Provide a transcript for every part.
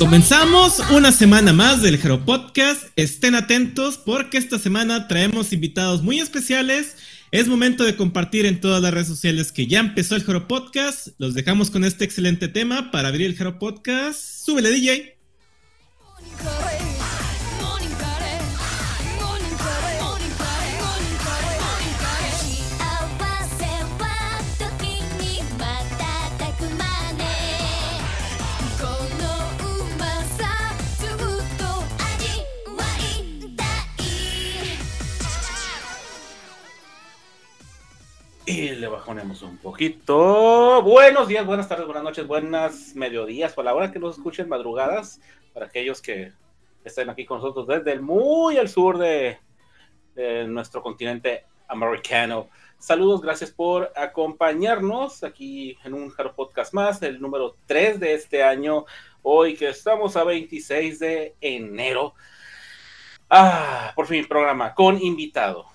Comenzamos una semana más del Hero Podcast. Estén atentos porque esta semana traemos invitados muy especiales. Es momento de compartir en todas las redes sociales que ya empezó el Hero Podcast. Los dejamos con este excelente tema para abrir el Hero Podcast. Súbele, DJ. Y le bajonemos un poquito. Buenos días, buenas tardes, buenas noches, buenas mediodías, por la hora que nos escuchen madrugadas, para aquellos que estén aquí con nosotros desde el muy al sur de, nuestro continente americano. Saludos, gracias por acompañarnos aquí en un Jaro Podcast más, el número 3 de este año, hoy que estamos a 26 de enero. Ah, por fin programa con invitado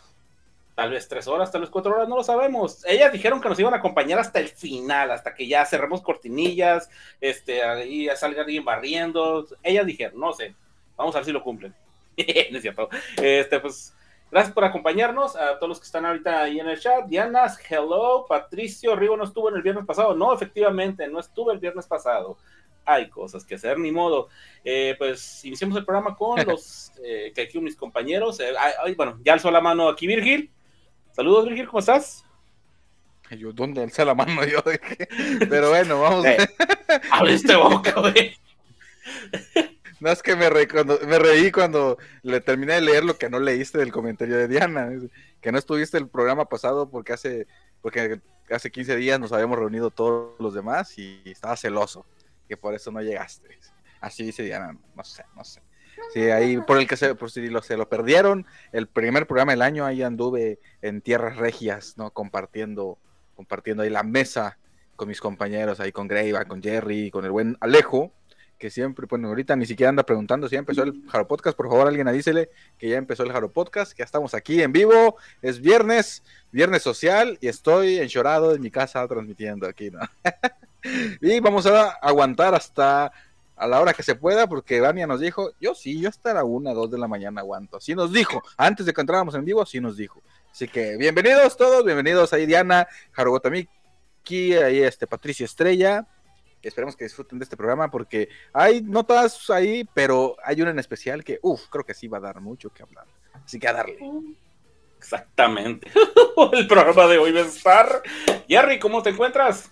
tal vez tres horas, tal vez cuatro horas, no lo sabemos. Ellas dijeron que nos iban a acompañar hasta el final, hasta que ya cerremos cortinillas, este, ahí ya salga alguien barriendo. Ellas dijeron, no sé, vamos a ver si lo cumplen. no es cierto. Este, pues, gracias por acompañarnos, a todos los que están ahorita ahí en el chat. Diana, hello, Patricio, Rigo no estuvo en el viernes pasado. No, efectivamente, no estuve el viernes pasado. Hay cosas que hacer, ni modo. Eh, pues iniciamos el programa con los eh, que aquí mis compañeros. Eh, ay, bueno, ya alzó la mano aquí Virgil. Saludos, Virgil, ¿cómo estás? Yo, ¿dónde alcé la mano yo? Pero bueno, vamos. Eh, abriste boca, güey. No es que me, reí cuando, me reí cuando le terminé de leer lo que no leíste del comentario de Diana. Que no estuviste el programa pasado porque hace, porque hace 15 días nos habíamos reunido todos los demás y estaba celoso. Que por eso no llegaste. Así dice Diana. No sé, no sé. Sí, ahí por el que se, por si lo, se lo perdieron, el primer programa del año ahí anduve en tierras regias, ¿no? Compartiendo, compartiendo ahí la mesa con mis compañeros, ahí con Greiva, con Jerry, con el buen Alejo, que siempre, bueno, ahorita ni siquiera anda preguntando si ya empezó el Jaro Podcast, por favor alguien avísele que ya empezó el Jaro Podcast, que ya estamos aquí en vivo, es viernes, viernes social, y estoy enchorado en mi casa transmitiendo aquí, ¿no? y vamos a aguantar hasta a la hora que se pueda, porque Vania nos dijo, yo sí, yo hasta la una, dos de la mañana aguanto. Así nos dijo, antes de que entráramos en vivo, así nos dijo. Así que bienvenidos todos, bienvenidos ahí Diana, Harugotamiki, ahí este Patricio Estrella. Esperemos que disfruten de este programa porque hay notas ahí, pero hay una en especial que, uff, creo que sí va a dar mucho que hablar. Así que a darle. Exactamente. El programa de hoy va a estar. Jerry, ¿cómo te encuentras?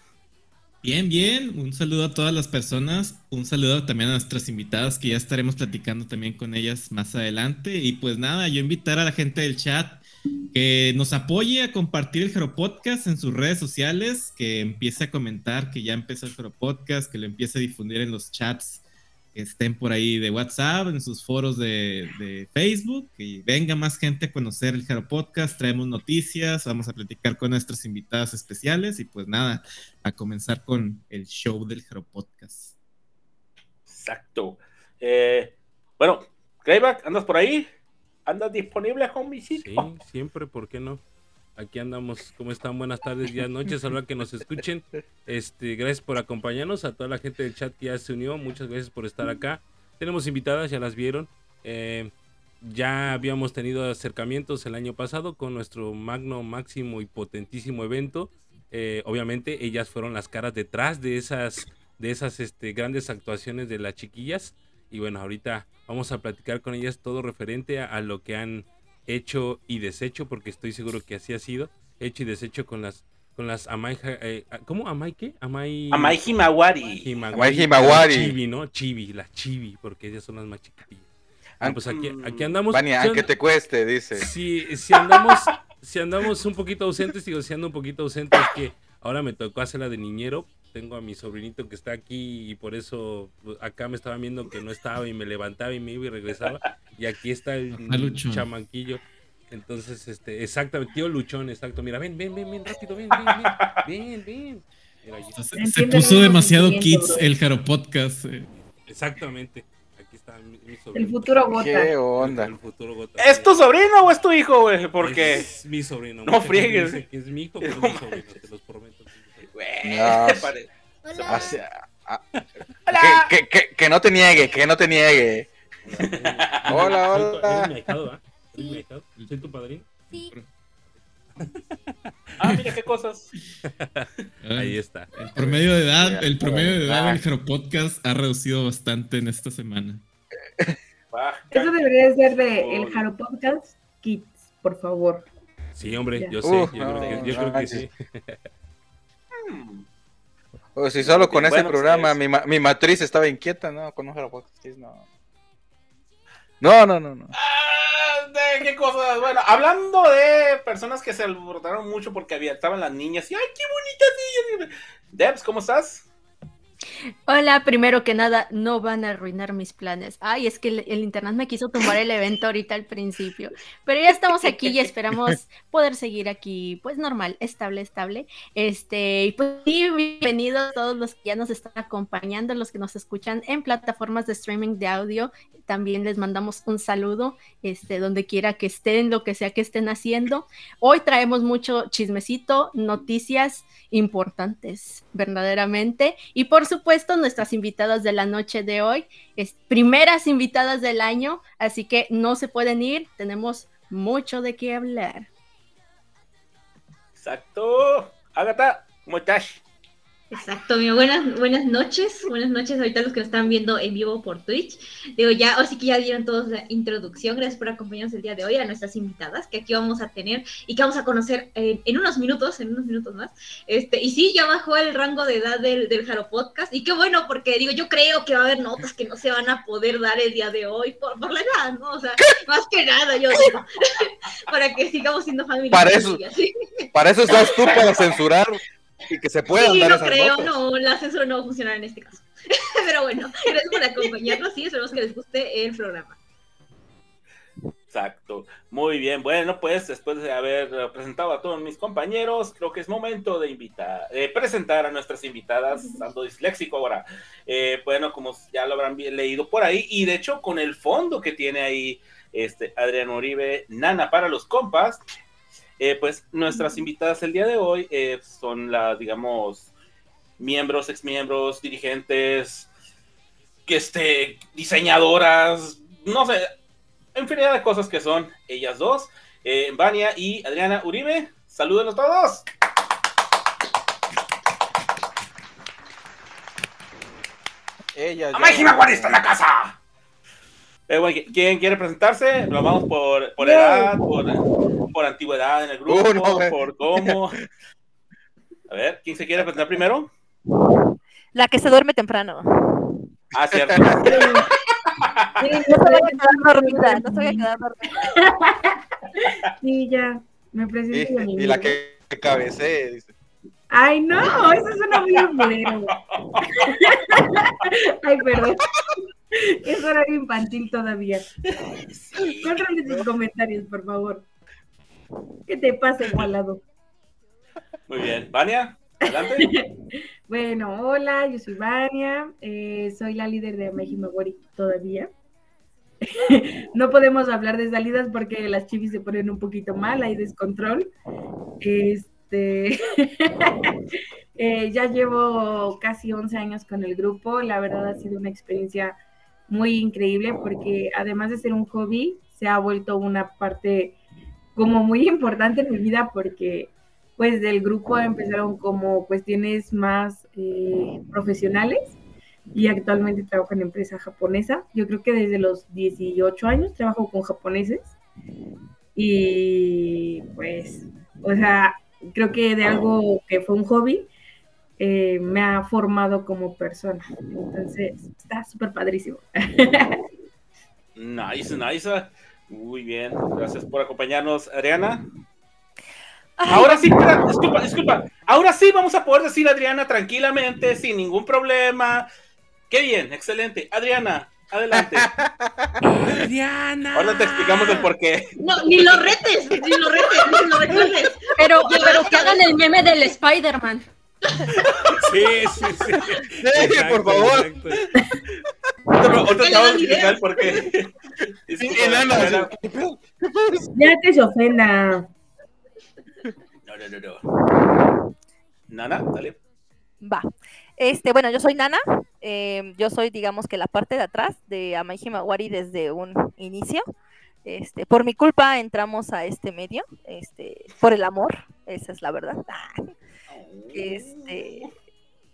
Bien, bien. Un saludo a todas las personas. Un saludo también a nuestras invitadas que ya estaremos platicando también con ellas más adelante. Y pues nada, yo invitar a la gente del chat que nos apoye a compartir el Jero Podcast en sus redes sociales, que empiece a comentar que ya empezó el Jero Podcast, que lo empiece a difundir en los chats estén por ahí de WhatsApp, en sus foros de, de, Facebook, y venga más gente a conocer el Jaro Podcast, traemos noticias, vamos a platicar con nuestras invitadas especiales y pues nada, a comenzar con el show del Jaro Podcast. Exacto. Eh, bueno, Greyback, ¿andas por ahí? ¿Andas disponible con mi sitio? Sí, siempre, ¿por qué no? Aquí andamos, ¿cómo están? Buenas tardes, días, noches, a que nos escuchen. Este, gracias por acompañarnos, a toda la gente del chat que ya se unió, muchas gracias por estar acá. Tenemos invitadas, ya las vieron. Eh, ya habíamos tenido acercamientos el año pasado con nuestro magno, máximo y potentísimo evento. Eh, obviamente ellas fueron las caras detrás de esas, de esas este, grandes actuaciones de las chiquillas. Y bueno, ahorita vamos a platicar con ellas todo referente a lo que han hecho y deshecho, porque estoy seguro que así ha sido, hecho y deshecho con las con las Amai, eh, ¿cómo? ¿Amai qué? Amai... Amai Himawari. Amai Himawari. Chibi, ¿no? Chibi, las Chibi, porque ellas son las más chiquitillas. Ah, pues aquí, aquí andamos. Vania, aunque te cueste, dice. Si, si andamos, si andamos un poquito ausentes, digo, si ando un poquito ausente, es que ahora me tocó hacer la de niñero. Tengo a mi sobrinito que está aquí y por eso pues, acá me estaba viendo que no estaba y me levantaba y me iba y regresaba. Y aquí está el chamanquillo. Entonces, este, exactamente, tío Luchón, exacto. Mira, ven, ven, ven, ven, rápido, ven, ven, ven, ven, ven. Mira, ahí está. Se, se puso demasiado kids el Jaro Podcast. eh. Exactamente. Aquí está mi, mi El sobrino. futuro gota. ¿Qué onda? El futuro gota. ¿Es tu sobrino o es tu hijo, güey? Porque. Es mi sobrino. No friegues. que es mi hijo, pero es mi sobrino, te los prometo. Güey, No. pare- Hace- a- ¡Hola! Que, que, que, que no te niegue, que no te niegue. Hola, hola. ¿Eres mi ahijado, ah? ¿Eres mi ahijado? ¿Soy tu padrino? Sí. Ah, mira qué cosas. Ahí está. El promedio de edad, el promedio de edad Ah. del Jaro Podcast ha reducido bastante en esta semana. Eso debería ser de el Jaro Podcast Kids, por favor. Sí, hombre, yo sé. Yo creo que, yo no creo que manches. sí. O si solo con Bueno, ese programa ustedes- mi, ma- mi matriz estaba inquieta, ¿no? Con un Jaro Podcast no. No, no, no, no. Ah, de qué cosas. Bueno, hablando de personas que se alborotaron mucho porque había, estaban las niñas y ¡ay, qué bonitas niñas! Debs, ¿cómo estás? Hola, primero que nada, no van a arruinar mis planes. Ay, es que el, internet me quiso tumbar el evento ahorita al principio, pero ya estamos aquí y esperamos poder seguir aquí, pues normal, estable, estable. Este, y pues bienvenidos todos los que ya nos están acompañando, los que nos escuchan en plataformas de streaming de audio. También les mandamos un saludo, este, donde quiera que estén, lo que sea que estén haciendo. Hoy traemos mucho chismecito, noticias importantes, verdaderamente. Y por supuesto, nuestras invitadas de la noche de hoy, es primeras invitadas del año, así que no se pueden ir, tenemos mucho de qué hablar. Exacto. Agatha, ¿cómo estás? Exacto, amigo. Buenas, buenas noches. Buenas noches ahorita los que nos están viendo en vivo por Twitch. Digo, ya, así que ya dieron todos la introducción. Gracias por acompañarnos el día de hoy a nuestras invitadas que aquí vamos a tener y que vamos a conocer en, en unos minutos, en unos minutos más. Este, y sí, ya bajó el rango de edad del, del Jaro Podcast. Y qué bueno, porque digo, yo creo que va a haber notas que no se van a poder dar el día de hoy por, por la edad, ¿no? O sea, más que nada, yo digo, para que sigamos siendo familia. Para eso. ¿sí? Para eso estás tú, para censurar y que se puedan Sí, dar no esas creo, notas. no, la censura no va a funcionar en este caso. Pero bueno, gracias por acompañarnos y esperamos que les guste el programa. Exacto. Muy bien. Bueno, pues después de haber presentado a todos mis compañeros, creo que es momento de invitar, de presentar a nuestras invitadas. Ando disléxico ahora. Eh, bueno, como ya lo habrán leído por ahí, y de hecho con el fondo que tiene ahí este Adriano Uribe, Nana para los compas, eh, pues nuestras invitadas el día de hoy eh, son las, digamos, miembros, exmiembros, dirigentes, que este, diseñadoras, no sé, infinidad de cosas que son ellas dos, eh, Vania y Adriana Uribe. Salúdenos todos. Ella ya- ¡Amá y Jimaguari está en la casa! Eh, bueno, ¿Quién quiere presentarse? Lo vamos por, por edad, por, por antigüedad en el grupo, Uh, no, güey. por cómo. A ver, ¿quién se quiere presentar primero? La que se duerme temprano. Ah, cierto. Sí, No se a quedar dormida, no se vaya a quedar dormida. sí, ya. Me presento. y la que, que cabecee, dice. Ay, no, eso suena muy aburrido. Ay, perdón. Es horario infantil todavía. Sí. Controle tus comentarios, por favor. ¿Qué te pasa, igualado? Muy bien. Vania, adelante. Bueno, hola, yo soy Vania, eh, soy la líder de Mejimagori todavía. no podemos hablar de salidas porque las chivis se ponen un poquito mal, hay descontrol. Este, eh, ya llevo casi 11 años con el grupo, la verdad ha sido una experiencia muy increíble porque además de ser un hobby, se ha vuelto una parte como muy importante en mi vida porque pues del grupo empezaron como cuestiones más eh, profesionales y actualmente trabajo en empresa japonesa. Yo creo que desde los 18 años trabajo con japoneses y pues, o sea, creo que de algo que fue un hobby eh, me ha formado como persona. Entonces, está súper padrísimo. Nice, nice. Muy bien. Gracias por acompañarnos, Adriana. Ay, Ahora sí, espera, disculpa, disculpa. Ahora sí vamos a poder decir Adriana tranquilamente, sin ningún problema. Qué bien, excelente. Adriana, adelante. Adriana. Ahora te explicamos el porqué. No, ni lo retes, ni lo retes, ni lo recuerdes. Pero, pero que hagan el meme del Spider-Man. Sí, sí, sí. Sí, Exacto, por favor. exacto. Ahorita ahorita ¿Qué te le vamos a dan explicar ideas? el porqué. Sí. Ya que se ofenda. No, no, no, no. Nana, dale. Va. Este, bueno, yo soy Nana. Eh, yo soy, digamos que la parte de atrás de Amai Himawari desde un inicio. Este, por mi culpa entramos a este medio, este, por el amor, esa es la verdad. Este,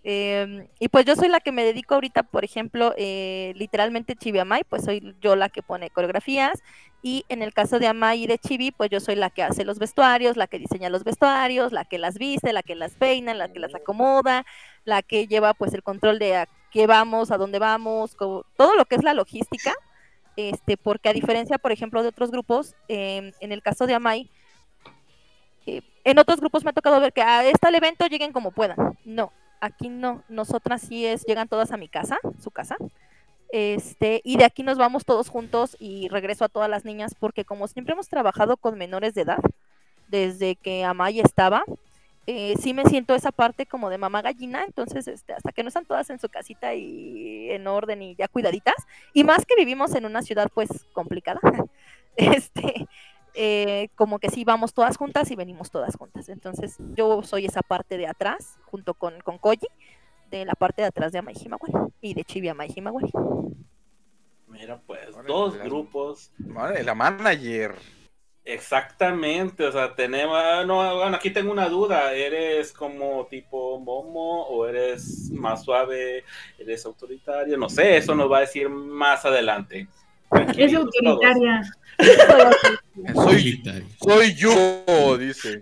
em, y pues yo soy la que me dedico ahorita, por ejemplo, eh, literalmente Chibi Amai, pues soy yo la que pone coreografías. Y en el caso de Amai y de Chibi, pues yo soy la que hace los vestuarios, la que diseña los vestuarios, la que las viste, la que las peina, la que las acomoda, la que lleva pues el control de a qué vamos, a dónde vamos, todo lo que es la logística. Este, porque a diferencia, por ejemplo, de otros grupos, em, en el caso de Amai, eh, en otros grupos me ha tocado ver que a este al evento lleguen como puedan. No, aquí no. Nosotras sí es, llegan todas a mi casa, su casa. Este, y de aquí nos vamos todos juntos y regreso a todas las niñas porque como siempre hemos trabajado con menores de edad, desde que Amaya estaba, eh, sí me siento esa parte como de mamá gallina, entonces este, hasta que no están todas en su casita y en orden y ya cuidaditas, y más que vivimos en una ciudad pues complicada, este, eh, como que sí vamos todas juntas y venimos todas juntas. Entonces yo soy esa parte de atrás, junto con, con Koji, de la parte de atrás de Amai Himawari y de Chibi Amai Himawari. Mira, pues, dos grupos. Madre, la manager. Exactamente, o sea, tenemos, ah, no, bueno, aquí tengo una duda, ¿eres como tipo Momo o eres más suave, eres autoritario? No sé, eso nos va a decir más adelante. Es autoritaria. Soy, soy yo, dice.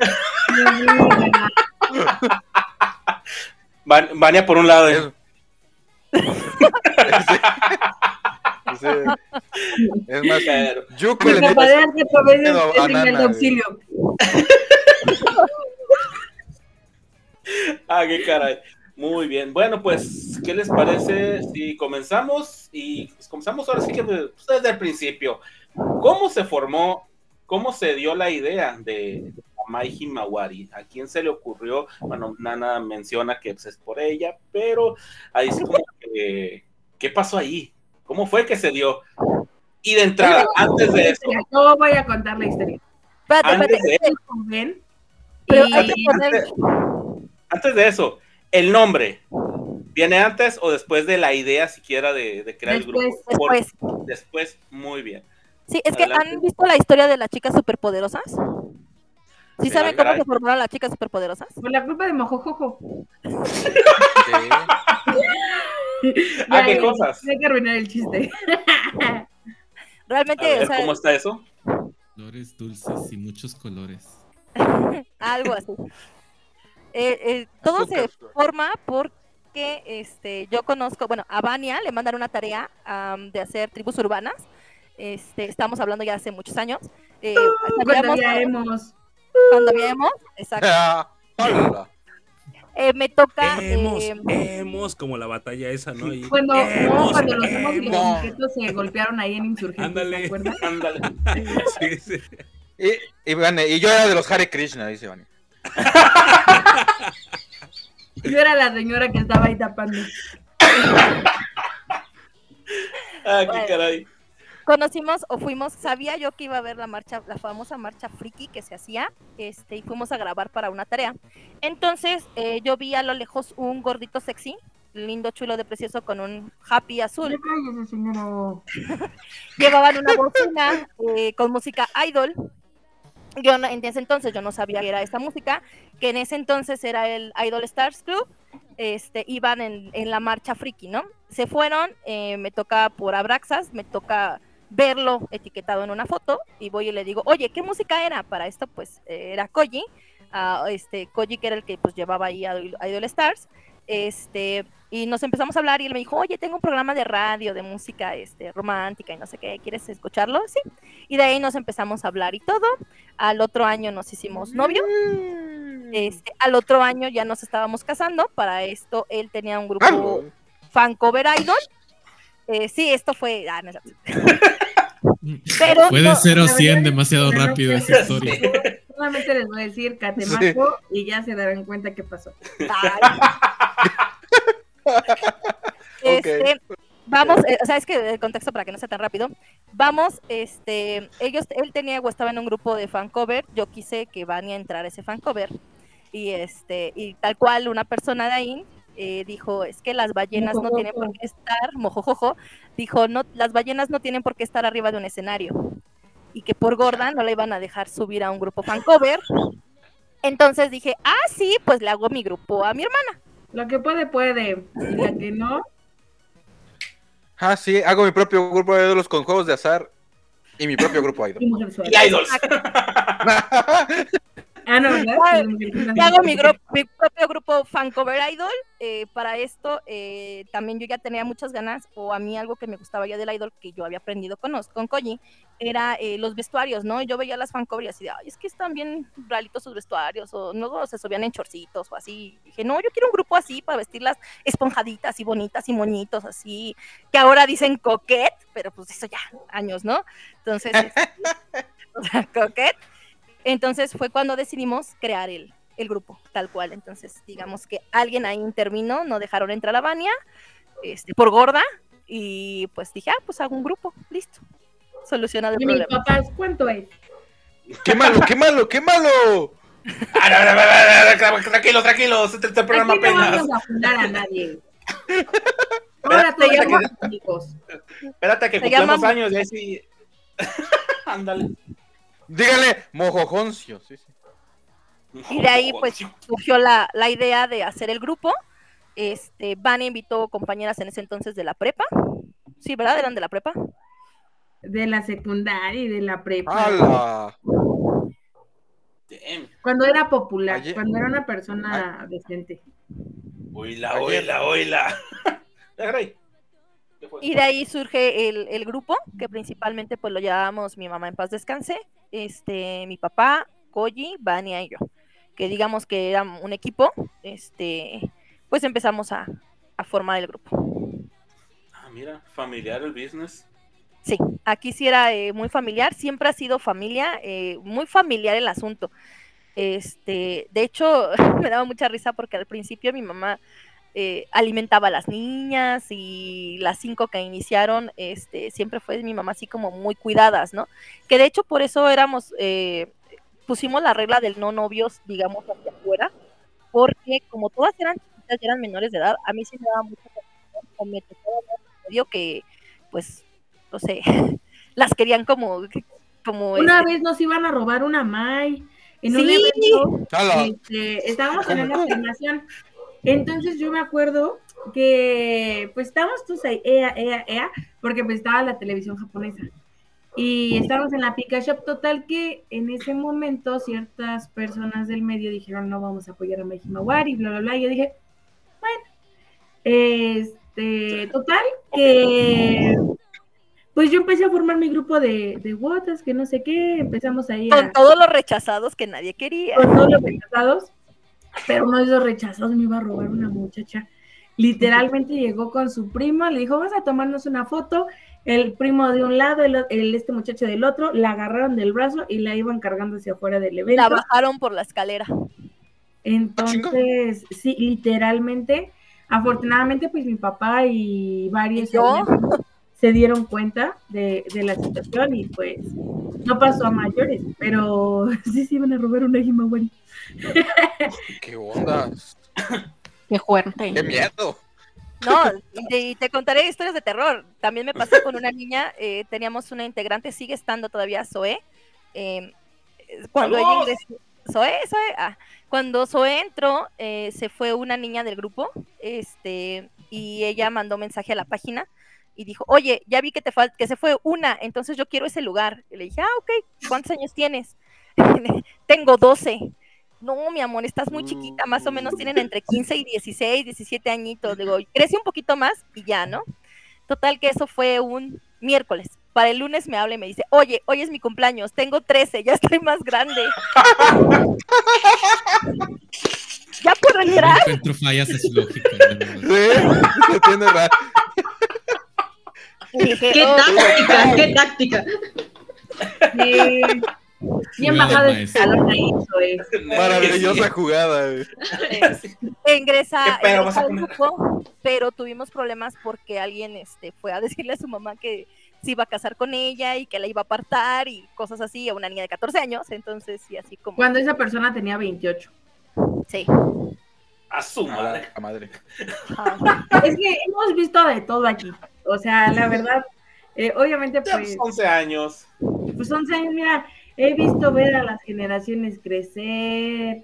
Van- Vania por un lado, Es, Sí. Es más, pero- Yuko le Mi papá de arte a veces miedo a es señal de Nana, auxilio. Ah, qué caray. Muy bien. Bueno, pues, ¿qué les parece si comenzamos? Y pues, comenzamos ahora sí que pues, desde el principio. ¿Cómo se formó, cómo se dio la idea de Amai Himawari? ¿A quién se le ocurrió? Bueno, Nana menciona que pues, es por ella, pero ahí sí como que, ¿qué pasó ahí? ¿Cómo fue que se dio? Y de entrada, antes de eso, Yo voy a contar la historia. Espérate, antes espérate. de eso, Pero y- poner- antes de eso, el nombre, ¿viene antes o después de la idea siquiera de, de crear el grupo? Después, Por- después. muy bien. Sí, es que han visto la historia de las chicas superpoderosas. ¿Sí saben ah, cómo se formaron las chicas superpoderosas? por la culpa de Mojojojo. Sí. Ah, Ya, ¿qué cosas? Hay que arruinar el chiste. A Realmente, ver, o sea, ¿cómo está eso? Flores dulces y muchos colores. algo así. Eh, eh, todo se forma porque este, yo conozco, bueno, a Vania le mandaron una tarea de hacer tribus urbanas. Este, estamos hablando ya hace muchos años. Eh, Cuando sabíamos- ya hemos. cuando habíamos, exacto. Ah. Eh, me toca. Hemos, eh, hemos, como la batalla esa, ¿no? Y Cuando, no, cuando los hemos y los se golpearon ahí en Insurgentes, Ándale. Ándale. Sí, sí. Y, y, bueno, y yo era de los Hare Krishna, dice Vani. Yo era la señora que estaba ahí tapando. Ah, qué Bueno. caray. conocimos o fuimos, sabía yo que iba a haber la marcha, la famosa marcha friki que se hacía, este, y fuimos a grabar para una tarea. Entonces, eh, yo vi a lo lejos un gordito sexy, lindo, chulo, de precioso, con un happy azul. Llevaban una bocina eh, con música idol. Yo en ese entonces yo no sabía que era esa música, que en ese entonces era el Idol Stars Club. Este, iban en, la marcha friki, ¿no? Se fueron, eh, me toca por Abraxas, me toca verlo etiquetado en una foto y voy y le digo, oye, ¿qué música era? Para esto, pues, eh, era Koji, ah, este, Koji que era el que pues llevaba ahí a Idol Stars, este, y nos empezamos a hablar y él me dijo, oye, tengo un programa de radio de música este, romántica y no sé qué, ¿quieres escucharlo? Sí. Y de ahí nos empezamos a hablar y todo. Al otro año nos hicimos novio. Este, al otro año ya nos estábamos casando. Para esto él tenía un grupo Claro. fan cover idol. Eh, sí, esto fue. ah, no. Pero Fue de no, 0 a la 100 verdad, demasiado rápido esa historia. Solamente les voy a decir Catemaco y ya se darán cuenta qué pasó. Este, vamos, eh, o sea, es que el contexto para que no sea tan rápido. Vamos, este, ellos, él tenía o estaba en un grupo de fan cover. Yo quise que Vania entrara a ese fan cover y este, y tal cual una persona de ahí eh, dijo, es que las ballenas no tienen por qué estar, mojojojo, dijo, no, las ballenas no tienen por qué estar arriba de un escenario. Y que por gorda no la iban a dejar subir a un grupo fan cover. Entonces dije, ah, sí, pues le hago mi grupo a mi hermana. Lo que puede, puede. Y la que no, Ah, sí, hago mi propio grupo de ídolos con juegos de azar y mi propio grupo mujer suelta. Y idols. Ah, no, ¿verdad? Yo hago mi, gru- mi propio grupo fan cover idol. eh, para esto eh, también yo ya tenía muchas ganas, o a mí algo que me gustaba ya del idol que yo había aprendido con, con Koji, era eh, los vestuarios, ¿no? Yo veía las fan cover y así de, ay, es que están bien ralitos sus vestuarios, o luego se subían en chorcitos o así. Dije, no, yo quiero un grupo así para vestirlas esponjaditas y bonitas y moñitos, así, que ahora dicen coquette, pero pues eso ya, años, ¿no? Entonces, o sea, coquette. Entonces fue cuando decidimos crear el, el grupo, tal cual. Entonces, digamos que alguien ahí intervino, no dejaron entrar a Vania, este, por gorda, y pues dije, ah, pues hago un grupo, listo. Solucionado el Y mis problema. papás, ¿cuánto es? ¡Qué malo, qué malo, qué malo! Ah, no, no, no, no, no, Tranquilo, tranquilo. Este este programa Aquí no apenas. vamos a fundar a nadie. Ahora llama- somos amigos. Espérate que cumplamos años y ahí sí. Ándale. Dígale, mojojoncio. Sí, sí. Y de ahí, pues, surgió la, la idea de hacer el grupo. Este, Vania invitó compañeras en ese entonces de la prepa. Sí, ¿verdad? Eran de la prepa. De la secundaria y de la prepa. ¡Hala! Cuando era popular, Ayer- cuando era una persona decente. Oíla, Ayer- oíla, oíla. Déjala ahí. Y de ahí surge el, el grupo, que principalmente pues lo llamábamos mi mamá en paz descanse, este, mi papá, Koji, Vania y yo. Que digamos que era un equipo, este, pues empezamos a, a formar el grupo. Ah, mira, familiar el business. Sí, aquí sí era eh, muy familiar, siempre ha sido familia, eh, muy familiar el asunto. Este, de hecho, me daba mucha risa porque al principio mi mamá eh, alimentaba a las niñas y las cinco que iniciaron, este, siempre fue mi mamá así como muy cuidadas, ¿no? Que de hecho por eso éramos, eh, pusimos la regla del no novios, digamos, hacia afuera, porque como todas eran chiquitas y eran menores de edad, a mí sí me daba confusión o me tocaba medio que, pues, no sé, las querían como, como Una este, vez nos iban a robar una Mai en un evento. Este, estábamos en una filmación. Entonces yo me acuerdo que pues estábamos todos ahí, ea, ea, ea, porque pues estaba la televisión japonesa. Y estábamos en la Pika Shop total que en ese momento ciertas personas del medio dijeron no vamos a apoyar a Mahimawari, bla, bla, bla. Y yo dije, bueno, este, total que pues yo empecé a formar mi grupo de, de que no sé qué, empezamos ahí a con todos los rechazados que nadie quería. con todos los rechazados, pero uno de esos rechazados me iba a robar una muchacha. Literalmente llegó con su primo, le dijo, vas a tomarnos una foto, el primo de un lado, el, el- este muchacho del otro, la agarraron del brazo y la iban cargando hacia afuera del evento. La bajaron por la escalera. Entonces, sí, literalmente, afortunadamente, pues mi papá y varios ¿Y yo? amigos se dieron cuenta de, de la situación y pues no pasó a mayores, pero sí se iban a robar una Himawari. ¡Qué onda! Qué fuerte. ¡Qué miedo! No, y te, y te contaré historias de terror. También me pasó con una niña, eh, teníamos una integrante, sigue estando todavía Zoe. eh, cuando ella ingresó, Zoe, Zoe, ah, cuando Zoe entró, eh, se fue una niña del grupo, este, y ella mandó mensaje a la página y dijo, oye, ya vi que te fal- que se fue una, entonces yo quiero ese lugar. Y le dije, ah, ok, ¿cuántos años tienes? Tengo 12. No, mi amor, estás muy chiquita, más o menos tienen entre 15 y 16, 17 añitos. Digo, crece un poquito más y ya, ¿no? Total que eso fue un miércoles. Para el lunes me habla y me dice, oye, hoy es mi cumpleaños, tengo 13, ya estoy más grande. ¿Ya puedo No entrar? encuentro fallas lógica. de verdad. Sí, tiene dije, ¡Qué "Oh, táctica! ¡Qué táctica! Sí. Bien bajado el escalón ahí, Zoe. Maravillosa jugada. güey. ingresa, ¿Qué pedo ingresa vas a al grupo, pero tuvimos problemas porque alguien este, fue a decirle a su mamá que se iba a casar con ella y que la iba a apartar y cosas así a una niña de 14 años, entonces sí, así como... Cuando esa persona tenía 28. Sí. A su A madre. la madre. Es que hemos visto de todo aquí. O sea, la verdad, eh, obviamente, pues, 11 años. pues 11 años, mira, he visto ver a las generaciones crecer.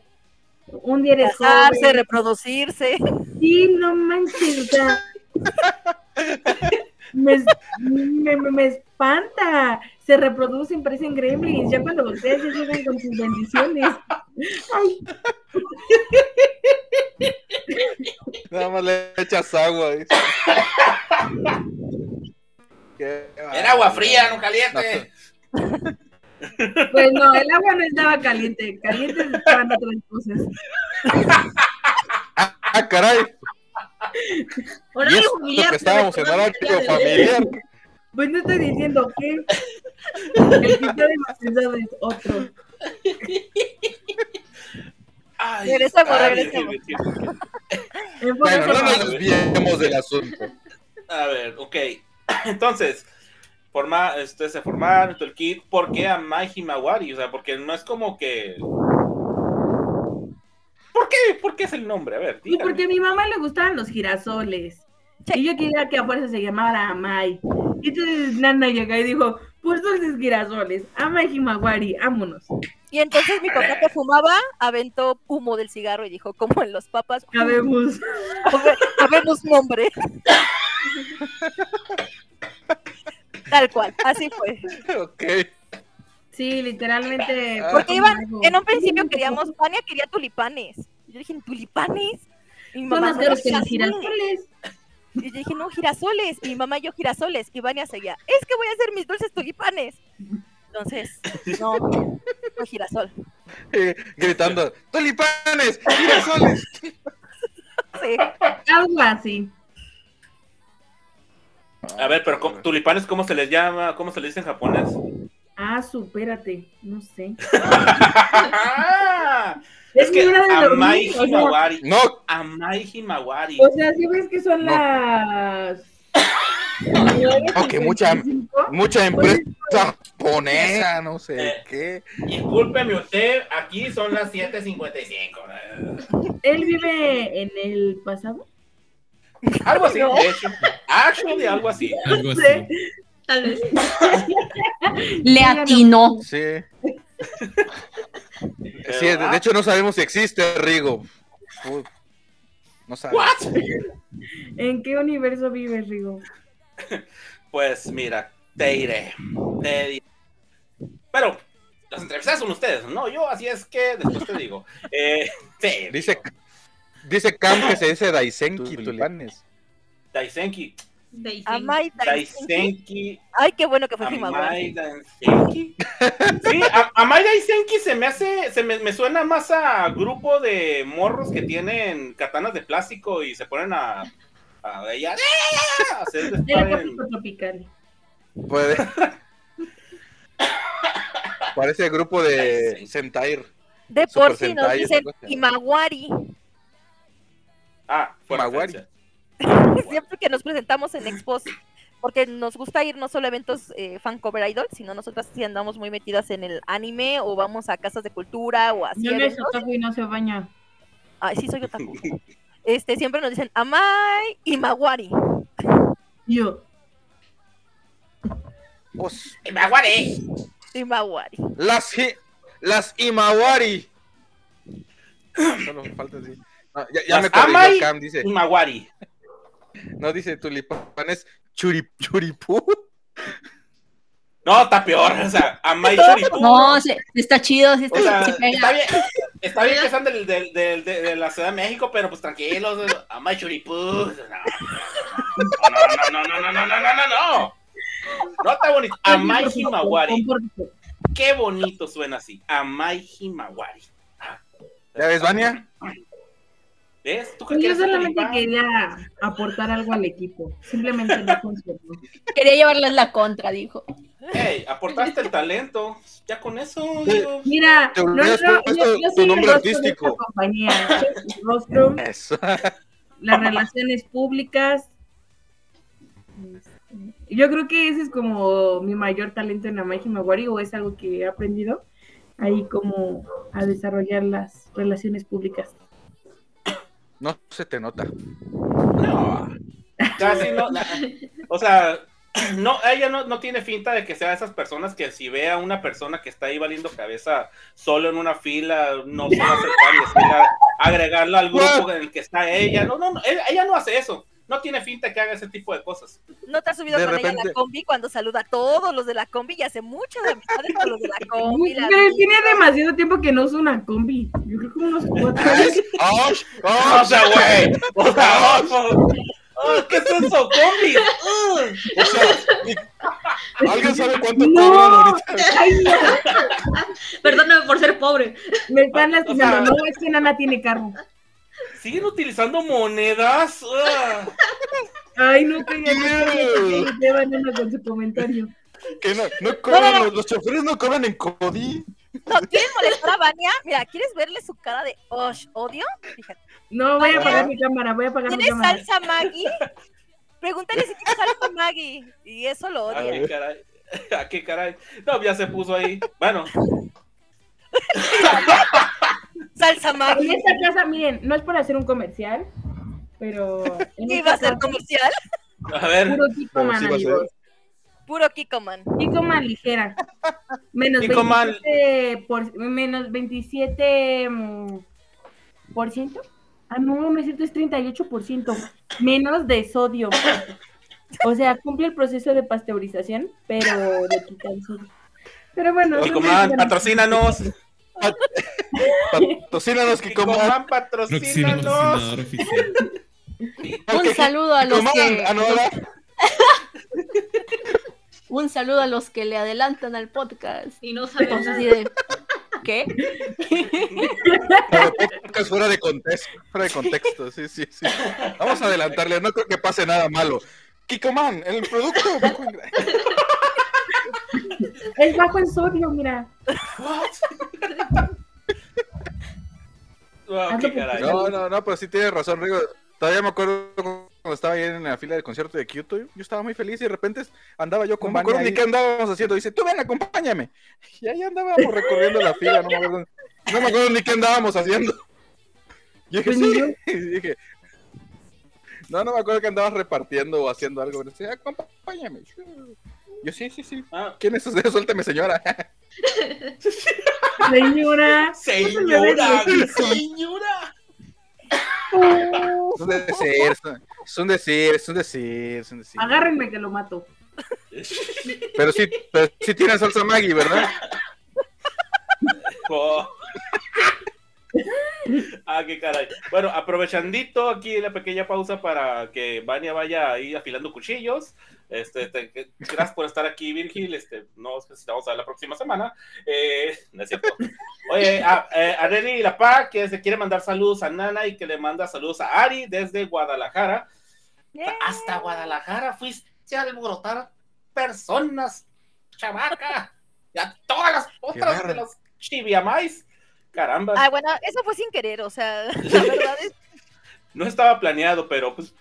Un día eres Casarse, joven. reproducirse. Sí, no manches, o sea. Me, me, me- me espanta. Se reproducen, parecen gremlins. Ya cuando volteas, ya llegan con sus bendiciones. Ay, Nada más le echas agua. Qué Era agua fría, no caliente. pues no, el agua no estaba caliente. Calientes estaban otras cosas. Ah, caray. Horario Y familiar, que estábamos en horario familiar. Pues no estoy diciendo que el que está demasiado es otro. Ay, Regresamos, ay, regresamos. Bueno, no nos desviemos del asunto. A ver, ok. Entonces, forma, este, se formaron todo el kit. ¿Por qué a Mai Himawari? O sea, porque no es como que. ¿Por qué? ¿Por qué es el nombre? A ver, Sí, díganme. porque a mi mamá le gustaban los girasoles. Y yo quería que a fuerza se llamara Amai. Y entonces Nana llegó y dijo, pues dulces girasoles, Amai Himawari, vámonos. Y entonces mi papá que fumaba aventó humo del cigarro y dijo, como en los papas, Sabemos. habe- habemos nombre. Tal cual, así fue. Ok. Sí, literalmente. Ah. Porque iban, en un principio queríamos, Vania quería tulipanes. Y yo dije, ¿tulipanes? Y mi mamá, más caros que "No, los girasoles. Y yo dije, no, girasoles. Y mi mamá y yo, girasoles. Y Vania seguía, es que voy a hacer mis dulces tulipanes. Entonces, no, fue girasol. Eh, gritando, tulipanes, girasoles. Sí. Algo así. A ver, pero ¿cómo- tulipanes, ¿cómo se les llama? ¿Cómo se les dice en japonés? Ah, supérate. No sé. Es que Amai dormir, o sea, Himawari. No, Amai Himawari. O sea, si ves que son No. las. Ok, mucha- 9:55, mucha empresa japonesa, no sé Eh. qué. Discúlpeme usted, aquí son las 7.55. Él vive en el pasado. Algo así, No. de hecho. Actually, algo así. Algo así. Tal vez. Le atinó. Sí. Sí, de, de hecho no sabemos si existe Rigo. Uy, No sabemos. ¿What? ¿En qué universo vive Rigo? Pues mira, te diré. Te diré. Pero las entrevistas son ustedes, no yo, así es que después te digo. Eh, Dice, dice Cam que se dice Daisenki, tulipanes. Daisenki. Amai Daisenki. Ay, qué bueno que fue Himawari. Amai Daisenki. Sí, a- Amai Daisenki se me hace, se me, me suena más a grupo de morros que tienen katanas de plástico y se ponen a, a, ella- a hacer El tropical. Puede. Parece grupo de Sentai. De por sí nos dicen. Himawari. Ah, fue Himawari. referencia. Siempre que nos presentamos en expos, porque nos gusta ir no solo a eventos eh, fan cover idol, sino nosotras sí andamos muy metidas en el anime o vamos a casas de cultura o así. No le eventos. otaku y no se baña. Ay, sí, soy otaku. Este, siempre nos dicen Amai Himawari. Yo. Pues, Himawari. Himawari. las, las Imawari. Solo falta decir. No, ya ya Las me corrigió Amai- Cam, dice. Himawari. No dice tulipanes, churi, churipú. No, está peor. O sea, Amai Churipu. No, sí, está chido, sí O está, sea, sí pega. está bien, está bien que sean del, del, del- de, de la Ciudad de México, pero pues tranquilos, Amay Churipú. No, no, no, no, no, no, no, no, no, no, no. No está bonito. Amay Himawari. Qué bonito suena así. Amay Himawari. ¿Ya ves, Vania? ¿Ves? ¿Tú qué Pues yo solamente quería aportar algo al equipo. Simplemente no funcionó. Quería llevarles la contra, dijo. Ey, aportaste el talento. Ya con eso. Sí. digo, Mira, Te puesto yo, yo tu soy el nombre de artístico. esta compañía. Eso. las relaciones públicas. Yo creo que ese es como mi mayor talento en Amai Himawari o es algo que he aprendido ahí como a desarrollar las relaciones públicas. No se te nota. No, casi no. la- o sea, no, ella no, no tiene finta de que sea de esas personas que si ve a una persona que está ahí valiendo cabeza solo en una fila, no se va a acercar y agregarla al grupo en el que está ella. No, no, no, ella, ella no hace eso. No tiene finta que haga ese tipo de cosas. ¿No te has subido De con ella repente- la combi cuando saluda a todos los de la combi y hace muchas amistades con los de la combi? la Pero tiene demasiado tiempo que no usa una combi. Yo creo que unos cuatro años. ¡Ay! O ¡Ay! sea, güey. O sea, oh, oh, ¿qué es eso? Combi. Uh. O sea, ¿Alguien sabe cuánto No. cobran ahorita? Ay, no, Perdóname por ser pobre. me están O sea- lastimando. No, es que Nana tiene carro. ¿Siguen utilizando monedas? Uh. Ay, no, que llevan Nana con su comentario. Que no, no cobran, No, no, no. Los, los choferes no cobran en Cody. ¿No quieren molestar a Vania? Mira, ¿quieres verle su cara de osh, odio? Fíjate. No, voy a apagar mi cámara, voy a apagar mi ¿Tienes cámara. salsa Maggie? Pregúntale si tiene salsa Maggie. Y eso lo ¿A odia. qué caray? ¿A qué caray? No, ya se puso ahí. Bueno, Salsa En Maggie. esta casa, miren, no es por hacer un comercial, pero en ¿Qué iba a ser casa, comercial? a ver. puro Kikoman, Pero sí amigos. Puro Kikoman. Kikoman ligera. Menos Kikoman. 27 por, menos 27 mm, por ciento. Ah, no, no es cierto, es 38 por ciento. Menos de sodio. O sea, cumple el proceso de pasteurización, pero quitan sodio. Pero bueno. Kikoman, patrocínanos. Patrocínanos, Kikoman. Kikoman, Próximo patrocínanos. Un saludo a los que un saludo a los que le adelantan al podcast. Y no nada. así de ¿qué? Pero podcast fuera de contexto, fuera de contexto, sí, sí, sí. Vamos a adelantarle, no creo que pase nada malo. Kikoman, el producto. Es bajo en sodio, mira. Qué caray. No, no, no, pero sí tienes razón, Rigo. Todavía me acuerdo cuando estaba ahí en la fila del concierto de Kyoto. Yo estaba muy feliz y de repente andaba yo con No me acuerdo ni qué andábamos haciendo. Dice, tú ven, acompáñame. Y ahí andábamos recorriendo la fila. No me acuerdo, no me acuerdo ni qué andábamos haciendo. Y dije, Pues sí. Y dije, no, no me acuerdo que andabas repartiendo o haciendo algo. Dice, acompáñame. Yo, sí, sí, sí. Ah, ¿Quién es usted? Suélteme, señora. Señora. señora, señora. Es un decir, es un decir, es un decir, es un decir. Agárrenme que lo mato. Pero sí, pero sí tienen salsa Maggi, ¿verdad? Oh. Ah, qué caray. Bueno, aprovechandito aquí la pequeña pausa para que Vania vaya ahí afilando cuchillos. Este, te- gracias por estar aquí, Virgil. Este, nos necesitamos a ver la próxima semana. Eh, no es cierto. Oye, a, eh, a Reni La Paz, que se quiere mandar saludos a Nana y que le manda saludos a Ari desde Guadalajara. Hasta Guadalajara fuiste a alborotar personas, chavaca. Y a todas las otras de los chiviamais. Caramba. Ah, bueno, eso fue sin querer, o sea, la verdad es No estaba planeado, pero pues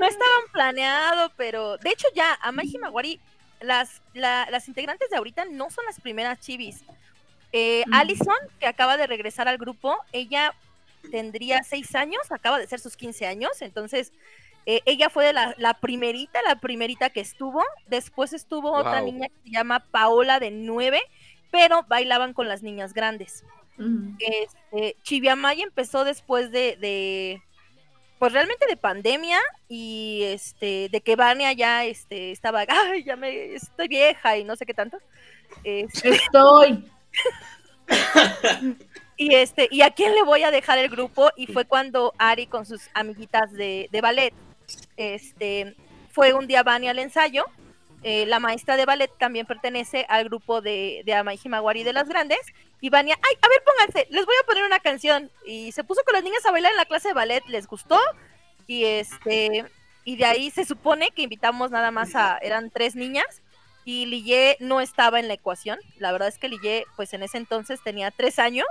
no estaban planeado, pero de hecho ya, Amai Himawari, las, la- las integrantes de ahorita no son las primeras chivis. Eh, Mm. Allison, que acaba de regresar al grupo, ella tendría seis años, acaba de ser sus 15 años, entonces eh, ella fue de la, la primerita, la primerita que estuvo, después estuvo otra niña que se llama Paola de nueve, pero bailaban con las niñas grandes. Ujú. Este, Chiviamay empezó después de, de, pues realmente de pandemia y este, de que Vania ya este, estaba, ay, ya me estoy vieja y no sé qué tanto. Este, Estoy. y este, y a quién le voy a dejar el grupo, y fue cuando Ari con sus amiguitas de, de ballet, este, fue un día Vania al ensayo. eh, la maestra de ballet también pertenece al grupo de, de Amai Himawari de las grandes. Y Vania, ay, a ver, pónganse, les voy a poner una canción. Y se puso con las niñas a bailar en la clase de ballet, les gustó. Y este, y de ahí se supone que invitamos nada más a, eran tres niñas. Y Lille no estaba en la ecuación. La verdad es que Lille, pues en ese entonces tenía tres años.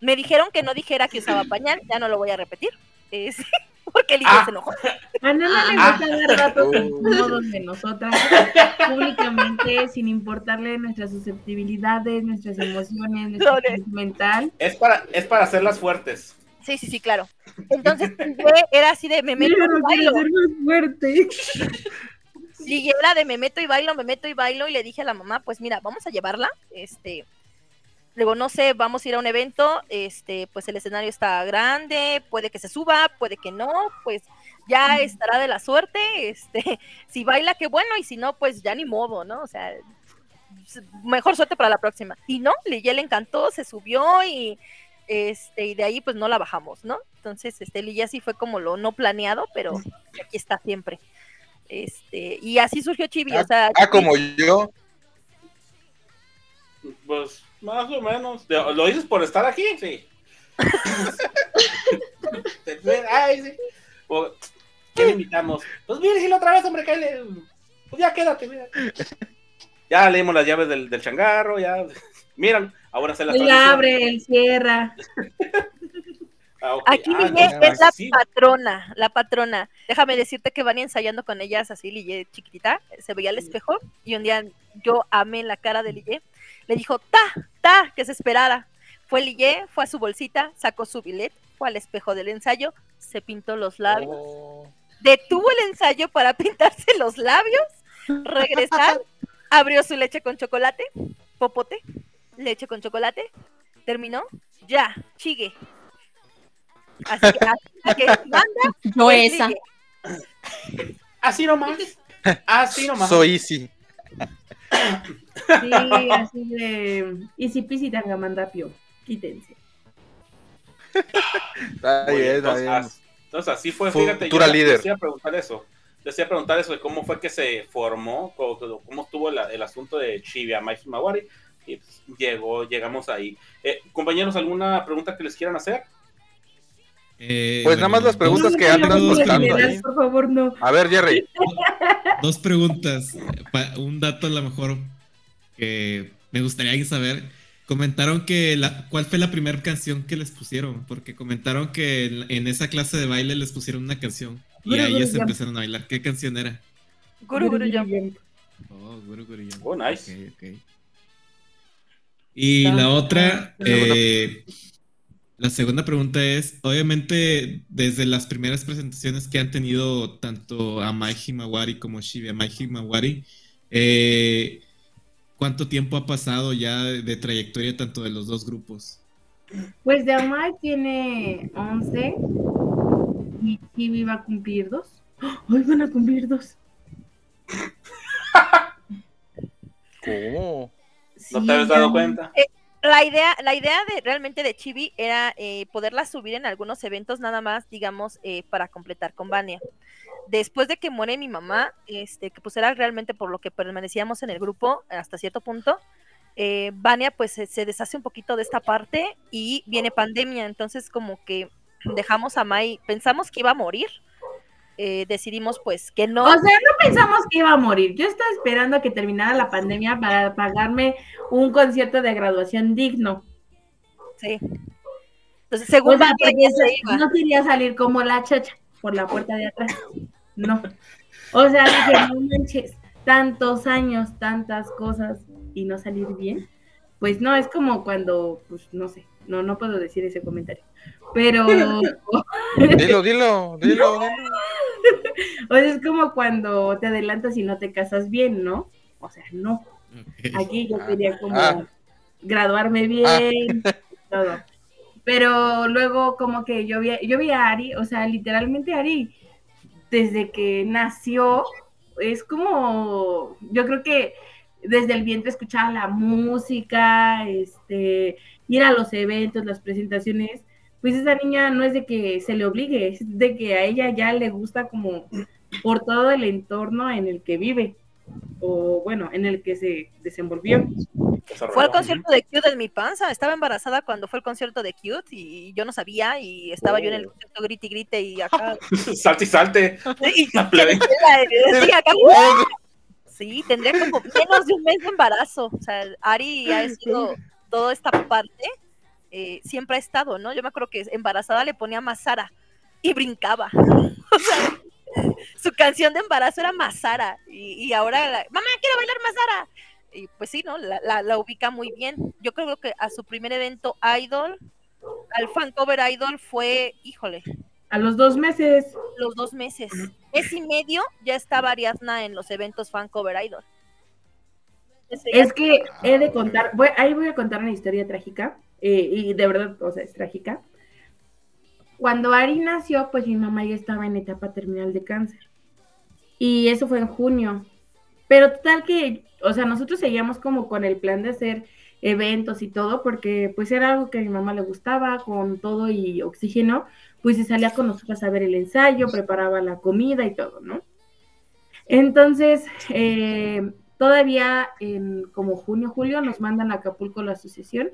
Me dijeron que no dijera que usaba pañal, ya no lo voy a repetir. Es, porque Lille Ah. se enojó. A Nana le Ah. gusta dar datos incómodos de nosotras, públicamente, sin importarle nuestras susceptibilidades, nuestras emociones, nuestra salud mental. es para, es para hacerlas fuertes. Sí, sí, sí, claro. Entonces, era así de me meto y bailo. ser más fuerte. Lille era de me meto y bailo, me meto y bailo. Y le dije a la mamá, pues mira, vamos a llevarla. Este, luego no sé, vamos a ir a un evento. Este, pues el escenario está grande, puede que se suba, puede que no, pues ya estará de la suerte. Este, si baila, qué bueno, y si no, pues ya ni modo, ¿no? O sea, mejor suerte para la próxima. Y no, Lille le encantó, se subió y este, y de ahí pues no la bajamos, ¿no? Entonces, este, Lille sí fue como lo no planeado, pero aquí está siempre. Este, y así surgió Chibi, o sea, Ah, como yo. Pues más o menos. ¿Lo dices por estar aquí? Sí. Ay, sí. ¿Qué le invitamos? Pues mire, otra vez, hombre, cállate. Pues ya quédate, mira. Ya leímos las llaves del, del changarro, ya. Míralo, ahora se las Él abre, él cierra. Ah. Aquí Ah, es la sí. patrona, la patrona. Déjame decirte que van ensayando con ellas así, Lille chiquitita, se veía al espejo y un día yo amé la cara de Lille. Le dijo, ta, ta, que se esperara. Fue Lille, fue a su bolsita, sacó su billet, fue al espejo del ensayo, se pintó los labios, Oh. detuvo el ensayo para pintarse los labios, regresar, abrió su leche con chocolate, popote, leche con chocolate, terminó, ya, chigue. Así que, así que manda, Yo esa. Así nomás. Así nomás. Soy easy. Sí, así de. Quítense. Está Muy bien, bien, está entonces, bien. as- entonces, así fue, Futura fíjate, yo líder. les iba a preguntar eso. Les iba a preguntar eso de cómo fue que se formó, cómo, cómo estuvo la- el asunto de Shibuya Mai Himawari. Y pues, llegó, llegamos ahí. Eh, compañeros, ¿alguna pregunta que les quieran hacer? Eh, Pues nada más las preguntas No, que no, andas no, no, contando general. Por favor, no. A ver, Jerry. Dos preguntas. Un dato a lo mejor que me gustaría saber. Comentaron que la, cuál fue la primera canción que les pusieron, porque comentaron que en, en esa clase de baile les pusieron una canción y Guru ahí Guru ellas Jump. empezaron a bailar. ¿Qué canción era? Guru Guru Jump. Oh, Guru Guru Jump. Oh, nice. Ok, ok. Y la otra, eh, la segunda pregunta es, obviamente, desde las primeras presentaciones que han tenido tanto Amai Himawari como Shibuya Mai Himawari, eh, ¿cuánto tiempo ha pasado ya de, de trayectoria tanto de los dos grupos? Pues de Amai tiene 11 y Chibi va a cumplir dos. ¡Ah! Hoy van a cumplir dos. ¿Cómo? ¿No Sí, te habías dado cuenta? La idea, la idea de realmente de Chibi era eh, poderla subir en algunos eventos nada más, digamos, eh, para completar con Vania. Después de que muere mi mamá, este, que pues era realmente por lo que permanecíamos en el grupo hasta cierto punto, eh, Vania pues se, se deshace un poquito de esta parte y viene pandemia, entonces como que dejamos a Mai, pensamos que iba a morir, eh, decidimos pues que no. O sea, no pensamos que iba a morir. Yo estaba esperando a que terminara la pandemia para pagarme un concierto de graduación digno. Sí. Entonces, según O sea, se iba. no quería salir como la chacha por la puerta de atrás. No. O sea, dije, no manches, tantos años, tantas cosas y no salir bien. Pues no, es como cuando, pues no sé, no, no puedo decir ese comentario. Pero, Dilo, dilo, dilo, dilo. o sea, es como cuando te adelantas y no te casas bien, ¿no? O sea, no. Aquí yo Ah, quería como ah. graduarme bien, todo. Pero luego como que yo vi, yo vi a Ari, o sea, literalmente Ari, desde que nació, es como, yo creo que desde el vientre escuchaba la música, este, ir a los eventos, las presentaciones, pues esa niña no es de que se le obligue, es de que a ella ya le gusta como por todo el entorno en el que vive, o bueno, en el que se desenvolvió. Fue al concierto de Cute en mi panza. Estaba embarazada cuando fue el concierto de Cute y yo no sabía y estaba yo en el Oh. concierto grite y grite y acá. salte y salte. La sí, acá- sí, tendría como menos de un mes de embarazo. O sea, Ari ha sido toda esta parte, eh, siempre ha estado, ¿no? Yo me acuerdo que embarazada le ponía Masara y brincaba. O sea, su canción de embarazo era Masara y, y ahora, la- mamá, quiero bailar Masara. Y pues sí, ¿no? La, la- la ubica muy bien. Yo creo que a su primer evento Idol al fan cover idol fue, híjole, A los dos meses. los dos meses. Mes y medio ya estaba Ariadna en los eventos fan cover idol. Es que he de contar, voy- ahí voy a contar una historia trágica, eh, y de verdad, o sea, es trágica. Cuando Ari nació, pues mi mamá ya estaba en etapa terminal de cáncer. Y eso fue en junio. Pero total que, o sea, nosotros seguíamos como con el plan de hacer eventos y todo, porque pues era algo que a mi mamá le gustaba, con todo y oxígeno, pues se salía con nosotras a ver el ensayo, preparaba la comida y todo, ¿no? Entonces, eh, todavía en como junio, julio nos mandan a Acapulco la asociación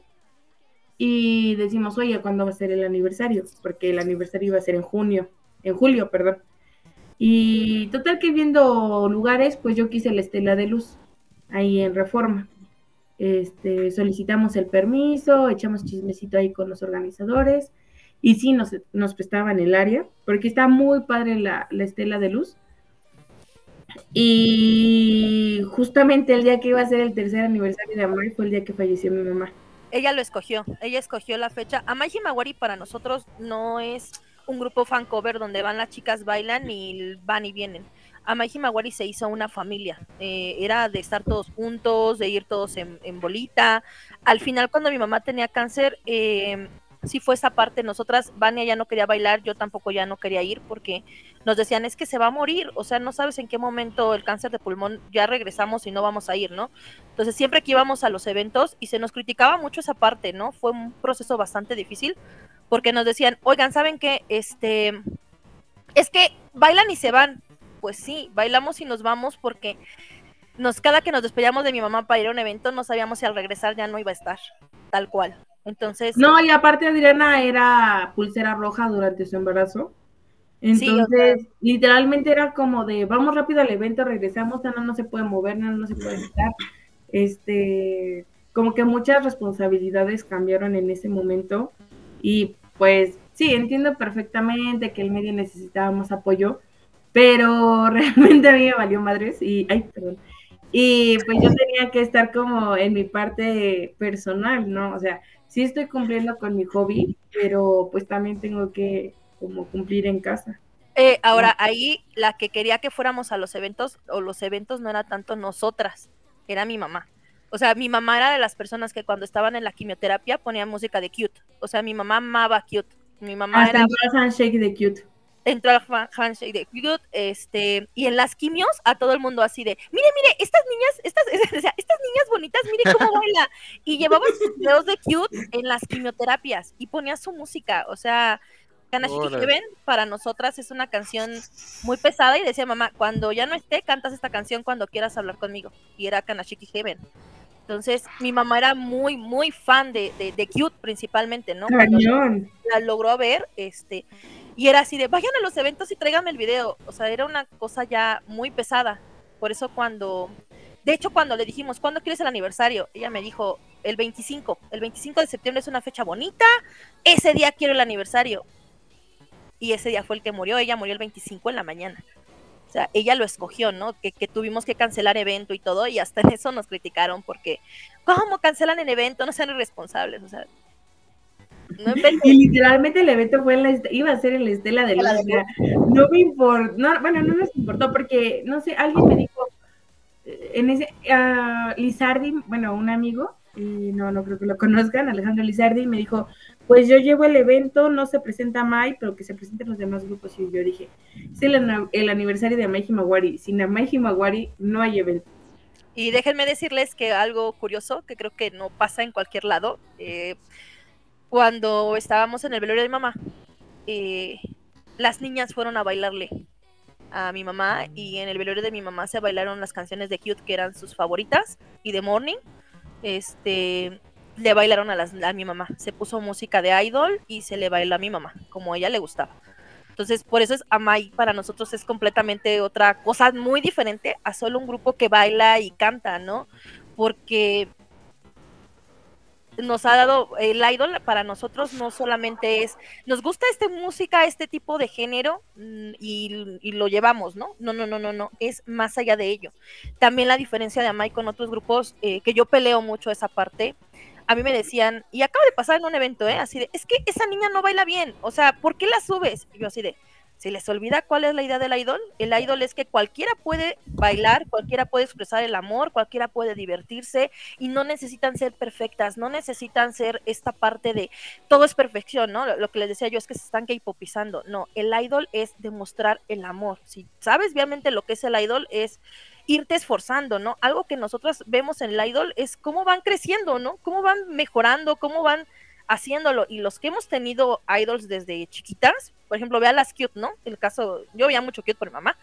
y decimos, oye, ¿cuándo va a ser el aniversario? Porque el aniversario iba a ser en junio, en julio, perdón. Y total que viendo lugares, pues yo quise la Estela de Luz, ahí en Reforma. Este, solicitamos el permiso, echamos chismecito ahí con los organizadores y sí nos, nos prestaban el área, porque está muy padre la, la Estela de Luz. Y justamente el día que iba a ser el tercer aniversario de Amor fue el día que falleció mi mamá. Ella lo escogió, ella escogió la fecha. Amai Himawari para nosotros no es un grupo fan cover donde van las chicas bailan y van y vienen. Amai Himawari se hizo una familia, eh, era de estar todos juntos, de ir todos en, en bolita. Al final cuando mi mamá tenía cáncer, eh, sí fue esa parte, nosotras, Vania ya no quería bailar, yo tampoco ya no quería ir porque nos decían es que se va a morir, o sea, no sabes en qué momento el cáncer de pulmón ya regresamos y no vamos a ir, ¿no? Entonces siempre que íbamos a los eventos y se nos criticaba mucho esa parte, ¿no? Fue un proceso bastante difícil porque nos decían, oigan, ¿saben qué? Este, es que bailan y se van. Pues sí, bailamos y nos vamos porque nos, cada que nos despedíamos de mi mamá para ir a un evento no sabíamos si al regresar ya no iba a estar, tal cual. Entonces, No, y aparte Adriana era pulsera roja durante su embarazo. Sí, o Entonces, literalmente era como de, vamos rápido al evento, regresamos, Nana no se puede mover, Nana no se puede estar. Este, como que muchas responsabilidades cambiaron en ese momento y pues sí, entiendo perfectamente que el medio necesitaba más apoyo, pero realmente a mí me valió madres y, ay, perdón. Y pues yo tenía que estar como en mi parte personal, ¿no? O sea, sí estoy cumpliendo con mi hobby, pero pues también tengo que como cumplir en casa. eh, ahora ahí la que quería que fuéramos a los eventos o los eventos no era tanto nosotras, era mi mamá. O sea, mi mamá era de las personas que cuando estaban en la quimioterapia ponía música de cute. O sea, mi mamá amaba cute. Mi mamá Hasta era handshake de cute. Entró al handshake de Cute, este, y en las quimios a todo el mundo así de, mire, mire, estas niñas, estas, o sea, estas niñas bonitas, mire cómo baila. Y llevaba sus videos de Cute en las quimioterapias y ponía su música, o sea, Kanashiki. Heaven para nosotras es una canción muy pesada y decía mamá, cuando ya no esté, cantas esta canción cuando quieras hablar conmigo. Y era Kanashiki Heaven. Entonces, mi mamá era muy, muy fan de, de, de Cute principalmente, ¿no? Cuando- la logró ver, este, y era así de, vayan a los eventos y tráiganme el video. O sea, era una cosa ya muy pesada. Por eso cuando, de hecho, cuando le dijimos, ¿cuándo quieres el aniversario? Ella me dijo, el 25. El 25 de septiembre es una fecha bonita. Ese día quiero el aniversario. Y ese día fue el que murió. Ella murió el 25 en la mañana. O sea, ella lo escogió, ¿no? Que, que tuvimos que cancelar evento y todo, y hasta en eso nos criticaron porque, ¿cómo cancelan el evento? No sean irresponsables, o sea, no. Y literalmente el evento fue en la, est- iba a ser en la Estela de Luz. O sea, no me importó, no, bueno, no nos importó porque, no sé, alguien me dijo, eh, en ese, ah, Lizardi, bueno, un amigo, y no, no creo que lo conozcan, Alejandro Lizardi, me dijo, pues yo llevo el evento, no se presenta Mai, pero que se presenten los demás grupos. Y yo dije, es el, aniversario de Amai Himawari, sin Amai Himawari no hay evento. Y déjenme decirles que algo curioso, que creo que no pasa en cualquier lado, eh, cuando estábamos en el velorio de mi mamá, eh, las niñas fueron a bailarle a mi mamá y en el velorio de mi mamá se bailaron las canciones de Cute que eran sus favoritas y de Morning. Este, le bailaron a, a mi mamá. Se puso música de idol y se le bailó a mi mamá, como a ella le gustaba. Entonces, por eso es Amai para nosotros es completamente otra cosa muy diferente a solo un grupo que baila y canta, ¿no? Porque nos ha dado el idol para nosotros no solamente es nos gusta esta música, este tipo de género mm, y, lo llevamos, ¿no? No, no, no, no, no, es más allá de ello. También la diferencia de Amai con otros grupos, eh, que yo peleo mucho esa parte. a mí me decían, y acaba de pasar en un evento, ¿eh? Así de, es que esa niña no baila bien, o sea, ¿por qué la subes? Y yo así de, ¿se les olvida cuál es la idea del idol? El idol es que cualquiera puede bailar, cualquiera puede expresar el amor, cualquiera puede divertirse y no necesitan ser perfectas, no necesitan ser esta parte de todo es perfección, ¿no? Lo, que les decía yo es que se están k-popizando. No, el idol es demostrar el amor. Si sabes realmente lo que es el idol, es irte esforzando, ¿no? Algo que nosotros vemos en el idol es cómo van creciendo, ¿no? Cómo van mejorando, cómo van haciéndolo. Y los que hemos tenido idols desde chiquitas, por ejemplo, vea las cute, ¿no? El caso, yo veía mucho cute por mi mamá,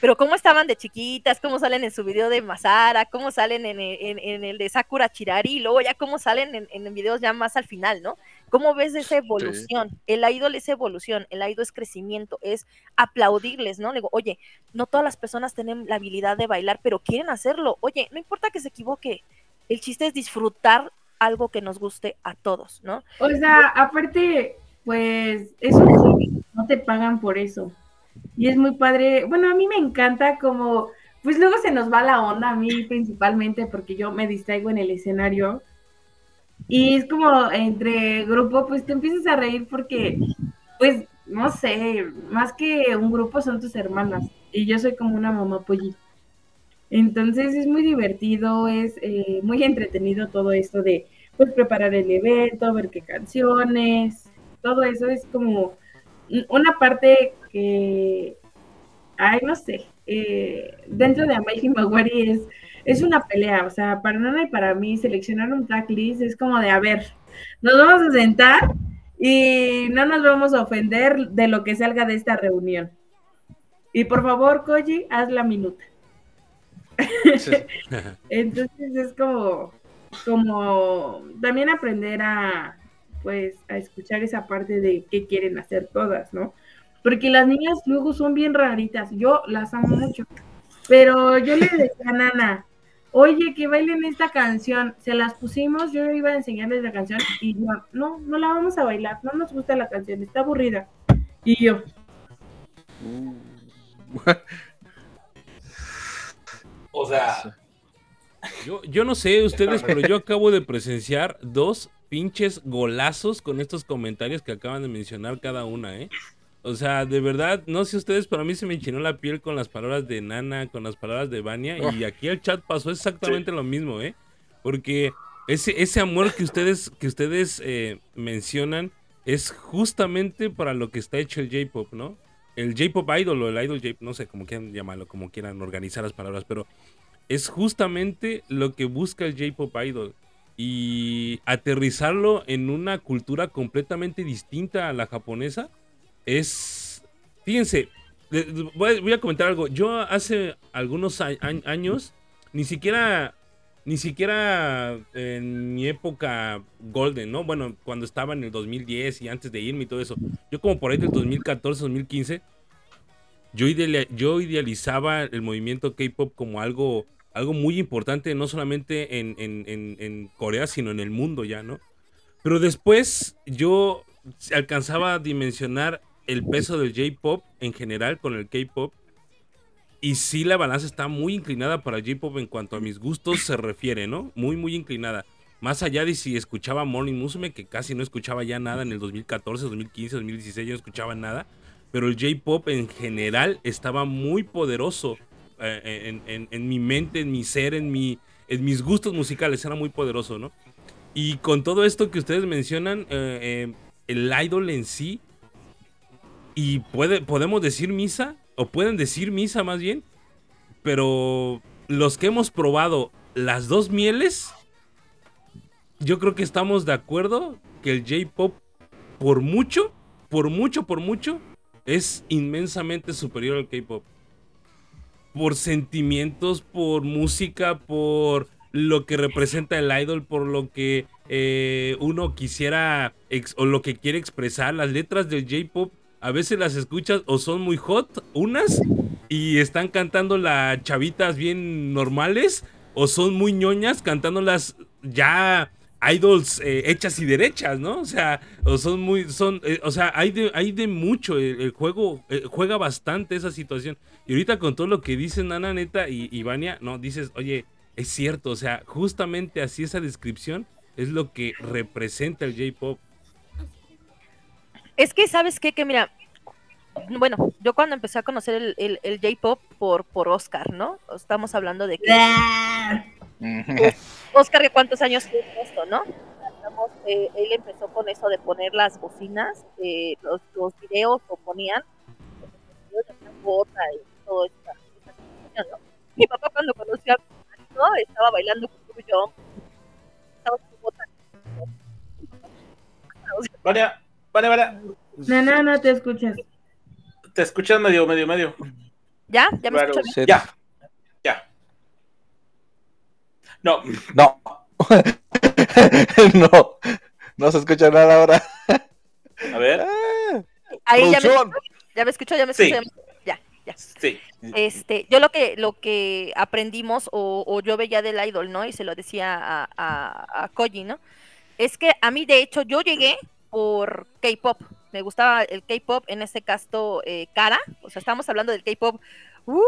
pero cómo estaban de chiquitas, cómo salen en su video de Masara, cómo salen en, en- en el de Sakura Chirari, y luego ya cómo salen en, en videos ya más al final, ¿no? ¿Cómo ves esa evolución? El idol es evolución, el idol es crecimiento, es aplaudirles, ¿no? Le digo, oye, no todas las personas tienen la habilidad de bailar, pero quieren hacerlo. Oye, no importa que se equivoque, el chiste es disfrutar algo que nos guste a todos, ¿no? O sea, aparte, pues es un hobby, no te pagan por eso. Y es muy padre. Bueno, a mí me encanta como, pues luego se nos va la onda, a mí principalmente porque yo me distraigo en el escenario. Y es como entre grupo, pues te empiezas a reír porque, pues, no sé, más que un grupo son tus hermanas. Y yo soy como una mamá pollita. Entonces es muy divertido, es eh, muy entretenido todo esto de pues preparar el evento, ver qué canciones, todo eso es como un- una parte que, ay, no sé, eh, dentro de Amazing Maguari es, es una pelea, o sea, para Nana y para mí seleccionar un tracklist es como de, a ver, nos vamos a sentar y no nos vamos a ofender de lo que salga de esta reunión. Y por favor, Koji, haz la minuta. Entonces es como, como también aprender a, pues, a escuchar esa parte de qué quieren hacer todas, ¿no? Porque las niñas luego son bien raritas, yo las amo mucho, pero yo le decía a Nana, oye, que bailen esta canción, se las pusimos, yo iba a enseñarles la canción y no, no, no la vamos a bailar, no nos gusta la canción, está aburrida. Y yo, O sea, Yo, yo no sé ustedes, pero yo acabo de presenciar dos pinches golazos con estos comentarios que acaban de mencionar cada una, ¿eh? O sea, de verdad, no sé ustedes, pero a mí se me enchinó la piel con las palabras de Nana, con las palabras de Vania, y aquí el chat pasó exactamente lo mismo, ¿eh? Porque ese, ese amor que ustedes, que ustedes eh, mencionan es justamente para lo que está hecho el J-Pop, ¿no? El J-Pop idol o el idol J, no sé cómo quieran llamarlo, como quieran organizar las palabras, pero es justamente lo que busca el J-Pop idol y aterrizarlo en una cultura completamente distinta a la japonesa es fíjense voy a, comentar algo. Yo hace algunos años ni siquiera ni siquiera en mi época golden no bueno cuando estaba en el 2010 y antes de irme y todo eso. Yo como por ahí del 2014 2015 yo, ideali- yo idealizaba el movimiento K-pop como algo, algo muy importante, no solamente en, en- en- Corea, sino en el mundo ya, ¿no? Pero después yo alcanzaba a dimensionar el peso del J-pop en general con el K-pop. Y sí, la balanza está muy inclinada para el J-pop en cuanto a mis gustos se refiere, ¿no? Muy, muy inclinada. Más allá de si escuchaba Morning Musume, que casi no escuchaba ya nada en el 2014, 2015, 2016, yo no escuchaba nada pero el J-Pop en general estaba muy poderoso en, en- mi mente, en mi ser, en, mi, mis gustos musicales, era muy poderoso, ¿no? Y con todo esto que ustedes mencionan, eh, eh, el idol en sí, y puede, podemos decir misa, o pueden decir misa más bien, pero los que hemos probado las dos mieles, yo creo que estamos de acuerdo que el J-Pop, por mucho, por mucho, por mucho, es inmensamente superior al K-pop. Por sentimientos, por música, por lo que representa el idol, por lo que eh, uno quisiera o lo que quiere expresar. Las letras del J-pop a veces las escuchas o son muy hot, unas, y están cantando las chavitas bien normales, o son muy ñoñas cantándolas ya idols eh, hechas y derechas, ¿no? O sea, son muy, son, eh, o sea, hay de, hay de mucho, el, el juego eh, juega bastante esa situación. Y ahorita con todo lo que dicen Nana Neta y, y Vania, no, dices, oye, es cierto, o sea, justamente así esa descripción es lo que representa el J-pop. Es que, ¿sabes qué? Que mira, bueno, yo cuando empecé a conocer el, el, el J-pop por, por Oscar, ¿no? Estamos hablando de que. Oscar, ¿de cuántos años tiene esto, no? Estamos, eh, él empezó con eso de poner las bocinas, eh, los, los videos lo ponían, y todo. Mi papá cuando conoció a ¿no? estaba bailando con yo, estaba con bota. Vale, vale, vale. No, no, no te escuchas. Te escuchas medio, medio, medio. ¿Ya? ¿Ya me Claro? Ya, ya. No, No. no. No se escucha nada ahora. a ver, Ah, Ahí ya me, ya me escuchó, ya me Sí. escuchó. Ya, ya. sí. Este, yo lo que, lo que aprendimos o, o yo veía del idol, ¿no? Y se lo decía a, a, a Koji, ¿no? Es que a mí, de hecho, yo llegué por K-pop. Me gustaba el K-pop, en este caso, eh, Cara. O sea, estamos hablando del K-pop. Uh,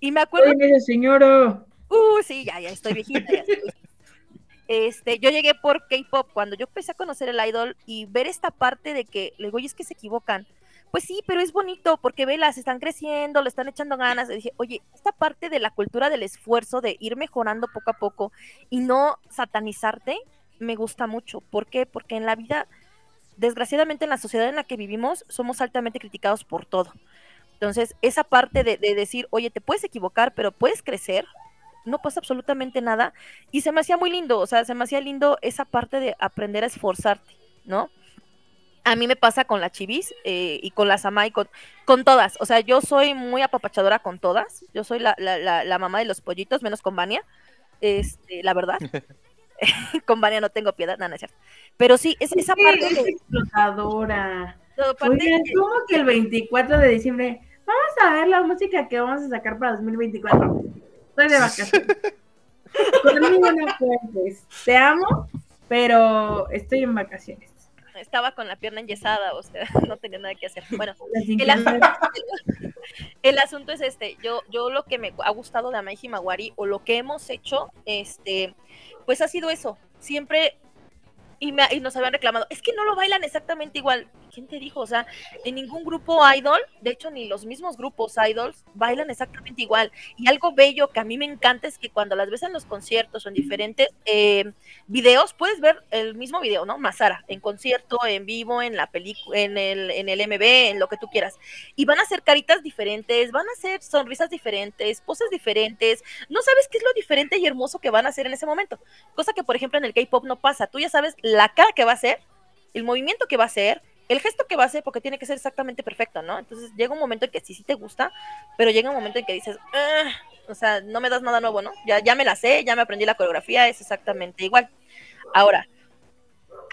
y me acuerdo Oye, ese señor. Uh, sí, ya, ya estoy viejita. ya estoy. Este, yo llegué por K-pop cuando yo empecé a conocer el idol y ver esta parte de que le digo, oye, es que se equivocan. Pues sí, pero es bonito porque velas, están creciendo, le están echando ganas. Y dije, oye, esta parte de la cultura del esfuerzo, de ir mejorando poco a poco y no satanizarte, me gusta mucho. ¿Por qué? Porque en la vida, desgraciadamente en la sociedad en la que vivimos, somos altamente criticados por todo. Entonces, esa parte de, de decir, oye, te puedes equivocar, pero puedes crecer, no pasa absolutamente nada. Y se me hacía muy lindo, o sea, se me hacía lindo esa parte de aprender a esforzarte, ¿no? A mí me pasa con la chivis eh, y con la Samai, con, con todas. O sea, yo soy muy apapachadora con todas. Yo soy la, la, la, la mamá de los pollitos, menos con Vania. Este, la verdad. con Vania no tengo piedad, nada, no es cierto. Pero sí, es, esa parte Es de. explotadora. Oigan, ¿cómo que el 24 de diciembre? Vamos a ver la música que vamos a sacar para 2024. Estoy de vacaciones. Conmigo no cuentes. Te amo, pero estoy en vacaciones. estaba con la pierna enyesada, o sea, no tenía nada que hacer. Bueno, el asunto, el asunto es este, yo, yo lo que me ha gustado de Amai Himawari o lo que hemos hecho, este, pues ha sido eso, siempre, y, me- y nos habían reclamado, es que no lo bailan exactamente igual. ¿Quién te dijo? O sea, en ningún grupo idol, de hecho ni los mismos grupos idols bailan exactamente igual. Y algo bello que a mí me encanta es que cuando las ves en los conciertos o en diferentes eh, videos, puedes ver el mismo video, ¿no? Masara, en concierto, en vivo, en la película, en el, en el MB, en lo que tú quieras. Y van a hacer caritas diferentes, van a hacer sonrisas diferentes, poses diferentes. No sabes qué es lo diferente y hermoso que van a hacer en ese momento. Cosa que, por ejemplo, en el K-pop no pasa. Tú ya sabes la cara que va a hacer, el movimiento que va a hacer, el gesto que va a hacer, porque tiene que ser exactamente perfecto, ¿no? Entonces llega un momento en que sí, sí te gusta, pero llega un momento en que dices, "Ah", o sea, no me das nada nuevo, ¿no? Ya, ya me la sé, ya me aprendí la coreografía, es exactamente igual. Ahora,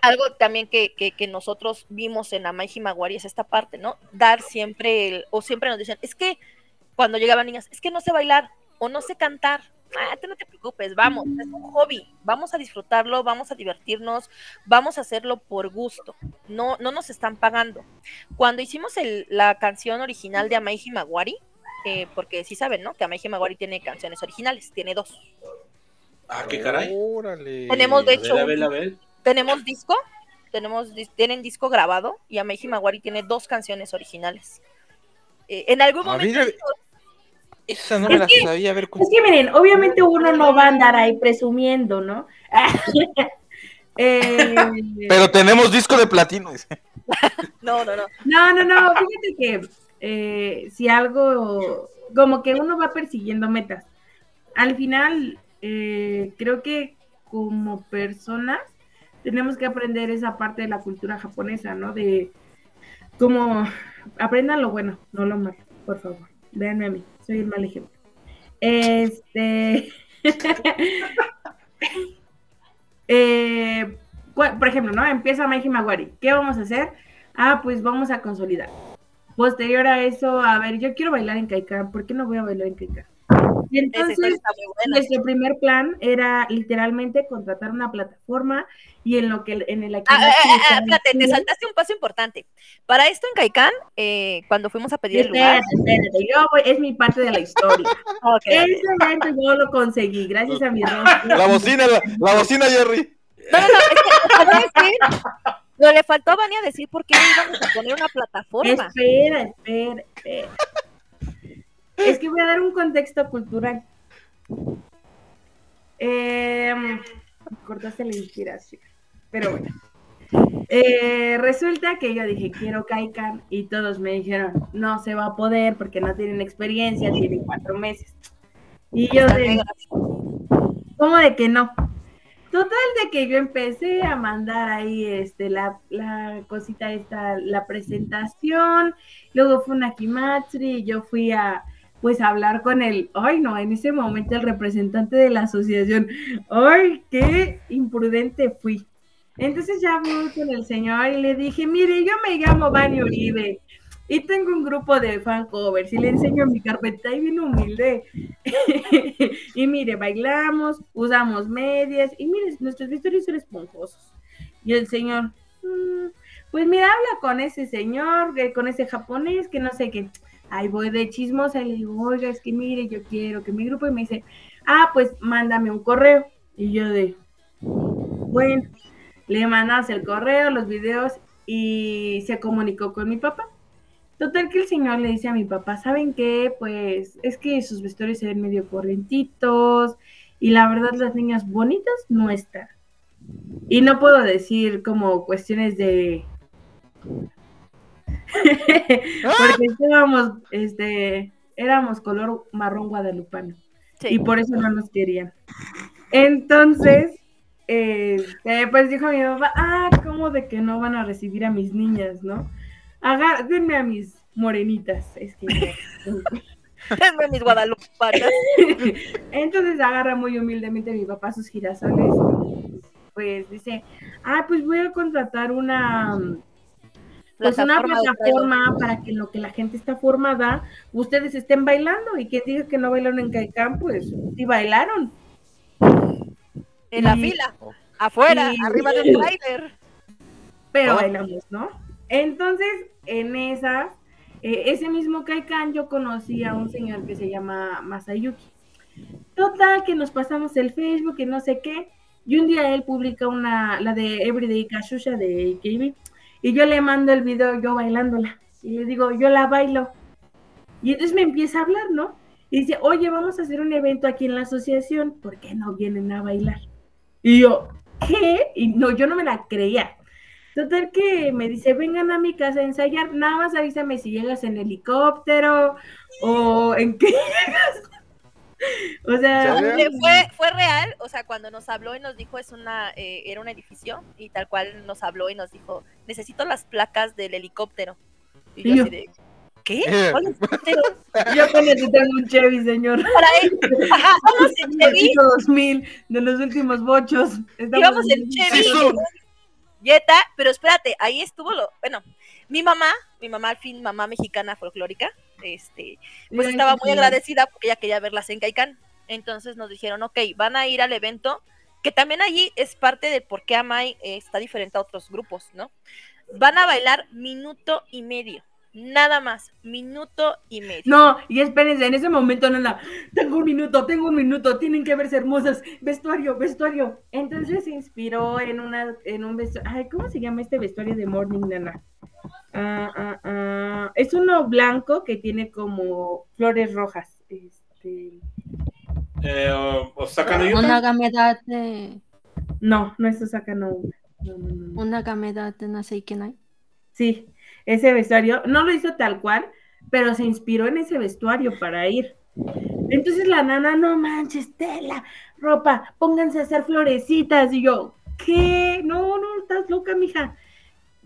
algo también que, que, que nosotros vimos en Amai Himawari es esta parte, ¿no? Dar siempre, el, o siempre nos dicen, es que cuando llegaban niñas, es que no sé bailar o no sé cantar. Ah, tú no te preocupes, vamos, es un hobby, vamos a disfrutarlo, vamos a divertirnos, vamos a hacerlo por gusto, no, no nos están pagando. Cuando hicimos el- la canción original de Amai Himawari, eh, porque sí saben, ¿no? Que Amai Himawari tiene canciones originales, tiene dos. Ah, qué caray. Órale. Tenemos, de A hecho, ver, a ver, a ver. tenemos disco, tenemos, tienen disco grabado y Amei Himawari tiene dos canciones originales. Eh, en algún Ah, momento Esa no me la sabía. A ver, Es que miren, obviamente uno no va a andar ahí presumiendo, ¿no? Eh, Pero tenemos disco de platino. no, no, no. No, no, no, fíjate que eh, si algo, como que uno va persiguiendo metas. Al final, eh, creo que como personas tenemos que aprender esa parte de la cultura japonesa, ¿no? De como aprendan lo bueno, no lo malo, por favor. Véanme a mí, soy el mal ejemplo. Este. Eh, por ejemplo, ¿no? Empieza Mai Himawari. ¿Qué vamos a hacer? Ah, pues vamos a consolidar. Posterior a eso, a ver, yo quiero bailar en Kaikan. ¿Por qué no voy a bailar en Kaikan? Y entonces, nuestro primer plan era literalmente contratar una plataforma y en lo que en el Ah, ah, ah, ah, espérate, te saltaste un paso importante. Para esto en Caicán, eh, cuando fuimos a pedir el lugar. Espérate, yo voy- es mi parte de la historia. Ese evento yo lo conseguí gracias a mi rostro. La bocina, la, la bocina, Jerry. No, no, no, es que lo le faltó a Vania decir por qué íbamos a poner una plataforma. Espera, espera, espera. Es que voy a dar un contexto cultural. Eh, cortaste la inspiración. Pero bueno. Eh, resulta que yo dije, quiero Kaikan, y todos me dijeron, no se va a poder porque no tienen experiencia, tienen cuatro meses. Y yo de, ¿cómo de que no? Total de que yo empecé a mandar ahí este la, la cosita esta, la presentación, luego fue una Kimatsuri y yo fui a pues hablar con el, ay no, en ese momento el representante de la asociación, ay, qué imprudente fui. Entonces ya fui con el señor y le dije, mire, yo me llamo Vani Uribe y tengo un grupo de fan covers y le enseño mi carpeta y bien humilde. y mire, bailamos, usamos medias y mire, nuestros vestuarios son esponjosos. Y el señor, "Mm, pues mira, habla con ese señor, con ese japonés, que no sé qué. Ahí voy de chismosa y le digo, oiga, es que mire, yo quiero que mi grupo, y me dice, ah, pues mándame un correo. Y yo de, bueno, le mandas el correo, los videos y se comunicó con mi papá. Total que el señor le dice a mi papá, ¿saben qué? Pues es que sus vestuarios se ven medio corrientitos y la verdad las niñas bonitas no están. Y no puedo decir como cuestiones de... Porque estábamos, este, éramos color marrón guadalupano Sí. y por eso no nos querían. Entonces, este, pues dijo mi papá, ah, ¿cómo de que no van a recibir a mis niñas, no? Agar denme a mis morenitas. Es que Denme mis guadalupanas. Entonces agarra muy humildemente mi papá sus girasoles. Pues dice, ah, pues voy a contratar una pues una Plataforma para que lo que la gente está formada, ustedes estén bailando y que diga que no bailaron en Caicán, pues sí bailaron. En la Y- fila, afuera, y- arriba del trailer. pero Oh. bailamos, ¿no? Entonces, en esas, eh, ese mismo Kaikan yo conocí a un señor que se llama Masayuki. Total, que nos pasamos el Facebook y no sé qué, y un día él publica una, la de Everyday Kashusha de KB, y yo le mando el video yo bailándola, y le digo, yo la bailo. Y entonces me empieza a hablar, ¿no? Y dice, oye, vamos a hacer un evento aquí en la asociación, ¿por qué no vienen a bailar? Y yo, ¿qué? Y no, yo no me la creía. Total que me dice, vengan a mi casa a ensayar, nada más avísame si llegas en helicóptero o en qué llegas. o sea, Fue, fue real, o sea, cuando nos habló y nos dijo es una, eh, era un edificio y tal cual nos habló y nos dijo, necesito las placas del helicóptero. Y yo Y yo- así de, ¿qué? ¿Cuál helicóptero? yo con eso tengo un Chevy, señor. Para él, vamos en Un Chevy, Bochito 2000 de los últimos bochos. Íbamos en Chevy, Jetta, pero espérate, ahí estuvo lo, bueno, mi mamá, mi mamá al fin, mamá mexicana folclórica, este, pues estaba muy agradecida porque ella quería verlas en Caicán. Entonces nos dijeron, ok, van a ir al evento, que también allí es parte de por qué Amai está diferente a otros grupos, ¿no? Van a bailar minuto y medio, Nada más, minuto y medio. No, y espérense, en ese momento, nana, tengo un minuto, tengo un minuto, tienen que verse hermosas, vestuario, vestuario. Entonces se inspiró en una, en un vestuario, ay, ¿cómo se llama este vestuario de Morning, nana? Ah, ah, ah. Es uno blanco que tiene como flores rojas. Este... Eh, Osaka Una gameta de... No, no es Osaka no. Una gameta de Naseikenai. Sí, ese vestuario, no lo hizo tal cual, pero se inspiró en ese vestuario para ir. Entonces la nana, no manches, tela, ropa, pónganse a hacer florecitas. Y yo, ¿qué? No, no, estás loca, mija.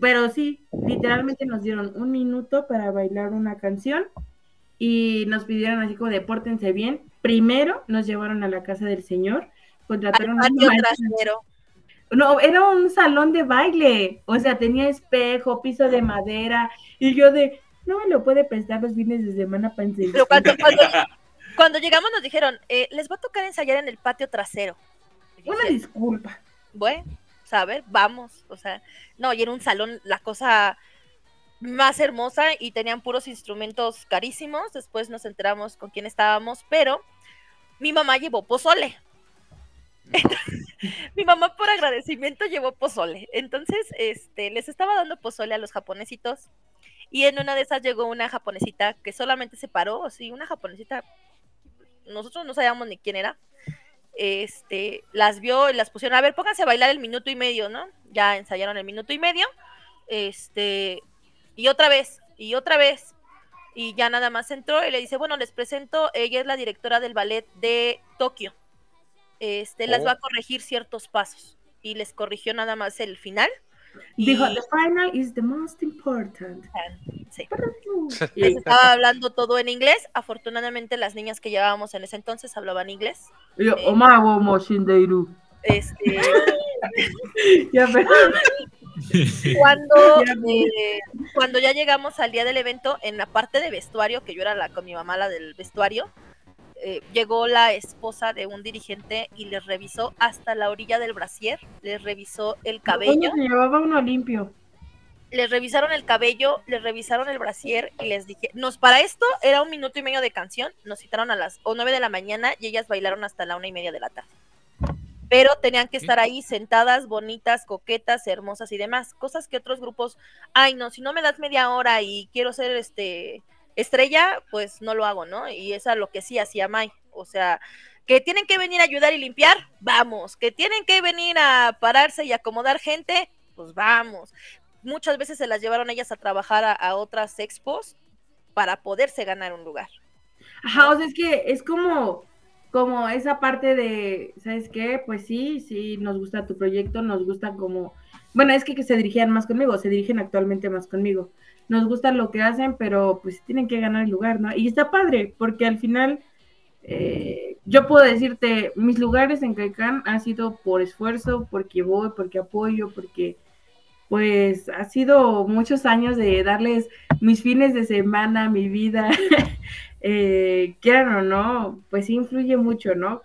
Pero sí, literalmente nos dieron un minuto para bailar una canción y nos pidieron así como de pórtense bien. Primero nos llevaron a la casa del señor, Al contrataron a patio una maestra. trasero. No, era un salón de baile, o sea, tenía espejo, piso de madera, y yo de, no me lo puede prestar los fines de semana para enseñar. Pero cuando, cuando, Cuando llegamos nos dijeron, eh, les va a tocar ensayar en el patio trasero. Una disculpa. bueno, o sea, a ver, vamos. O sea, no, y era un salón, la cosa más hermosa y tenían puros instrumentos carísimos. Después nos enteramos con quién estábamos, pero mi mamá llevó pozole. Mi mamá por agradecimiento llevó pozole. Entonces, este, les estaba dando pozole a los japonesitos y en una de esas llegó una japonesita que solamente se paró, así, una japonesita, nosotros no sabíamos ni quién era. Este, las vio y las pusieron, a ver, pónganse a bailar el minuto y medio, ¿no? Ya ensayaron el minuto y medio. Este, y otra vez, y otra vez. Y ya nada más entró y le dice, bueno, les presento, ella es la directora del ballet de Tokio. Este, las Oh. va a corregir ciertos pasos. Y les corrigió nada más el final. Dijo, Y- the final is the most important. Sí. Les estaba hablando todo en inglés. Afortunadamente las niñas que llevábamos en ese entonces hablaban inglés. Yo, Eh. Omago Moshindeiru. Este, Ya, pero- cuando, Ya. eh, cuando ya llegamos al día del evento, en la parte de vestuario, que yo era la con mi mamá la del vestuario, eh, llegó la esposa de un dirigente y les revisó hasta la orilla del brasier, les revisó el cabello, Coño, se llevaba uno limpio. les revisaron el cabello, les revisaron el brasier y les dije, nos para esto era un minuto y medio de canción, nos citaron a las o nueve de la mañana y ellas bailaron hasta la una y media de la tarde. Pero tenían que estar ahí sentadas, bonitas, coquetas, hermosas y demás, cosas que otros grupos, ay no, si no me das media hora y quiero ser este estrella, pues no lo hago, ¿no? Y eso es lo que sí hacía Mai, o sea, que tienen que venir a ayudar y limpiar, vamos, que tienen que venir a pararse y acomodar gente, pues vamos muchas veces se las llevaron ellas a trabajar a, a otras expos para poderse ganar un lugar. Ajá, o sea, es que es como, como esa parte de, ¿sabes qué? Pues sí, sí, nos gusta tu proyecto, nos gusta como, bueno, es que, que se dirigían más conmigo, se dirigen actualmente más conmigo. Nos gusta lo que hacen, pero pues tienen que ganar el lugar, ¿no? Y está padre, porque al final, eh, yo puedo decirte, mis lugares en Caicán ha sido por esfuerzo, porque voy, porque apoyo, porque pues ha sido muchos años de darles mis fines de semana, mi vida, eh, quieran o no, pues sí influye mucho, ¿no?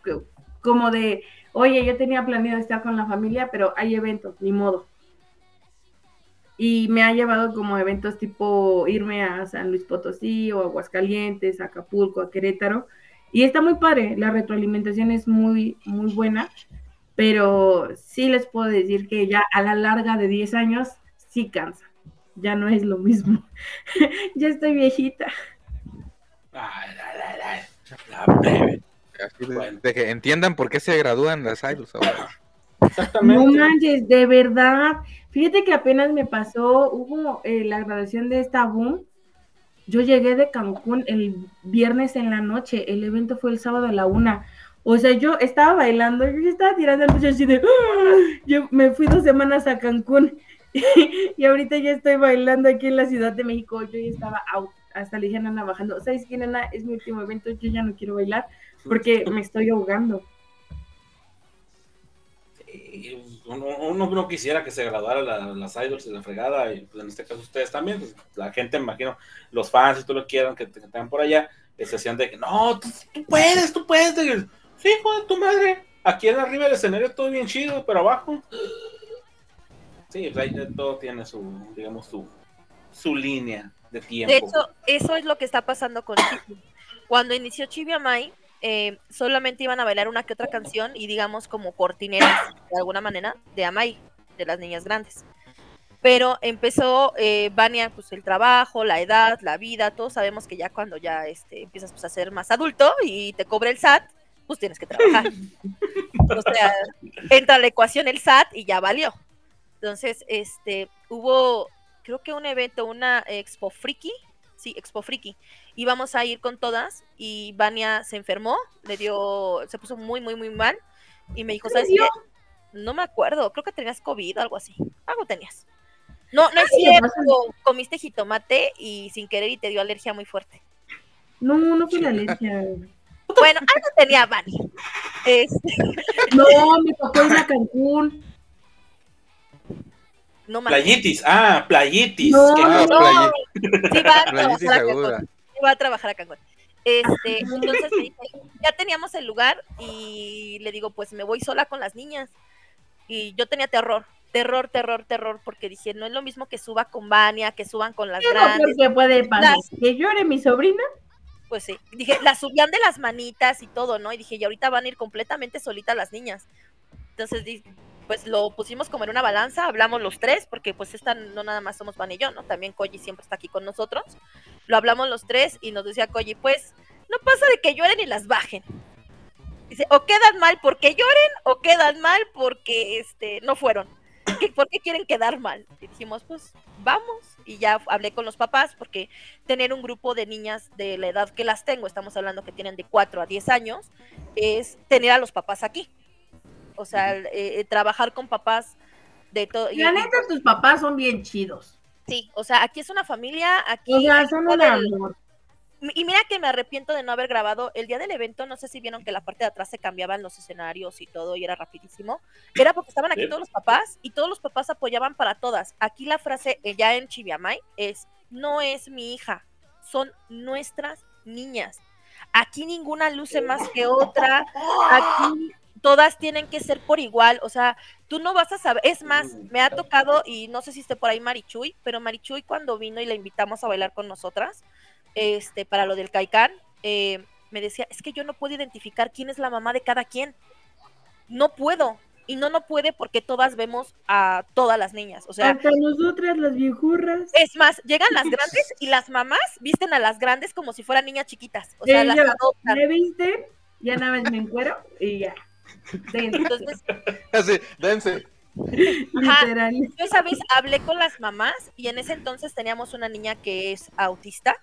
Como de, oye, yo tenía planeado estar con la familia, pero hay eventos, ni modo. Y me ha llevado como eventos tipo irme a San Luis Potosí o Aguascalientes, a Acapulco, a Querétaro. Y está muy padre, la retroalimentación es muy, muy buena, pero sí les puedo decir que ya a la larga de 10 años sí cansa, ya no es lo mismo. ya estoy viejita. Ay, ay, ay, ay. La plebe. Así de- Bueno. de que entiendan por qué se gradúan las idols ahora. No manches, de verdad. Fíjate que apenas me pasó, hubo eh, la graduación de esta boom. Yo llegué de Cancún el viernes en la noche, el evento fue el sábado a la una. O sea, yo estaba bailando, yo estaba tirando el pecho así de, ¡ah! yo me fui dos semanas a Cancún y ahorita ya estoy bailando aquí en la Ciudad de México. Yo ya estaba out, hasta le dije a Nana bajando, ¿sabes qué, Nana? Es mi último evento, yo ya no quiero bailar porque me estoy ahogando. Uno, uno no quisiera que se graduara la- las idols de la fregada, y pues, en este caso ustedes también, pues, la gente, imagino, los fans, si tú lo quieran, que que tengan por allá, que se hacían de que, no, tú, puedes, tú puedes, de sí, hijo de tu madre, aquí en arriba del escenario todo bien chido, pero abajo, sí, pues, todo tiene su, digamos, su, su línea de tiempo. De hecho, eso es lo que está pasando con Chibi. Cuando inició Chibi Amai, eh, solamente iban a bailar una que otra canción y digamos como cortineras, de alguna manera, de Amai, de las niñas grandes. Pero empezó eh, Vania, pues el trabajo, la edad, la vida, todos sabemos que ya cuando ya este, empiezas pues, a ser más adulto y te cobra el SAT, pues tienes que trabajar. entra la ecuación el SAT y ya valió. Entonces, este, hubo, creo que un evento, una Expo Friki, sí, Expo Friki, íbamos a ir con todas y Vania se enfermó, le dio, se puso muy, muy, muy mal y me dijo, ¿sabes qué? No me acuerdo, creo que tenías COVID o algo así, algo tenías. No, no es Ay, cierto, comiste jitomate y sin querer y te dio alergia muy fuerte. No, no fue la alergia. Bueno, algo tenía Vania. Este, No, me tocó ir a Cancún. no me Playitis, ah, playitis. No, que Ah, no, playi- sí va playitis aguda. Va a trabajar a Cancún. Este, entonces me dice, ya teníamos el lugar y le digo, pues me voy sola con las niñas. Y yo tenía terror, terror, terror, terror, porque dije, no es lo mismo que suba con Vania, que suban con las ¿Qué no, grandes. porque puede pasar? Las- ¿Que llore mi sobrina? Pues sí, dije, las subían de las manitas y todo, ¿no? Y dije, y ahorita van a ir completamente solitas las niñas. Entonces, di- pues lo pusimos como en una balanza, hablamos los tres, porque pues esta no nada más somos Van y yo, ¿no? También Koji siempre está aquí con nosotros. Lo hablamos los tres y nos decía Koji, pues no pasa de que lloren y las bajen. Dice, o quedan mal porque lloren o quedan mal porque este no fueron. ¿Qué- ¿Por qué quieren quedar mal? Y dijimos, pues vamos. Y ya hablé con los papás porque tener un grupo de niñas de la edad que las tengo, estamos hablando que tienen de 4 a 10 años, es tener a los papás aquí. O sea, eh, eh, trabajar con papás de todo. La y- neta, tus papás son bien chidos. Sí, o sea, aquí es una familia, aquí... O sea, son un el- amor. y mira que me arrepiento de no haber grabado el día del evento, no sé si vieron que la parte de atrás se cambiaban los escenarios y todo y era rapidísimo. Era porque estaban aquí Sí. todos los papás y todos los papás apoyaban para todas. Aquí la frase eh, ya en Chiviamay es, no es mi hija, son nuestras niñas. Aquí ninguna luce más que otra, aquí todas tienen que ser por igual, o sea, tú no vas a saber, es más, me ha tocado y no sé si esté por ahí Marichuy, pero Marichuy cuando vino y la invitamos a bailar con nosotras, este, para lo del Caicán, eh, me decía, es que yo no puedo identificar quién es la mamá de cada quien. No puedo. Y no, no puede porque todas vemos a todas las niñas. O sea, Hasta nosotras, las viejurras. es más, llegan las grandes y las mamás visten a las grandes como si fueran niñas chiquitas. O sea, Eh, las yo, adoptan. ¿Me viste? Ya nada más me encuero y ya. Entonces, Así, dense. Ajá. literal. yo esa vez hablé con las mamás y en ese entonces teníamos una niña que es autista.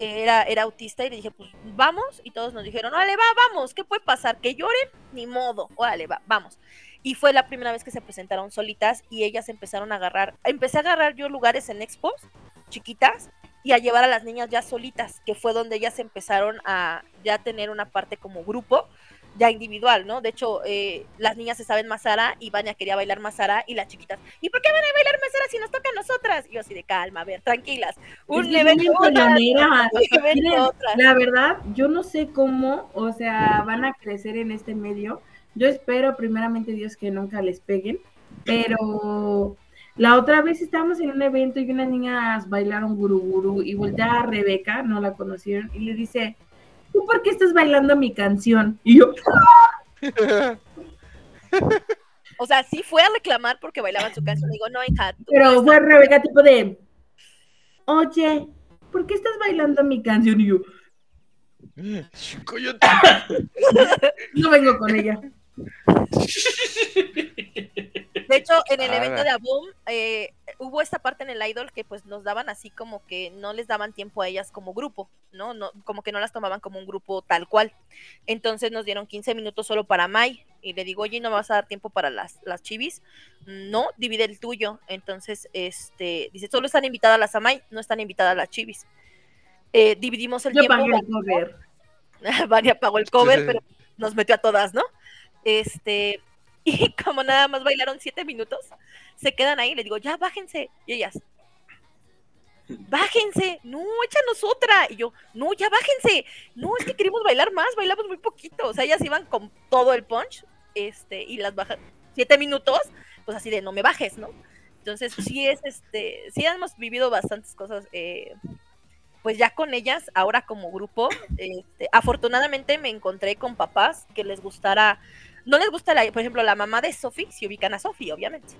Era, era autista y le dije, pues vamos. Y todos nos dijeron, órale, va, vamos. ¿Qué puede pasar? ¿Que lloren? Ni modo. Órale, va, vamos. Y fue la primera vez que se presentaron solitas y ellas empezaron a agarrar. Empecé a agarrar yo lugares en expos chiquitas y a llevar a las niñas ya solitas, que fue donde ellas empezaron a ya tener una parte como grupo ya individual, ¿no? De hecho, eh, las niñas se saben Mazara y Vania quería bailar Mazara y las chiquitas, ¿y por qué van a bailar Mazara si nos toca a nosotras? Y yo así de calma, a ver, tranquilas. Un Es otra. La verdad, yo no sé cómo, o sea, van a crecer en este medio. Yo espero, primeramente Dios, que nunca les peguen, pero la otra vez estábamos en un evento y unas niñas bailaron guruguru y voltea a Rebeca, no la conocieron, y le dice, ¿tú por qué estás bailando mi canción? Y yo, O sea, sí fue a reclamar porque bailaban su canción. Digo, no, hija, pero fue Rebeca tipo de, oye, ¿por qué estás bailando mi canción? Y yo, Coyote. no vengo con ella. De hecho, en el Ah, evento de Aboom eh, hubo esta parte en el Idol que pues nos daban así como que no les daban tiempo a ellas como grupo, ¿no? no como que no las tomaban como un grupo tal cual. Entonces nos dieron 15 minutos solo para Mai y le digo, oye, ¿no me vas a dar tiempo para las, las chivis? No, divide el tuyo. Entonces, este, dice, solo están invitadas las Amai, no están invitadas las chivis. Eh, dividimos el Yo tiempo. pagué el cover. Vania pagó el cover, pero nos metió a todas, ¿no? Este, y como nada más bailaron siete minutos, se quedan ahí, le digo, ya bájense. Y ellas, bájense, no, échanos otra. Y yo, no, ya bájense, no, es que queremos bailar más, bailamos muy poquito. O sea, ellas iban con todo el punch, este, y las bajan siete minutos, pues así de no me bajes, ¿no? Entonces, sí es este, sí hemos vivido bastantes cosas, eh, pues ya con ellas, ahora como grupo, este, afortunadamente me encontré con papás que les gustara, no les gusta, la, por ejemplo, la mamá de Sofi, si ubican a Sofi, obviamente.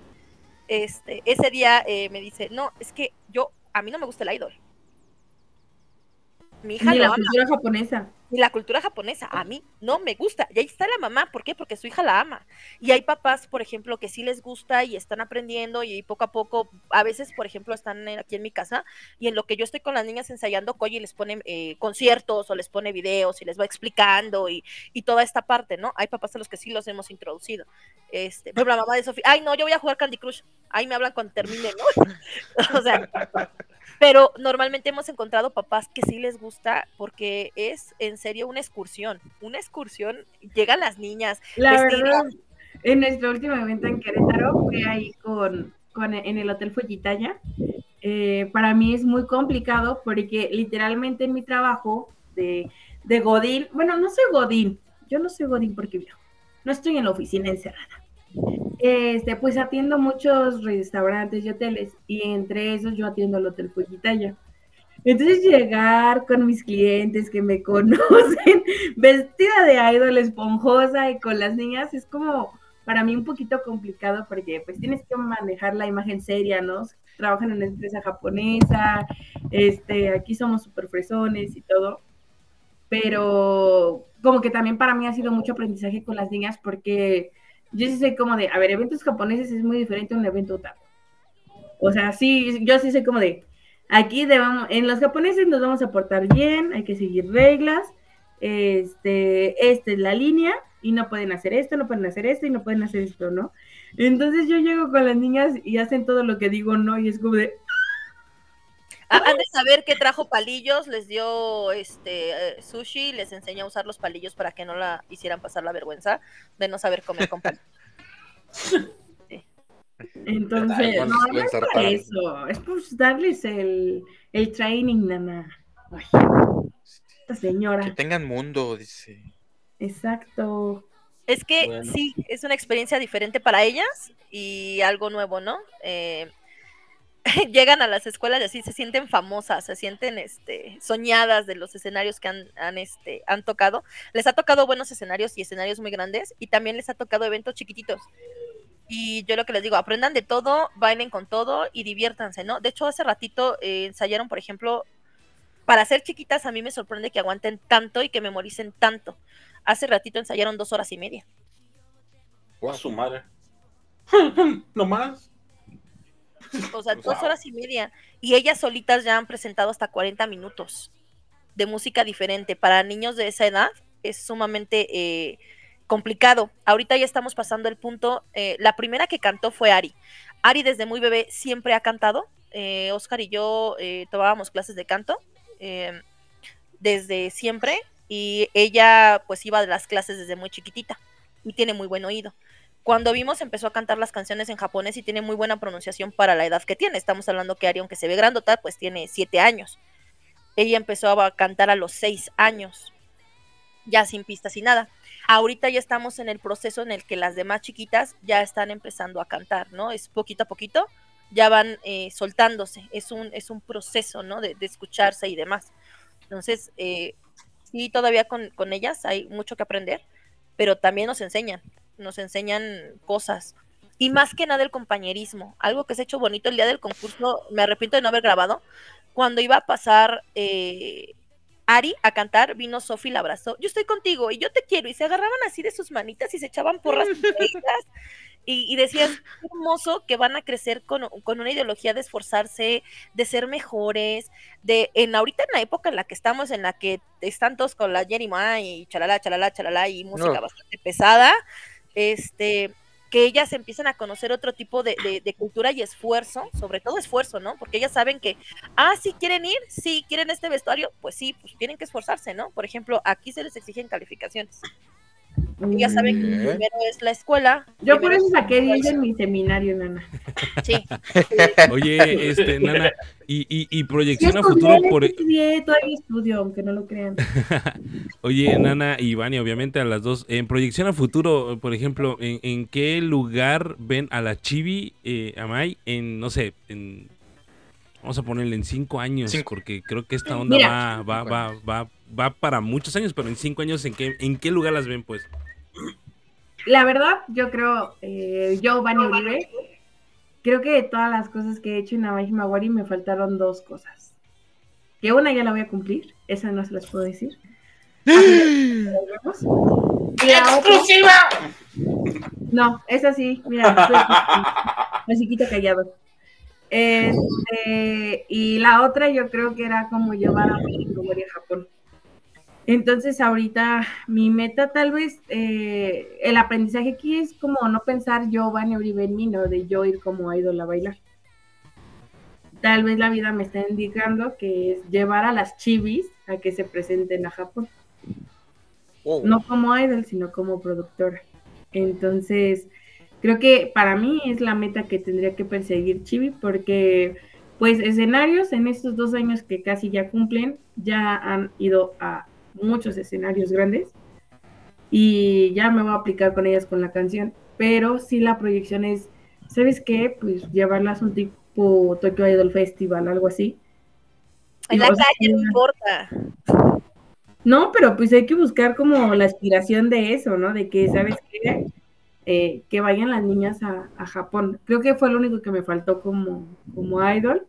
Este, ese día eh, me dice, no, es que yo, a mí no me gusta el idol. Mi hija Ni lo la ama, cultura japonesa. ni la cultura japonesa, a mí no me gusta. Y ahí está la mamá, ¿por qué? Porque su hija la ama. Y hay papás, por ejemplo, que sí les gusta y están aprendiendo y poco a poco, a veces, por ejemplo, están aquí en mi casa y en lo que yo estoy con las niñas ensayando, Koji les pone eh, conciertos o les pone videos y les va explicando y, y toda esta parte, ¿no? Hay papás a los que sí los hemos introducido. Este, la mamá de Sofía, ay, no, yo voy a jugar Candy Crush. Ahí me hablan cuando termine, ¿no? o sea, pero normalmente hemos encontrado papás que sí les gusta porque es en serio una excursión. Una excursión, llegan las niñas, La vestidas. verdad, en nuestro último evento en Querétaro fue ahí con, con en el Hotel Fujitaya. Eh, para mí es muy complicado porque literalmente en mi trabajo este, de Godín. Bueno, no soy Godín, yo no soy Godín porque no estoy en la oficina encerrada. Este, pues atiendo muchos restaurantes y hoteles y entre esos yo atiendo el Hotel Fueguitaya. Entonces llegar con mis clientes que me conocen, vestida de idol esponjosa y con las niñas es como para mí un poquito complicado porque pues tienes que manejar la imagen seria, ¿no? Trabajan en una empresa japonesa, este, aquí somos súper fresones y todo, pero como que también para mí ha sido mucho aprendizaje con las niñas porque yo sí sé como de, a ver, eventos japoneses es muy diferente a un evento otaku. O sea, sí, yo sí sé como de, aquí debemos, en los japoneses nos vamos a portar bien, hay que seguir reglas, este, esta es la línea, y no pueden hacer esto, no pueden hacer esto, y no pueden hacer esto, ¿no? Entonces yo llego con las niñas y hacen todo lo que digo no, y es como de, han de saber que trajo palillos, les dio este eh, sushi, les enseñó a usar los palillos para que no la hicieran pasar la vergüenza de no saber comer con palillos. Entonces, no, no es por eso, es por darles el, el training, nana. Ay, esta señora. Que tengan mundo, dice. Exacto. Es que bueno. sí, es una experiencia diferente para ellas y algo nuevo, ¿no? Eh, llegan a las escuelas y así se sienten famosas, se sienten este, soñadas de los escenarios que han, han, este, han tocado. Les ha tocado buenos escenarios y escenarios muy grandes y también les ha tocado eventos chiquititos. Y yo lo que les digo, aprendan de todo, bailen con todo y diviértanse, ¿no? De hecho, hace ratito eh, ensayaron, por ejemplo, para ser chiquitas a mí me sorprende que aguanten tanto y que memoricen tanto. Hace ratito ensayaron dos horas y media. ¡Guau, su madre! ¿No más? O sea, dos horas y media. Y ellas solitas ya han presentado hasta 40 minutos de música diferente. Para niños de esa edad es sumamente eh, complicado. Ahorita ya estamos pasando el punto. Eh, la primera que cantó fue Ari. Ari desde muy bebé siempre ha cantado. Eh, Oscar y yo eh, tomábamos clases de canto desde siempre. Y ella pues iba de las clases desde muy chiquitita. Y tiene muy buen oído cuando vimos empezó a cantar las canciones en japonés y tiene muy buena pronunciación para la edad que tiene. Estamos hablando que Ari, aunque se ve grandota, pues tiene siete años. Ella empezó a cantar a los seis años, ya sin pistas y nada. Ahorita ya estamos en el proceso en el que las demás chiquitas ya están empezando a cantar, ¿no? Es poquito a poquito, ya van eh, soltándose. Es un, es un proceso, ¿no? De, escucharse y demás. Entonces, eh, todavía con, con ellas hay mucho que aprender, pero también nos enseñan nos enseñan cosas. Y más que nada el compañerismo, algo que se ha hecho bonito el día del concurso, me arrepiento de no haber grabado, cuando iba a pasar eh, Ari a cantar, vino Sofi la abrazó, yo estoy contigo y yo te quiero, y se agarraban así de sus manitas y se echaban porras y, y decías, hermoso que van a crecer con, con, una ideología de esforzarse, de ser mejores, de en ahorita en la época en la que estamos, en la que están todos con la Jenny Ma y chalala, chalala, chalala y música no. bastante pesada, este, que ellas empiezan a conocer otro tipo de, de, de, cultura y esfuerzo, sobre todo esfuerzo, ¿no? Porque ellas saben que, ah, sí quieren ir, sí quieren este vestuario, pues sí, pues tienen que esforzarse, ¿no? Por ejemplo, aquí se les exigen calificaciones. Ya saben que primero es la escuela. Yo por eso saqué 10 en mi seminario, Nana. Sí. Oye, este, Nana, y, y, y proyección a futuro por. Estudié, todavía estudio, aunque no lo crean. Oye, Nana y Vani, obviamente a las dos. En proyección a futuro, por ejemplo, ¿en, en qué lugar ven a la Chibi, eh, a Mai, en, no sé, en. Vamos a ponerle en cinco años, cinco. porque creo que esta onda Mira, va, va, va, va, va para muchos años, pero en cinco años, ¿en qué, en qué lugar las ven, pues? La verdad, yo creo, eh, yo, Vani Uribe, creo que de todas las cosas que he hecho en Navaji Maguari me faltaron dos cosas. Que una ya la voy a cumplir, esa no se las puedo decir. ¡Exclusiva! Otra, no, esa sí, mira, musiquito callado. Este, y la otra yo creo que era como llevar a México a Japón. Entonces ahorita mi meta tal vez, eh, el aprendizaje aquí es como no pensar yo, Vania Uribe en mí, no de yo ir como idol a bailar. Tal vez la vida me está indicando que es llevar a las chivis a que se presenten a Japón. Oh. No como idol, sino como productora. Entonces, creo que para mí es la meta que tendría que perseguir Chibi porque pues escenarios en estos dos años que casi ya cumplen ya han ido a muchos escenarios grandes y ya me voy a aplicar con ellas con la canción, pero sí la proyección es, ¿sabes qué? Pues llevarlas un tipo Tokyo Idol Festival, algo así. En la O sea, calle no importa. No, pero pues hay que buscar como la aspiración de eso, ¿no? De que, ¿sabes qué? Eh, que vayan las niñas a, a Japón. Creo que fue lo único que me faltó como, como idol.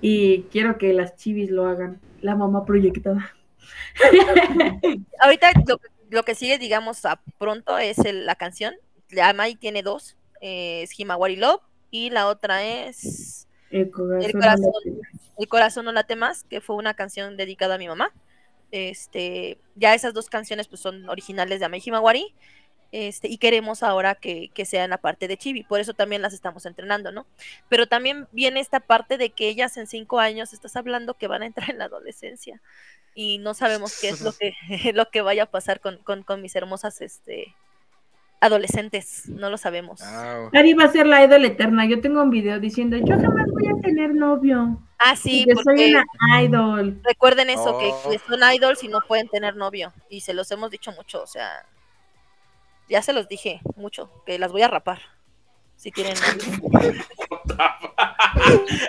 Y quiero que las chivis lo hagan. La mamá proyectada. Ahorita lo, lo que sigue, digamos, a pronto es el- la canción. La Mai tiene dos. eh, es Himawari Love y la otra es El corazón. El corazón. El corazón no late más, que fue una canción dedicada a mi mamá. Este, ya esas dos canciones pues son originales de Amei Himawari. Este, y queremos ahora que, que sean la parte de Chibi, por eso también las estamos entrenando, ¿no? Pero también viene esta parte de que ellas en cinco años estás hablando que van a entrar en la adolescencia y no sabemos qué es lo que, lo que vaya a pasar con, con, con mis hermosas este, adolescentes, no lo sabemos. Ari va a ser la idol eterna. Yo tengo un video diciendo, yo jamás voy a tener novio. Ah, sí, porque soy una idol. recuerden eso, que, Oh. que son idols y no pueden tener novio. Y se los hemos dicho mucho, o sea, ya se los dije mucho, que las voy a rapar. Si quieren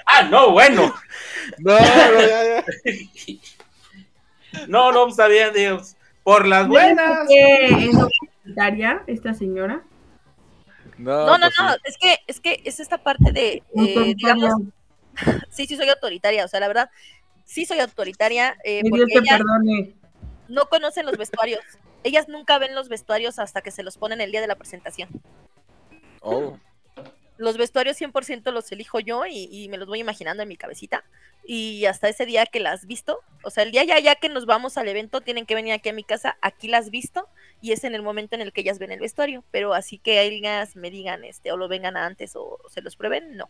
ah, no, bueno. No, no, ya, ya. No, no, está bien, Dios. Por las ¿No dice buenas. es autoritaria esta señora? No, No, no, pues no, es que, es que es esta parte de, eh, digamos, sí, sí soy autoritaria, o sea, la verdad, sí soy autoritaria, eh, Que porque Dios te ellas perdone. no conocen los vestuarios. Ellas nunca ven los vestuarios hasta que se los ponen el día de la presentación. Oh. Los vestuarios 100% los elijo yo y, y me los voy imaginando en mi cabecita. Y hasta ese día que las visto, o sea, el día ya, ya que nos vamos al evento, tienen que venir aquí a mi casa, aquí las visto y es en el momento en el que ellas ven el vestuario. Pero así que ellas me digan, este, o lo vengan antes o se los prueben, no.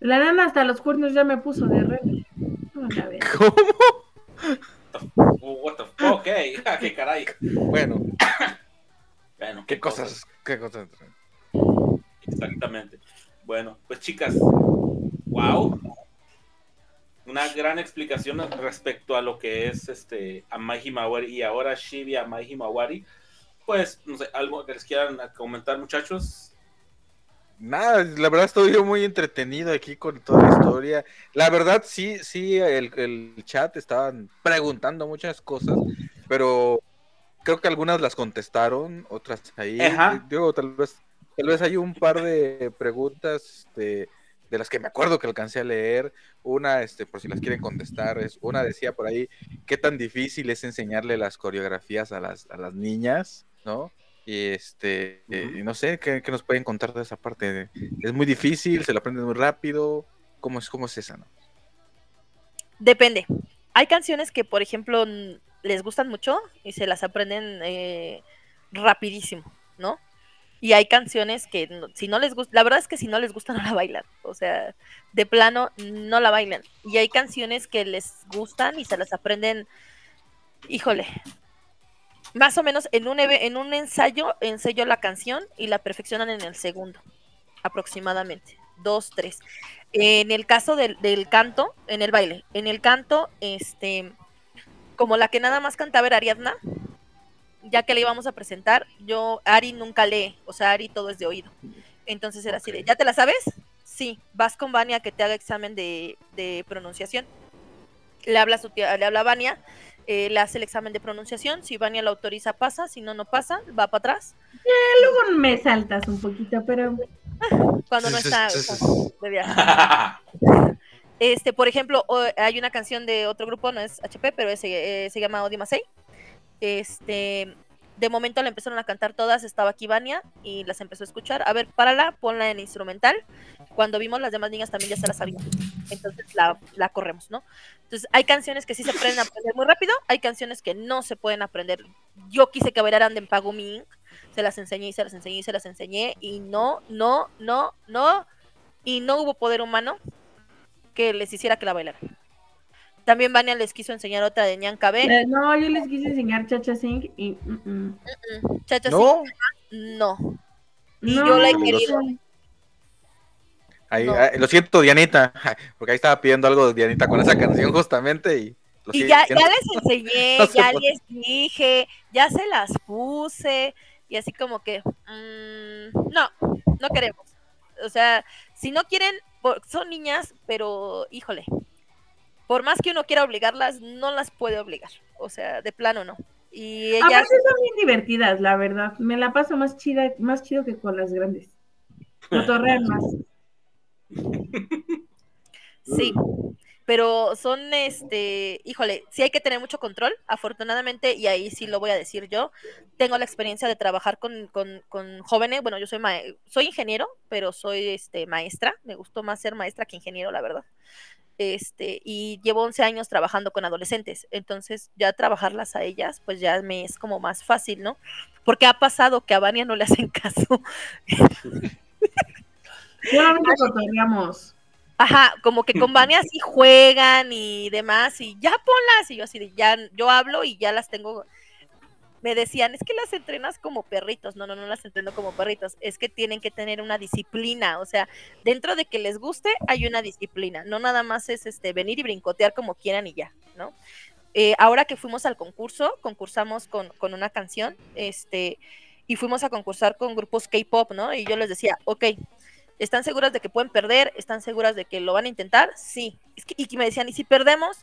La nana hasta los cuernos ya me puso de rey. Vamos Oh, what the fuck, ok, ah, qué caray. Bueno, Bueno, qué cosas, qué cosas. Exactamente. Bueno, pues chicas, wow. Una gran explicación respecto a lo que es este Amai Himawari y ahora Shibi Amai Himawari. Pues, no sé, algo que les quieran comentar, muchachos. Nada, la verdad estoy yo muy entretenido aquí con toda la historia. La verdad sí, sí, el, el chat estaban preguntando muchas cosas, pero creo que algunas las contestaron, otras ahí. Ajá. Digo, tal vez, tal vez hay un par de preguntas este, de las que me acuerdo que alcancé a leer. Una, este, por si las quieren contestar, es una decía por ahí, ¿qué tan difícil es enseñarle las coreografías a las, a las niñas? ¿No? Y este, eh, no sé, ¿qué, qué nos pueden contar de esa parte? De- ¿Es muy difícil? ¿Se lo aprenden muy rápido? ¿Cómo es, cómo es esa, no? Depende. Hay canciones que, por ejemplo, les gustan mucho y se las aprenden eh, rapidísimo, ¿no? Y hay canciones que no- si no les gusta, la verdad es que si no les gusta no la bailan, o sea, de plano no la bailan. Y hay canciones que les gustan y se las aprenden, híjole, más o menos en un, en un ensayo ensayo la canción y la perfeccionan en el segundo, aproximadamente, dos, tres. En el caso del, del canto, en el baile, en el canto, este, como la que nada más cantaba era Ariadna, ya que le íbamos a presentar, yo, Ari nunca lee, o sea, Ari todo es de oído. Entonces era así de. ¿ya te la sabes? Sí, vas con Vania que te haga examen de, de pronunciación. Le habla, su tía, le habla a Vania, eh, le hace el examen de pronunciación, si Vania lo autoriza pasa, si no, no pasa, va para atrás. Luego me saltas un poquito, pero Cuando no está de viaje. Este, por ejemplo, hay una canción de otro grupo, no es HP, pero es, eh, se llama Odimasei. Este, de momento la empezaron a cantar todas, estaba Vania y las empezó a escuchar. A ver, párala, ponla en instrumental. Cuando vimos las demás niñas también ya se las sabían. Entonces la, la corremos, ¿no? Entonces hay canciones que sí se pueden aprender muy rápido, hay canciones que no se pueden aprender. Yo quise que bailaran de Pagumi Inc. Se las enseñé y se las enseñé y se las enseñé y no, no, no, no. Y no hubo poder humano que les hiciera que la bailaran. También Vania les quiso enseñar otra de Nyan KB. eh, no, yo les quise enseñar Chacha Sing y mm, mm. Mm, Chacha, No, sí, no. Y No, yo la he querido. ahí, No. ah, lo siento, Dianita, porque ahí estaba pidiendo algo de Dianita con esa canción justamente y Lo Y ya, ya les enseñé, ya puede. les dije, ya se las puse, y así como que, mm, no, no queremos. O sea, si no quieren, son niñas, pero híjole, por más que uno quiera obligarlas, no las puede obligar. O sea, de plano no. Y ellas, Aparte son bien divertidas, la verdad. Me la paso más chida, más chido que con las grandes. Cotorrean más. sí, pero son, este, híjole, sí hay que tener mucho control, afortunadamente, y ahí sí lo voy a decir yo. Tengo la experiencia de trabajar con, con, con jóvenes, bueno, yo soy, ma- soy ingeniero, pero soy este, maestra, me gustó más ser maestra que ingeniero, la verdad. Este, y llevo 11 años trabajando con adolescentes, entonces ya trabajarlas a ellas, pues ya me es como más fácil, ¿no? Porque ha pasado que a Vania no le hacen caso. Solamente cotorreamos. Ajá, como que con Vania sí juegan y demás, y ya ponlas, y yo así de ya, yo hablo y ya las tengo. Me decían, es que las entrenas como perritos. No, no, no las entreno como perritos. Es que tienen que tener una disciplina. O sea, dentro de que les guste, hay una disciplina. No nada más es este venir y brincotear como quieran y ya, ¿no? Eh, ahora que fuimos al concurso, concursamos con, con una canción, este, y fuimos a concursar con grupos K-pop, ¿no? Y yo les decía, ok, ¿Están seguras de que pueden perder? ¿Están seguras de que lo van a intentar? Sí. Que- y me decían, ¿y si perdemos?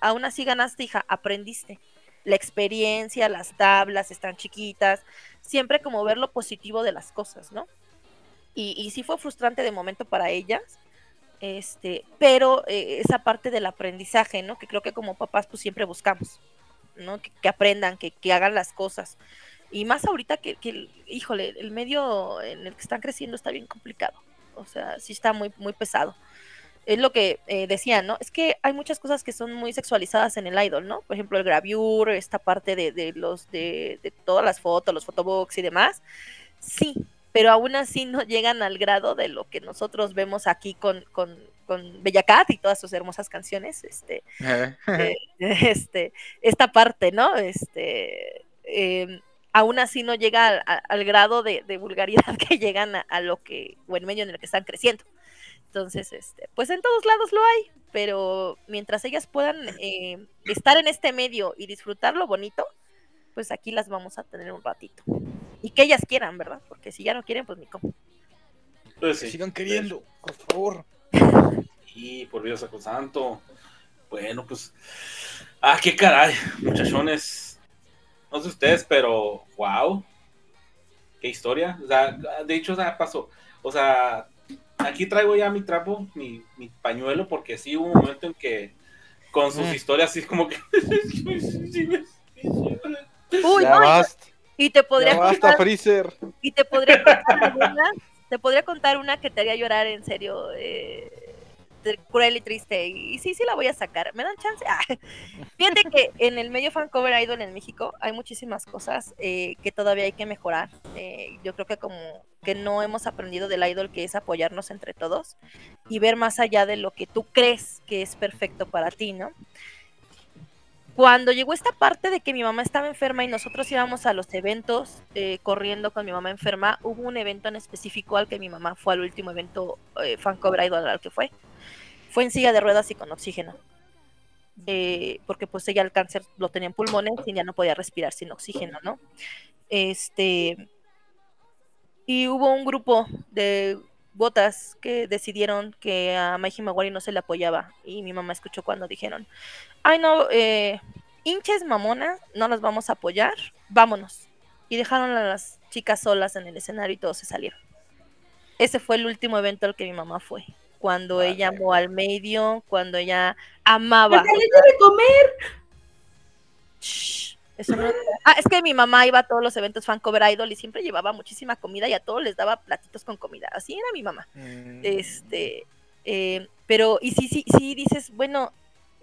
Aún así ganaste, hija, aprendiste. La experiencia, las tablas están chiquitas, siempre como ver lo positivo de las cosas, ¿no? Y, y sí fue frustrante de momento para ellas, este, pero eh, esa parte del aprendizaje, ¿no? Que creo que como papás pues siempre buscamos, ¿no? Que, que aprendan, que, que hagan las cosas. Y más ahorita que, que híjole, el medio en el que están creciendo está bien complicado. O sea, sí está muy, muy pesado. Es lo que eh, decían, ¿no? Es que hay muchas cosas que son muy sexualizadas en el idol, ¿no? Por ejemplo, el gravure, esta parte de, de los de, de todas las fotos, los photobooks y demás. Sí, pero aún así no llegan al grado de lo que nosotros vemos aquí con, con, con Bella Cat y todas sus hermosas canciones. Este, Eh, eh, este, esta parte, ¿no? Este, eh, aún así no llega al, grado de, de vulgaridad que llegan a, a lo que, o en medio en el que están creciendo. Entonces, este, pues en todos lados lo hay, pero mientras ellas puedan eh, estar en este medio y disfrutar lo bonito, pues aquí las vamos a tener un ratito. Y que ellas quieran, ¿verdad? Porque si ya no quieren, pues ni cómo. Pues que sigan queriendo, por favor. Y por Dios Santo. Bueno, pues. Ah, qué caray, muchachones. No sé ustedes, pero. ¡Wow! Qué historia. O sea, de hecho, o sea, pasó. O sea, aquí traigo ya mi trapo, mi, mi pañuelo, porque sí hubo un momento en que. Con sus Mm. historias, así como que. Uy, ya no, y- basta, y te podría ya basta, contar- Freezer. Y te podría contar alguna, te podría contar una que te haría llorar en serio, eh, cruel y triste. Y sí, sí la voy a sacar. ¿Me dan chance? Ah, Fíjate que en el medio fan cover idol en México hay muchísimas cosas eh, que todavía hay que mejorar. Eh, yo creo que como que no hemos aprendido del idol que es apoyarnos entre todos y ver más allá de lo que tú crees que es perfecto para ti, ¿no? Cuando llegó esta parte de que mi mamá estaba enferma y nosotros íbamos a los eventos eh, corriendo con mi mamá enferma, hubo un evento en específico al que mi mamá fue al último evento eh, fan cover idol al que fue. Fue en silla de ruedas y con oxígeno. Eh, porque pues ella el cáncer lo tenía en pulmones y ya no podía respirar sin oxígeno, ¿no? Este y hubo un grupo de botas que decidieron que a Mai Himawari no se le apoyaba y mi mamá escuchó cuando dijeron ay no, eh, hinches mamona, no las vamos a apoyar, vámonos. Y dejaron a las chicas solas en el escenario y todos se salieron. Ese fue el último evento al que mi mamá fue. Cuando Vale. ella amó al medio, cuando ella amaba. Hasta debe comer. Shh, eso no- Ah, es que mi mamá iba a todos los eventos fan cover idol y siempre llevaba muchísima comida y a todos les daba platitos con comida. Así era mi mamá. Mm, Este, eh, pero, y sí, sí, sí dices, bueno,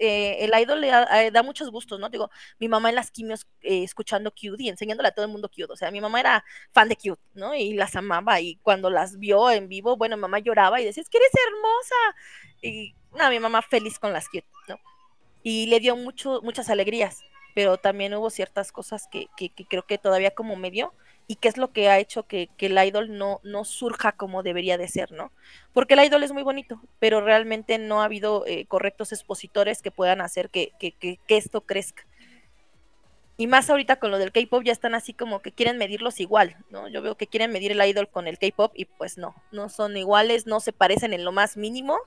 eh, el idol le da, eh, da muchos gustos, ¿no? Digo, mi mamá en las quimios eh, escuchando Cute y enseñándole a todo el mundo Cute. O sea, mi mamá era fan de Cute, ¿no? Y las amaba. Y cuando las vio en vivo, bueno, mamá lloraba y decía, es que eres hermosa. Y no, mi mamá feliz con las Cute, ¿no? Y le dio mucho, muchas alegrías, pero también hubo ciertas cosas que, que, creo que todavía como medio y qué es lo que ha hecho que, que, el idol no, no surja como debería de ser, ¿no? Porque el idol es muy bonito, pero realmente no ha habido eh, correctos expositores que puedan hacer que, que, que, esto crezca. Y más ahorita con lo del K-pop ya están así como que quieren medirlos igual, ¿no? Yo veo que quieren medir el idol con el K-pop y pues no, no son iguales, no se parecen en lo más mínimo.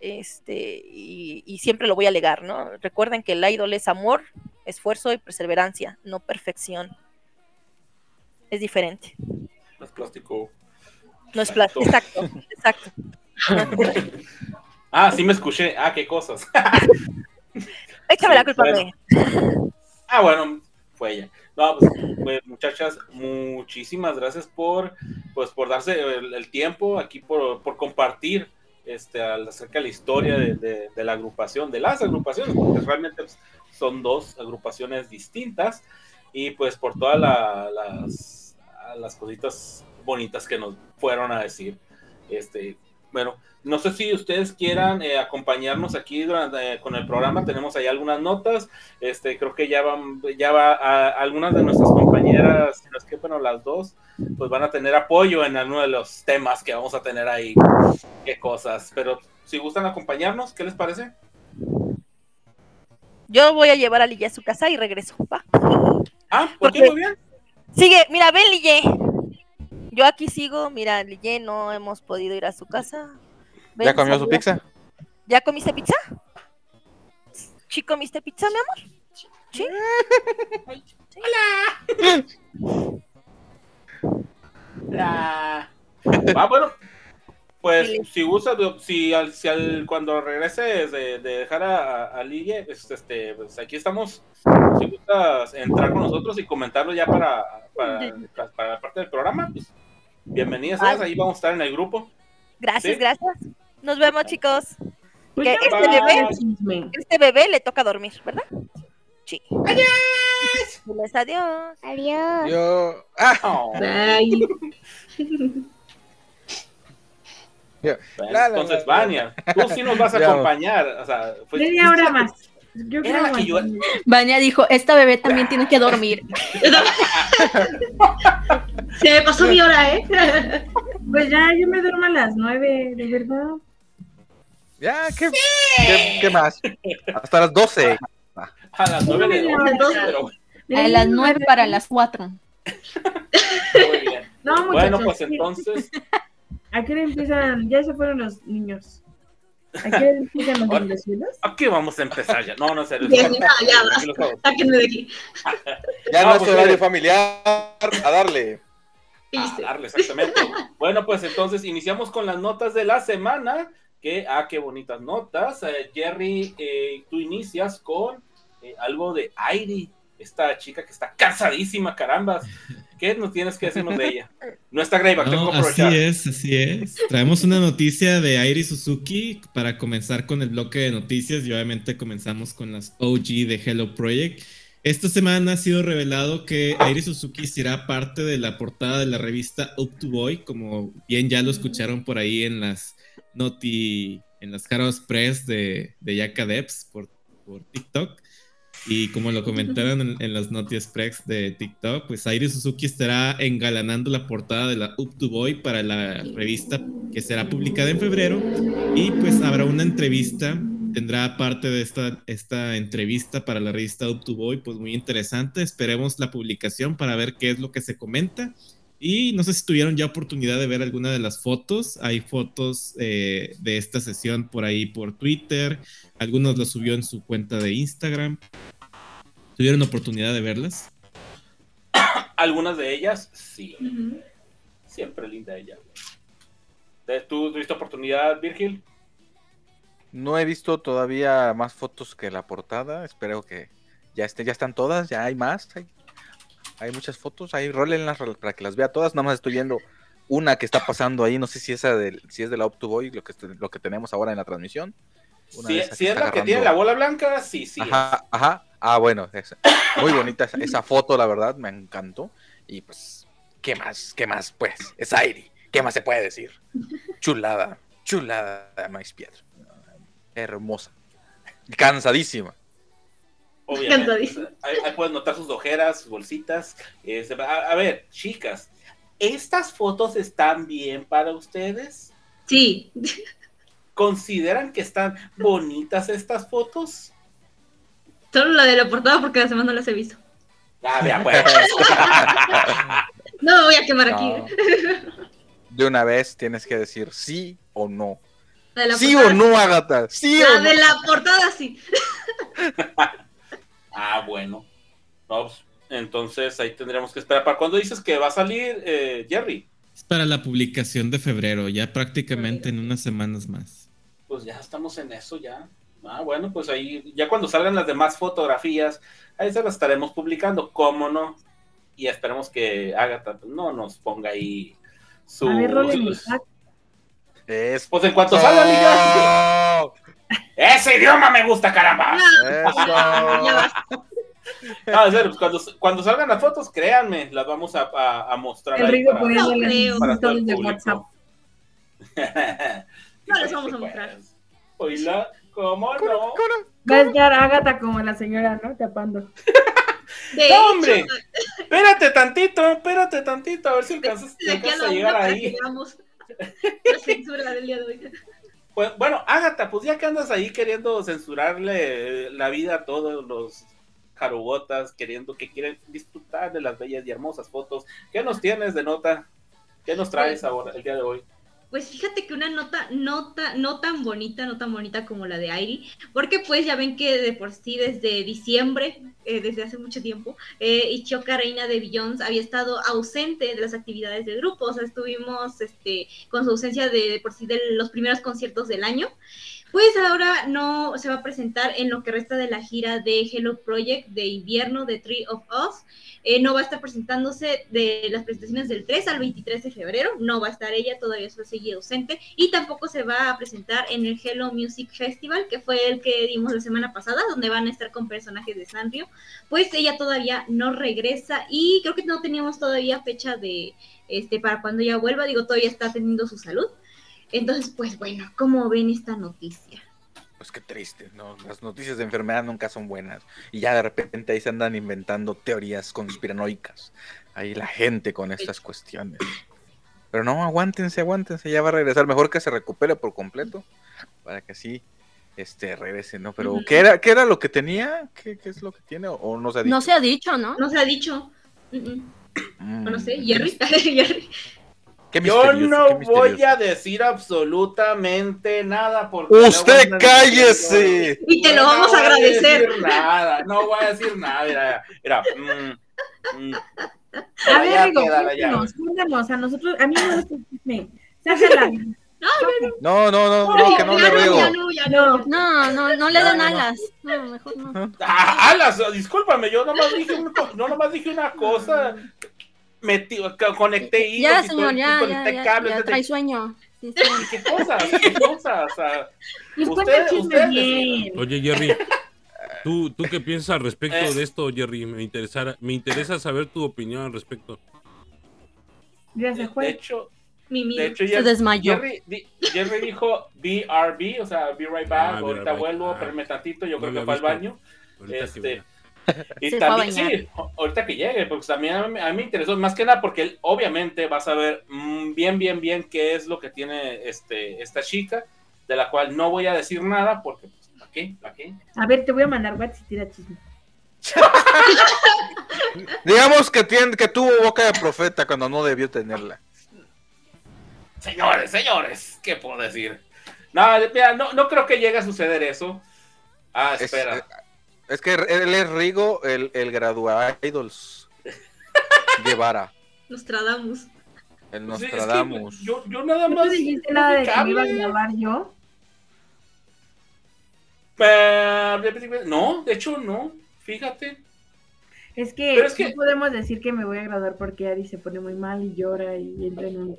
Este, y, y siempre lo voy a alegar, ¿no? Recuerden que el idol es amor, esfuerzo y perseverancia, no perfección es diferente. No es plástico. No es plástico, exacto, exacto. ah, sí me escuché. Ah, qué cosas. Échame la culpa bueno. Ah, bueno, fue ella. No, pues, pues, muchachas, muchísimas gracias por, pues, por darse el, el tiempo aquí, por, por compartir este, acerca de la historia de, de, de, la agrupación, de las agrupaciones, porque realmente pues, son dos agrupaciones distintas, y pues por todas la, las las cositas bonitas que nos fueron a decir. Este, bueno, no sé si ustedes quieran eh, acompañarnos aquí durante, eh, con el programa. Tenemos ahí algunas notas. Este, creo que ya van, ya va algunas de nuestras compañeras, las que bueno, las dos, pues van a tener apoyo en alguno de los temas que vamos a tener ahí. Qué cosas. Pero si gustan acompañarnos, ¿qué les parece? Yo voy a llevar a Lilla a su casa y regreso. ¿va? Ah, ¿por qué? Muy bien. Sigue, mira, ven Lille. Yo aquí sigo, mira, Lille no hemos podido ir a su casa. Ven, ¿Ya comió su pizza? ¿Ya comiste pizza? ¿Sí comiste pizza, mi amor? ¿Sí? ¡Hola! ah, bueno, pues si gusta, si, al, si al, cuando regreses de, de dejar a, a Ligue, pues, este, pues aquí estamos. Si gustas entrar con nosotros y comentarlo ya para, para, para la parte del programa, pues bienvenidas, ahí vamos a estar en el grupo. Gracias, ¿Sí? gracias. Nos vemos, chicos. Pues que este bebé, este bebé le toca dormir, ¿verdad? Sí. Adiós. Adiós. Adiós. Yo. Ah. Oh. Bye. Bueno, entonces, Vania, tú sí nos vas a acompañar. O sea, fue- Media hora más. Yo la que yo. Vania dijo, esta bebé también tiene que dormir. Se me pasó mi hora, ¿eh? Pues ya, yo me duermo a las nueve, de verdad. Ya, ¿qué, ¿qué, qué más? Hasta las 12. A las nueve de pero A las nueve para las cuatro. muy bien. No, muchachos. Bueno, pues entonces, ¿A qué hora empiezan? Ya se fueron los niños. ¿A qué hora empiezan los aquí vamos a empezar ya. No, no, serio. Bien, ya, ya. Sáquenme de aquí. Ya No, no, es pues, horario familiar. A darle. A darle, exactamente. Bueno, pues entonces iniciamos con las notas de la semana. Que, ah, qué bonitas notas. Eh, Jerry, eh, tú inicias con eh, algo de Airi, esta chica que está cansadísima, carambas. ¿Qué nos tienes que decirnos de ella? No está Greyback, tengo No, que así es, así es. Traemos una noticia de Airi Suzuki para comenzar con el bloque de noticias y obviamente comenzamos con las OG de Hello Project. Esta semana ha sido revelado que Airi Suzuki será parte de la portada de la revista Up to Boy, como bien ya lo escucharon por ahí en las Noti, en las Caros Press de, de Yaka Devs por, por TikTok. Y como lo comentaron en, en Noti Express de TikTok, pues Airi Suzuki estará engalanando la portada de la Up to Boy para la revista que será publicada en febrero. Y pues habrá una entrevista, tendrá parte de esta, esta entrevista para la revista Up to Boy, pues muy interesante. Esperemos la publicación para ver qué es lo que se comenta. Y no sé si tuvieron ya oportunidad de ver alguna de las fotos. Hay fotos eh, de esta sesión por ahí por Twitter. Algunos lo subió en su cuenta de Instagram. ¿Tuvieron oportunidad de verlas? Algunas de ellas, sí. Siempre linda ella. ¿Tú tuviste oportunidad, Virgil? No he visto todavía más fotos que la portada. Espero que ya esté, ya están todas, ya hay más. Hay, hay muchas fotos, ahí rólenlas para que las vea todas. Nada más estoy viendo una que está pasando ahí. No sé si esa del, si es de la Up to Boy, lo que, lo que tenemos ahora en la transmisión. Una Si, es la que tiene la bola blanca, sí, sí. Ajá, ajá. Ah, bueno, muy bonita esa, esa foto, la verdad, me encantó. Y pues, ¿qué más? ¿Qué más? Pues, es Airi. ¿Qué más se puede decir? Chulada, chulada, Max Pietro. Hermosa. Cansadísima. Obviamente. Ahí, ahí pueden notar sus ojeras, sus bolsitas. Este, a, a ver, chicas, ¿estas fotos están bien para ustedes? Sí. ¿Consideran que están bonitas estas fotos? Solo la de la portada porque las demás no las he visto. Ah, vea, pues. No me voy a quemar aquí. De una vez tienes que decir sí o no. De ¿Sí portada, o no, Agatha? ¿Sí La o de no? la portada sí. Ah, bueno. No, pues, entonces ahí tendremos que esperar. ¿Para cuándo dices que va a salir eh, Jerry? Es para la publicación de febrero, ya prácticamente en unas semanas más. Pues ya estamos en eso ya. Ah, bueno, pues ahí, ya cuando salgan las demás fotografías, ahí se las estaremos publicando, ¿cómo no? Y esperemos que Agatha no nos ponga ahí su... A ver. Es... Pues en cuanto salga, amiga. ¡Ese idioma me gusta, caramba! Eso. Ah, en serio, pues cuando, cuando salgan las fotos, créanme, las vamos a, a- a mostrar El ahí Rigo para- No para todo el historias de. WhatsApp. No les vamos a mostrar. Oíla, ¿cómo no? Va a estar Agatha como la señora, ¿no? Tapando. De ¡No, hecho, hombre! Espérate tantito, espérate tantito, a ver si alcanzas, alcanzas la a llegar ahí. la censura del día de hoy. Pues, bueno, Ágata, pues ya que andas ahí queriendo censurarle eh, la vida a todos los jarugotas, queriendo que quieren disfrutar de las bellas y hermosas fotos, ¿qué nos tienes de nota? ¿Qué nos traes ahora, el día de hoy? Pues fíjate que una nota no, ta- no tan bonita, no tan bonita como la de Airi, porque pues ya ven que de por sí desde diciembre, eh, desde hace mucho tiempo, eh, Reina de Billions había estado ausente de las actividades del grupo, o sea, estuvimos este, con su ausencia de por sí de los primeros conciertos del año. Pues ahora no se va a presentar en lo que resta de la gira de Hello Project de invierno de Tree of Us. Eh, no va a estar presentándose de las presentaciones del 3 al 23 de febrero. No va a estar ella, todavía se sigue ausente. Y tampoco se va a presentar en el Hello Music Festival, que fue el que dimos la semana pasada, donde van a estar con personajes de Sanrio. Pues ella todavía no regresa y creo que no teníamos todavía fecha de este para cuando ella vuelva. Digo, todavía está teniendo su salud. Entonces, pues bueno, ¿cómo ven esta noticia? Pues qué triste, ¿no? Las noticias de enfermedad nunca son buenas. Y ya de repente ahí se andan inventando teorías conspiranoicas. Ahí la gente con estas cuestiones. Pero no, aguántense, aguántense, ya va a regresar. Mejor que se recupere por completo. Para que así este, regrese, ¿no? Pero. ¿qué era, ¿qué era lo que tenía? ¿Qué, qué es lo que tiene? ¿O, no se ha dicho? No se ha dicho, ¿no? No se ha dicho. Mm, mm. Mm, No sé, Jerry. qué Yo no qué voy a decir absolutamente nada porque ¡Usted cállese! Y te lo No vamos a voy agradecer. decir nada, no voy a decir nada. Mira, mira, mm, mm. A ver, ya. cuéntanos, cuéntanos. A nosotros, a mí me gusta el. Sácala. No, no, no, no, que no ya le ya no, ya no. No, No, no, no le dan alas. No, mejor no. Ah, alas, discúlpame, yo nomás dije, no nomás dije una cosa. Metí, co- conecté hilos Ya, y señor, todo, ya, conecté ya, cables, ya trae sueño. Sí, sí. ¿Qué cosas? ¿Qué cosas? O sea, Usted- bien. Oye, Jerry, ¿tú, ¿tú qué piensas al respecto Eh. de esto, Jerry? Me, interesara, me interesa saber tu opinión al respecto. Ya se de fue. hecho, Mi de hecho, Se desmayó. Jerry, di- Jerry dijo BRB, o sea, be right back, Ah, ahorita right vuelvo, Ah. espérame tantito, yo No creo que fue al baño. Ahorita Este. Y Se fue a también, bañar. sí, ahorita que llegue, porque también a mí, a mí me interesó, más que nada porque él obviamente va a saber mm, bien, bien, bien qué es lo que tiene este, esta chica, de la cual no voy a decir nada, porque, pues, ¿para qué? ¿Para qué? A ver, te voy a mandar WhatsApp y tira chisme. Digamos que, tiene, que tuvo boca de profeta cuando no debió tenerla. Señores, señores, ¿qué puedo decir? No, mira, no, no creo que llegue a suceder eso. Ah, Es, espera. eh, es que él es Rigo, el, el graduado Idols. Guevara, Nostradamus. el Sí, es que Nostradamus. yo, yo nada ¿No más. te dijiste nada de que me iba a grabar yo? No, de hecho no, fíjate. Es que, Pero es que- no podemos decir que me voy a graduar porque Ari se pone muy mal y llora y entra en un...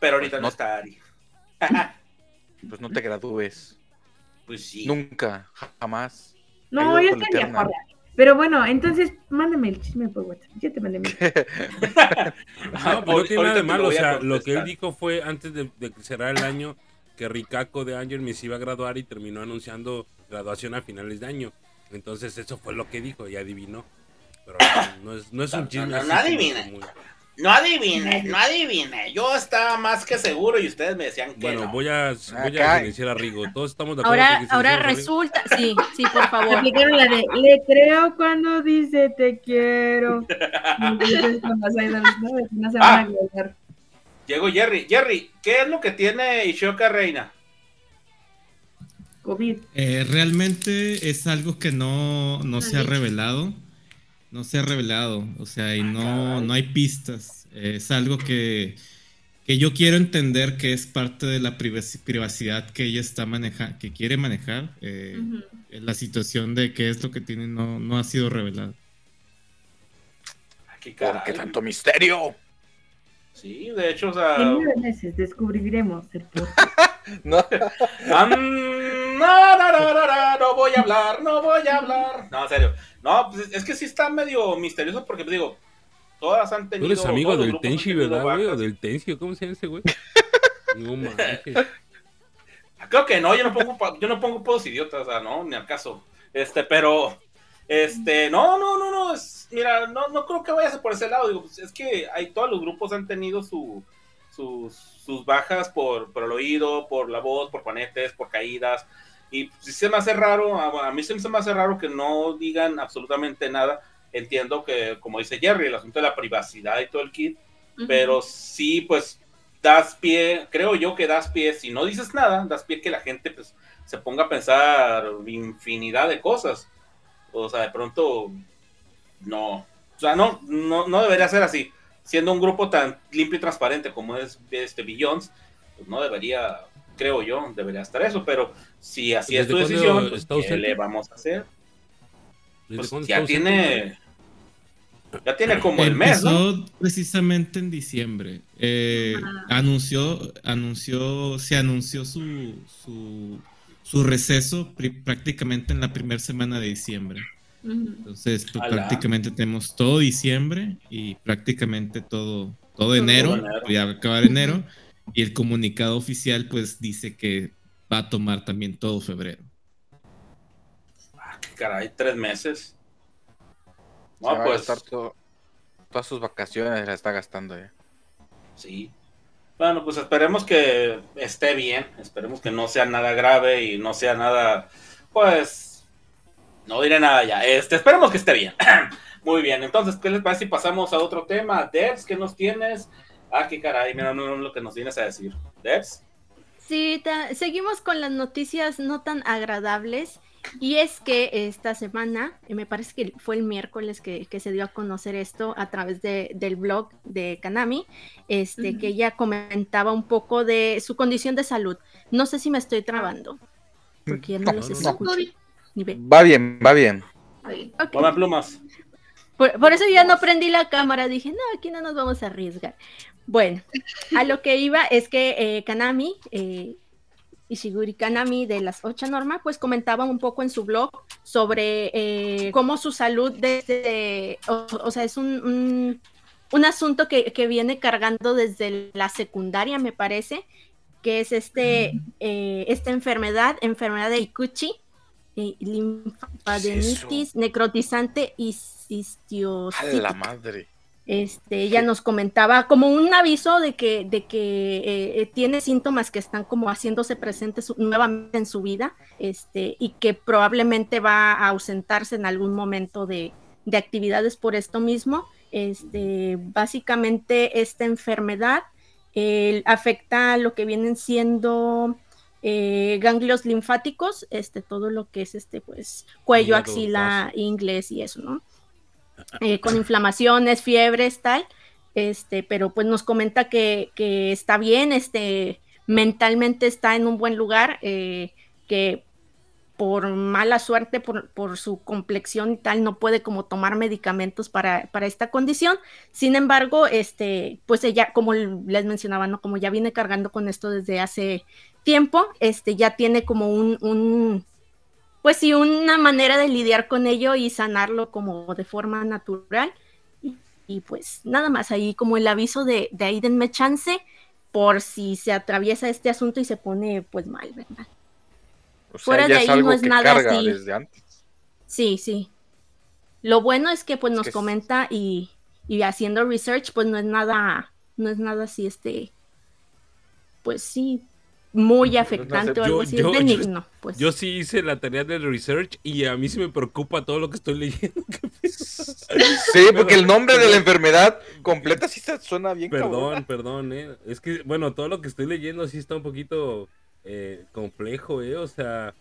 Pero ahorita no, No. está Ari. Pues no te gradúes. Pues sí. Nunca, jamás. No, está eterna. mejor. Pero bueno, entonces mándame el chisme por WhatsApp. Ya te mandé mi... No, pues no tiene nada de malo. lo O sea, lo que él dijo fue antes de, de que cerrara el año que Ricaco de Angel me se iba a graduar y terminó anunciando graduación a finales de año. Entonces eso fue lo que dijo y adivinó. Pero no, no es, no es un No, chisme. no, así no como adivine. muy- No adivine, no adivine. Yo estaba más que seguro y ustedes me decían que Bueno, no. voy a, voy a silenciar a Rigo. Todos estamos de acuerdo Ahora, que ahora resulta, sí, sí, por favor. Aplicaron la de le creo cuando dice te quiero. Ah. globar. Llegó Jerry. Jerry, ¿qué es lo que tiene Ishoka Reina? COVID. Eh, realmente es algo que no, no se ha revelado. No se ha revelado. O sea, y no, caray. no hay pistas. Eh, es algo que, que yo quiero entender que es parte de la privaci- privacidad que ella está manejando, que quiere manejar. Eh. La situación de qué es lo que tiene no, no ha sido revelado. Aquí, ¿Por caray. qué tanto misterio? Sí, de hecho, o sea. En nueve meses descubriremos el por No. No, no, no, no, no, no voy a hablar, no voy a hablar. No, en serio. No, pues es que sí está medio misterioso porque digo, todas han Tú tenido. eres amigo del Tenchi, ¿verdad, güey? O del Tencio, ¿cómo se llama ese güey? No manches. Creo que no, yo no pongo, yo no pongo podos idiotas, o sea, no, ni al caso. Este, pero, este, no, no, no, no, es- mira, no, no creo que vayas por ese lado. Digo, pues, es que hay, todos los grupos han tenido su, sus, sus bajas por, por el oído, por la voz, por panetes, por caídas. Y sí se me hace raro, a, bueno, a mí se me hace raro que no digan absolutamente nada. Entiendo que, como dice Jerry, el asunto de la privacidad y todo el kit, pero sí, pues das pie, creo yo que das pie, si no dices nada, das pie que la gente pues se ponga a pensar infinidad de cosas. O sea, de pronto, no, o sea, no, no, no debería ser así. Siendo un grupo tan limpio y transparente como es este Billions, pues no debería, creo yo, debería estar eso, pero si así es ¿Desde tu decisión, pues, ¿qué ausente? le vamos a hacer? ¿Desde Pues ya tiene, ya tiene como el mes, Empezó ¿no? precisamente en diciembre. Eh, Ah. Anunció, anunció, se anunció su, su, su receso prácticamente en la primera semana de diciembre. Entonces, pues, prácticamente tenemos todo diciembre y prácticamente todo, todo enero, enero. ya va a acabar enero. Y el comunicado oficial, pues, dice que va a tomar también todo febrero. Ah, qué caray, tres meses. Se No, va a pues, gastar todo- todas sus vacaciones, la está gastando ya. Sí. Bueno, pues esperemos que esté bien, esperemos que no sea nada grave y no sea nada, pues, no diré nada ya. Este, esperemos que esté bien. Muy bien, entonces, ¿qué les parece si pasamos a otro tema? Debs, ¿qué nos tienes? Ah, qué caray, mira no, no, lo que nos vienes a decir. Debs. Sí, ta- seguimos con las noticias no tan agradables. Y es que esta semana, eh, me parece que fue el miércoles que, que se dio a conocer esto a través de- del blog de Kanami, este, que ella comentaba un poco de su condición de salud. No sé si me estoy trabando, porque ya no No, los no, no. Va bien, va bien. Ahí. Ok. Toma plumas. Por, por eso ya no prendí la cámara, dije, no, aquí no nos vamos a arriesgar. Bueno, a lo que iba es que eh, Kanami, eh, Ishiguri Kanami de las Ocha Norma, pues comentaba un poco en su blog sobre eh, cómo su salud desde, o, o sea, es un, un, un asunto que, que viene cargando desde la secundaria, me parece, que es este, eh, esta enfermedad, enfermedad de Ikuchi, eh, linfadenitis necrotizante y A cistiocítica. la madre. Este, ella nos comentaba como un aviso de que, de que eh, eh, tiene síntomas que están como haciéndose presentes nuevamente en su vida, este, y que probablemente va a ausentarse en algún momento de, de actividades por esto mismo. Este, básicamente esta enfermedad eh, afecta lo que vienen siendo eh, ganglios linfáticos, este, todo lo que es este, pues, cuello, axila, inglés y eso, ¿no? eh, con inflamaciones, fiebres, tal, este, pero pues nos comenta que, que está bien, este, mentalmente está en un buen lugar, eh, que por mala suerte, por, por su complexión y tal, no puede como tomar medicamentos para, para esta condición. Sin embargo, este, pues ella, como les mencionaba, ¿no? Como ya viene cargando con esto desde hace tiempo, este, ya tiene como un, un pues sí, una manera de lidiar con ello y sanarlo como de forma natural. Y, pues nada más ahí como el aviso de, de ahí denme chance por si se atraviesa este asunto y se pone pues mal, ¿verdad? O sea, Fuera ya de es ahí algo no es que nada carga así. desde antes. Sí, sí. Lo bueno es que pues Es nos que comenta y, y haciendo research, pues no es nada, no es nada así, este, pues sí, muy afectante o yo- algo así, yo- es yo- benigno, pues. Yo sí hice la tarea del research y a mí sí me preocupa todo lo que estoy leyendo. Sí, porque el nombre de la enfermedad completa sí se suena bien Perdón, cabrón. perdón, eh. Es que, bueno, todo lo que estoy leyendo sí está un poquito eh, complejo, eh. O sea,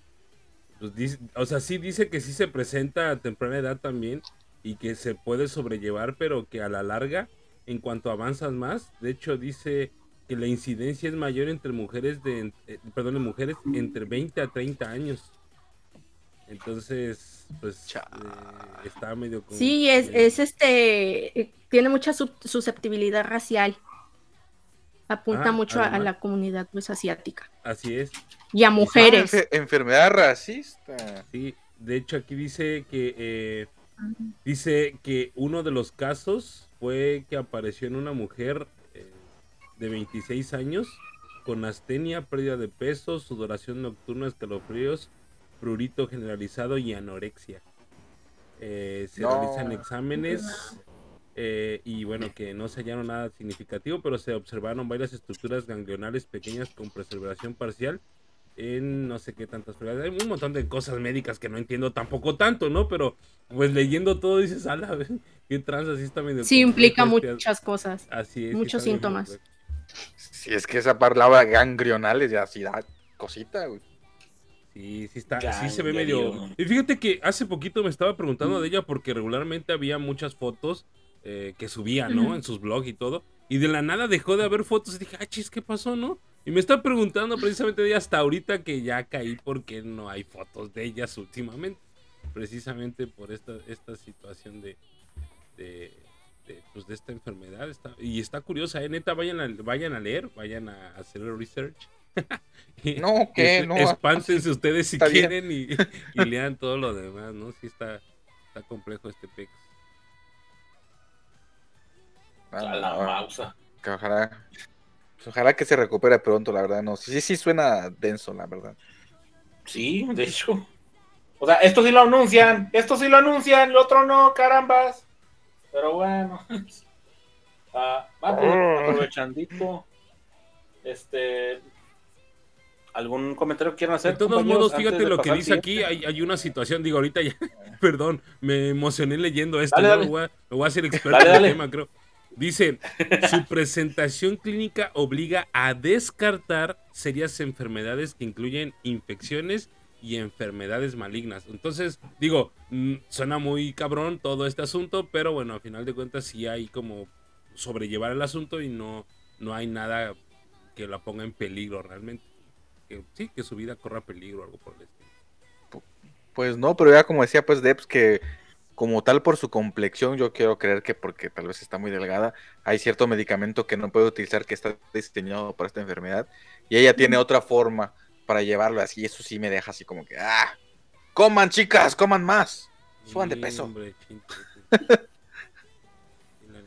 pues dice- o sea, sí dice que sí se presenta a temprana edad también y que se puede sobrellevar, pero que a la larga, en cuanto avanzas más, de hecho dice que la incidencia es mayor entre mujeres de, eh, perdón, en mujeres entre 20 a 30 años. Entonces, pues eh, está medio... con- Sí, es, medio- es este, tiene mucha sub- susceptibilidad racial. Apunta Ah, mucho a, la comunidad pues asiática Así es. y a Ah, mujeres. enfe- enfermedad racista. Sí, de hecho aquí dice que eh, dice que uno de los casos fue que apareció en una mujer eh, de 26 años con astenia, pérdida de peso, sudoración nocturna, escalofríos, prurito generalizado y anorexia. Eh, se No. realizan exámenes eh, y bueno, que no se hallaron nada significativo, pero se observaron varias estructuras ganglionales pequeñas con preservación parcial en no sé qué tantas pruebas. Hay un montón de cosas médicas que no entiendo tampoco tanto, ¿no? Pero pues leyendo todo dices, ala, qué trans así está medio Sí, implica este- muchas cosas. Así es. sí muchos síntomas. Si es que esa palabra ganglionales ya sí da cosita, güey. Sí, sí está, sí se ve medio. Ganglion. Y fíjate que hace poquito me estaba preguntando de ella porque regularmente había muchas fotos eh, que subía, ¿no? En sus blogs y todo. Y de la nada dejó de haber fotos y dije, ah, chis, ¿qué pasó, no? Y me está preguntando precisamente de ella hasta ahorita que ya caí porque no hay fotos de ellas últimamente. Precisamente por esta, esta situación de, de, de, pues, de esta enfermedad. Está, y está curiosa, ¿eh? Neta, vayan a, vayan a leer, vayan a hacer el research. No, ¿qué? es- No, espántense ustedes si quieren y, y lean todo lo demás, ¿no? Sí está, está complejo este pex. A la mausa. Que ojalá, ojalá que se recupere pronto, la verdad. No, sí, sí suena denso, la verdad. Sí, de hecho. O sea, esto sí lo anuncian, esto sí lo anuncian, el otro no, carambas. Pero bueno. Ah, pues, Oh. aprovechandito. Este. ¿Algún comentario que quieran hacer? De todos modos, fíjate lo que dice aquí, hay, hay una situación, digo, ahorita ya, perdón, me emocioné leyendo esto, Dale, ¿no? dale. Me, voy a, me voy a hacer experto Dale, en dale. el tema, creo. Dice, su presentación clínica obliga a descartar serias enfermedades que incluyen infecciones y enfermedades malignas. Entonces, digo, mm, suena muy cabrón todo este asunto, pero bueno, a final de cuentas sí hay como sobrellevar el asunto y no, no hay nada que la ponga en peligro realmente. Que sí, que su vida corra peligro o algo por el estilo. Pues no, pero ya como decía, pues Debs, que como tal por su complexión, yo quiero creer que porque tal vez está muy delgada, hay cierto medicamento que no puede utilizar que está diseñado para esta enfermedad y ella tiene otra forma para llevarlo así. Eso sí me deja así como que, ah, coman chicas, coman más, suban de peso.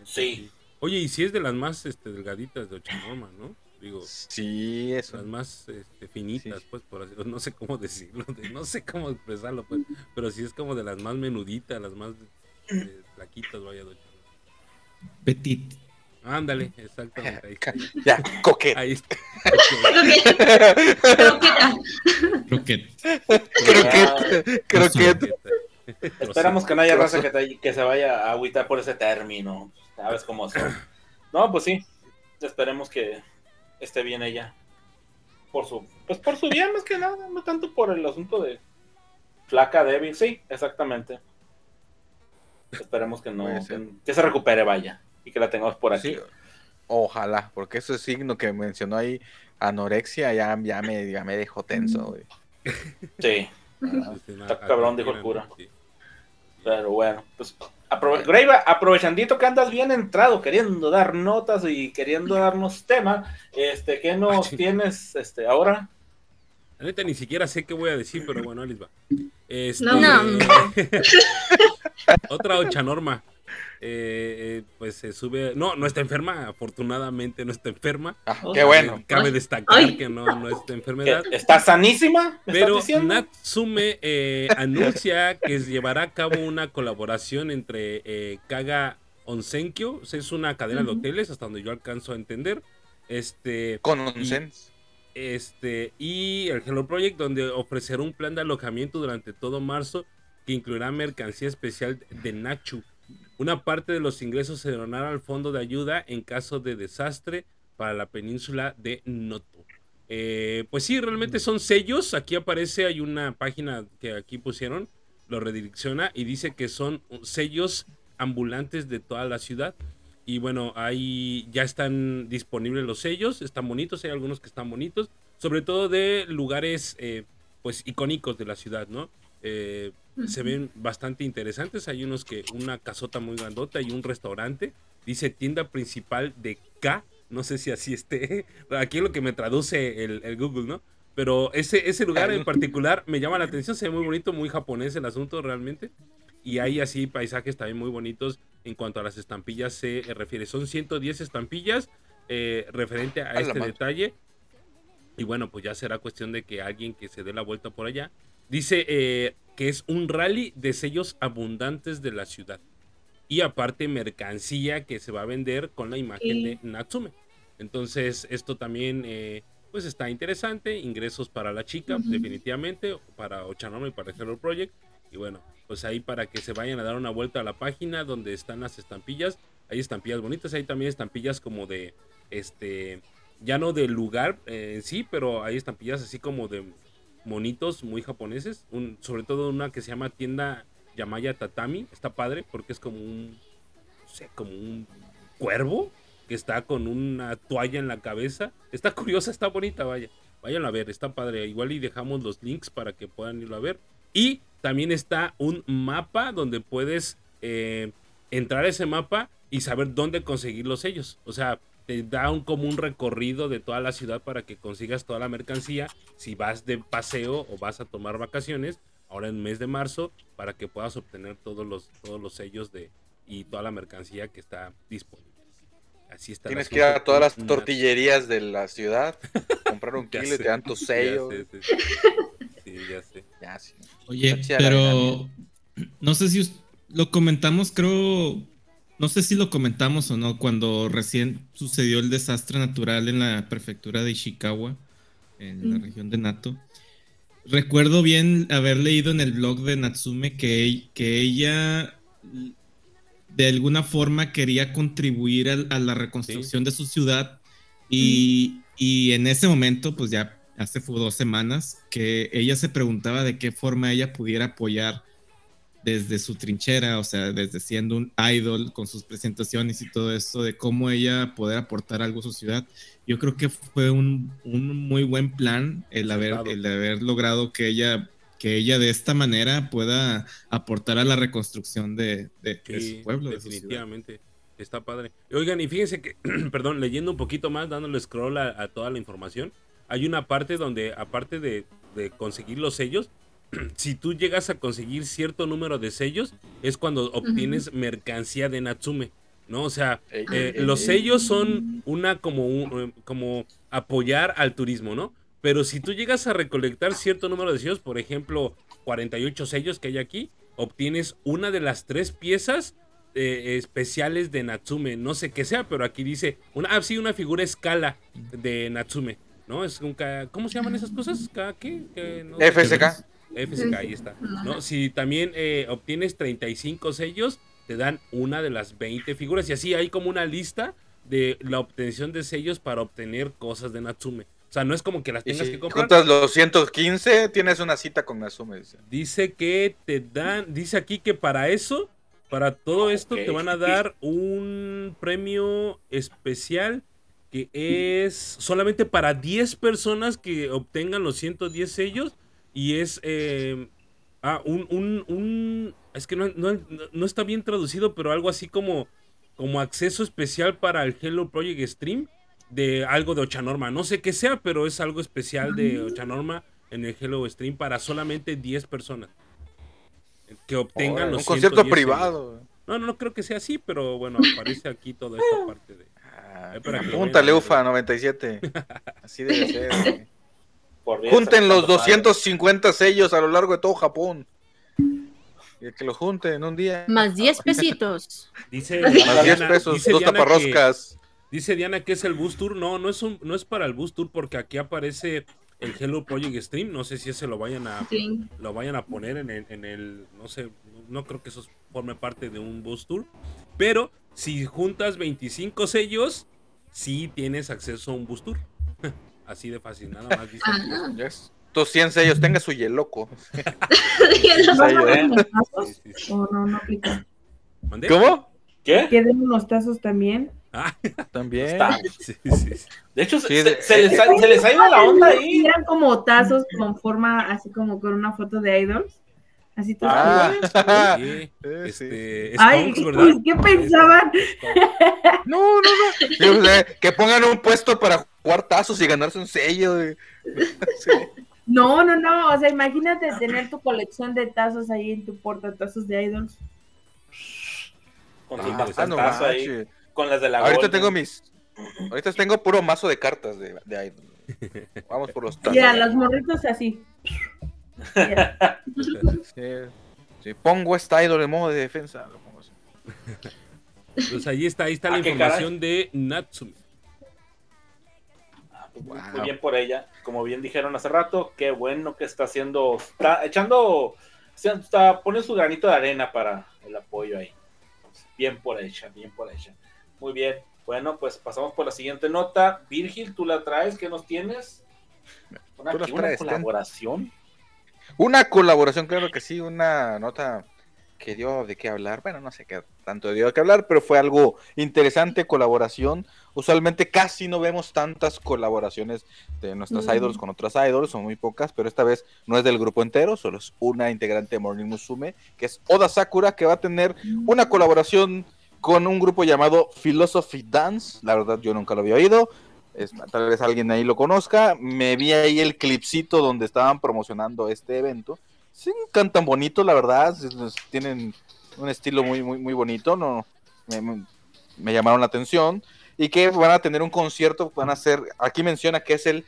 sí. Oye, y si es de las más este, delgaditas de Ochanorma, ¿no? Digo, Sí, eso. las más este, finitas, Sí. pues, por así, no sé cómo decirlo, de- no sé cómo expresarlo, pues, pero sí es como de las más menuditas, las más eh, flaquitas, vaya, de Ochanorma. Petit. Ándale, exactamente. Ahí, está. Ya, coqueta. ahí está. Croqueta. Croquet. Croqueta. Croqueta. Esperamos que no haya raza que, te- que se vaya a agüitar por ese término. Sabes cómo son. No, pues sí. Esperemos que esté bien ella. Por su, pues por su bien, más que nada, no tanto por el asunto de flaca, débil. Sí, exactamente. Esperemos que no, que, que se recupere, vaya. Y que la tengamos por aquí. Sí, ojalá, porque ese signo que mencionó ahí, anorexia, ya, ya, me, ya me dejó tenso, güey. Sí. Está cabrón, dijo el cura. Pero bueno, pues aprove Grave, aprovechandito que andas bien entrado, queriendo dar notas y queriendo darnos tema, este, ¿qué nos tienes este ahora? Neta ni siquiera sé qué voy a decir, pero bueno, les va. Este, No. No. Otra ochanorma. Eh, eh, pues se sube. No, no está enferma, afortunadamente no está enferma. Ah, qué bueno. Cabe destacar Ay. que no, no es de enfermedad. ¿Que ¿Está sanísima? ¿Me Pero? Natsume eh, anuncia que se llevará a cabo una colaboración entre eh, Kaga Onsenkyo, es una cadena de hoteles, hasta donde yo alcanzo a entender. Este, Con onsen. este, y el Hello Project, donde ofrecerá un plan de alojamiento durante todo marzo que incluirá mercancía especial de Nachu. Una parte de los ingresos se donará al fondo de ayuda en caso de desastre para la península de Noto. Eh, pues sí, realmente son sellos. Aquí aparece, hay una página que aquí pusieron, lo redirecciona y dice que son sellos ambulantes de toda la ciudad. Y bueno, ahí ya están disponibles los sellos, están bonitos, hay algunos que están bonitos, sobre todo de lugares eh, pues icónicos de la ciudad, ¿no? Eh, se ven bastante interesantes, hay unos que una casota muy grandota y un restaurante, dice tienda principal de K, no sé si así esté, aquí es lo que me traduce el, el Google, ¿no? Pero ese, ese lugar en particular me llama la atención, se ve muy bonito, muy japonés el asunto realmente. Y hay así paisajes también muy bonitos en cuanto a las estampillas se refiere. Son 110 estampillas eh, referente a este detalle. Y bueno, pues ya será cuestión de que alguien que se dé la vuelta por allá. Dice eh, que es un rally de sellos abundantes de la ciudad. Y aparte mercancía que se va a vender con la imagen Sí. de Natsume. Entonces esto también eh, pues está interesante. Ingresos para la chica definitivamente. Para Ochanoma y para el Hello Project. Y bueno, pues ahí para que se vayan a dar una vuelta a la página donde están las estampillas. Hay estampillas bonitas, hay también estampillas como de, este, ya no del lugar eh, en sí, pero hay estampillas así como de monitos muy japoneses. Sobre todo una que se llama tienda Yamaya Tatami. Está padre porque es como un, no sé, como un cuervo que está con una toalla en la cabeza. Está curiosa, está bonita, vaya. Vayan a ver, está padre. Igual y dejamos los links para que puedan irlo a ver. Y también está un mapa donde puedes eh, entrar a ese mapa y saber dónde conseguir los sellos. O sea, te da un, como un recorrido de toda la ciudad para que consigas toda la mercancía. Si vas de paseo o vas a tomar vacaciones, ahora en el mes de marzo, para que puedas obtener todos los, todos los sellos de, y toda la mercancía que está disponible. Así está. Tienes que ir a todas las tortillerías de la ciudad, comprar un Ya kilo y te dan tu Ya sello. sé, sí, sí. Sí, ya sé. Ya, sí. Oye, pero no sé si lo comentamos, creo, no sé si lo comentamos o no, cuando recién sucedió el desastre natural en la prefectura de Ishikawa, en la Mm. región de Nato. Recuerdo bien haber leído en el blog de Natsume que, e- que ella de alguna forma quería contribuir a, la reconstrucción de su ciudad y, y en ese momento, pues ya hace fue dos semanas, que ella se preguntaba de qué forma ella pudiera apoyar desde su trinchera, o sea, desde siendo un idol con sus presentaciones y todo eso, de cómo ella poder aportar algo a su ciudad. Yo creo que fue un, un muy buen plan el haber, el haber logrado que ella, que ella de esta manera pueda aportar a la reconstrucción de, de- de su pueblo. de su definitivamente. Está padre. Oigan, y fíjense que, perdón, leyendo un poquito más, dándole scroll a, a toda la información, hay una parte donde, aparte de, de conseguir los sellos, si tú llegas a conseguir cierto número de sellos, es cuando obtienes mercancía de Natsume, ¿no? O sea, Ey, eh, ey, los ey. sellos son una como, un- eh, como apoyar al turismo, ¿no? Pero si tú llegas a recolectar cierto número de sellos, por ejemplo, 48 sellos que hay aquí, obtienes una de las tres piezas eh, especiales de Natsume. No sé qué sea, pero aquí dice, una, ah, sí, una figura escala de Natsume, ¿no? Es un K- ¿Cómo se llaman esas cosas? FSK. FSK, ahí está. ¿no? Si también eh, obtienes 35 sellos, te dan una de las 20 figuras. Y así hay como una lista de la obtención de sellos para obtener cosas de Natsume. O sea, no es como que las tengas si que comprar. juntas los 115, tienes una cita con Natsume. dice. Dice que te dan, dice aquí que para eso, para todo esto, te van a dar un premio especial que es solamente para 10 personas que obtengan los 110 sellos y es eh, ah, un, un, un- es que no, no- no está bien traducido, pero algo así como, como acceso especial para el Hello Project Stream de algo de Ochanorma. No sé qué sea, pero es algo especial de Ochanorma en el Hello Stream para solamente 10 personas que obtengan los un concierto 110 sellos. privado. No, no, no creo que sea así, pero bueno, aparece aquí toda esta parte de. Ah, Eh, para que lo Apúntale, vean. UFA 97. Así debe ser. Por Junten los sacando 250 sellos a lo largo de todo Japón. Y que lo junten en un día. Más 10 pesitos. Dice Más 10 Diana- pesos, dice dos Diana que- taparroscas. Dice Diana que es el Boost Tour. No, no es un, no es para el Boost Tour porque aquí aparece el Hello Project Stream. No sé si ese lo vayan a Sí. lo vayan a poner en el, en el no sé, no creo que eso forme parte de un Boost Tour. Pero si juntas 25 sellos, sí tienes acceso a un Boost Tour. Así de fácil, nada más dice. aquí. Ajá. Ya es- Estos 100 sellos, tenga su yeloco. ¿No ¿eh? no, no. ¿Cómo? ¿Qué? ¿Que den unos tazos también? Ah, También. Está. sí, sí, sí. De hecho, se, Sí, se- de- se les, ha, se les ha ido la onda ahí. Eran como tazos con forma, así como con una foto de idols. Así todos Ah, Sí, eh, sí. este, Ay, ¿verdad? ¿qué pensaban? No, no, no. Que pongan un puesto para jugar tazos y ganarse un sello. Sí. No, no, no. O sea, imagínate tener tu colección de tazos ahí en tu portatazos de idols. Con Ah, tazazo no ahí, con las de la Ahorita Golden. tengo mis. Ahorita tengo puro mazo de cartas de, de Idol. Vamos por los tazos. Ya, los morritos así. Sí, sí, pongo esta Idol en modo de defensa. lo pongo así. Pues ahí está, ahí está la Ah, qué información de Natsume. Muy- Wow. Muy bien por ella. Como bien dijeron hace rato, qué bueno que está haciendo, está echando, está- poniendo su granito de arena para el apoyo ahí. Bien por ella, bien por ella. Muy bien. Bueno, pues pasamos por la siguiente nota. Virgil, tú la traes, ¿qué nos tienes? Una, Tú las aquí una traes, ten. colaboración. Una colaboración, claro que sí, una nota que dio de qué hablar. Bueno, no sé qué tanto dio de qué hablar, pero fue algo interesante, colaboración. Usualmente casi no vemos tantas colaboraciones de nuestras Mm. idols con otras idols, son muy pocas, pero esta vez no es del grupo entero, solo es una integrante de Morning Musume, que es Oda Sakura, que va a tener una colaboración con un grupo llamado Philosophy Dance. La verdad, yo nunca lo había oído. Es- tal vez alguien ahí lo conozca. Me vi ahí el clipcito donde estaban promocionando este evento. Sí, cantan bonito, la verdad. Tienen un estilo muy, muy, muy bonito. No, me, llamaron la atención. Y que van a tener un concierto. Van a hacer. Aquí menciona que es el,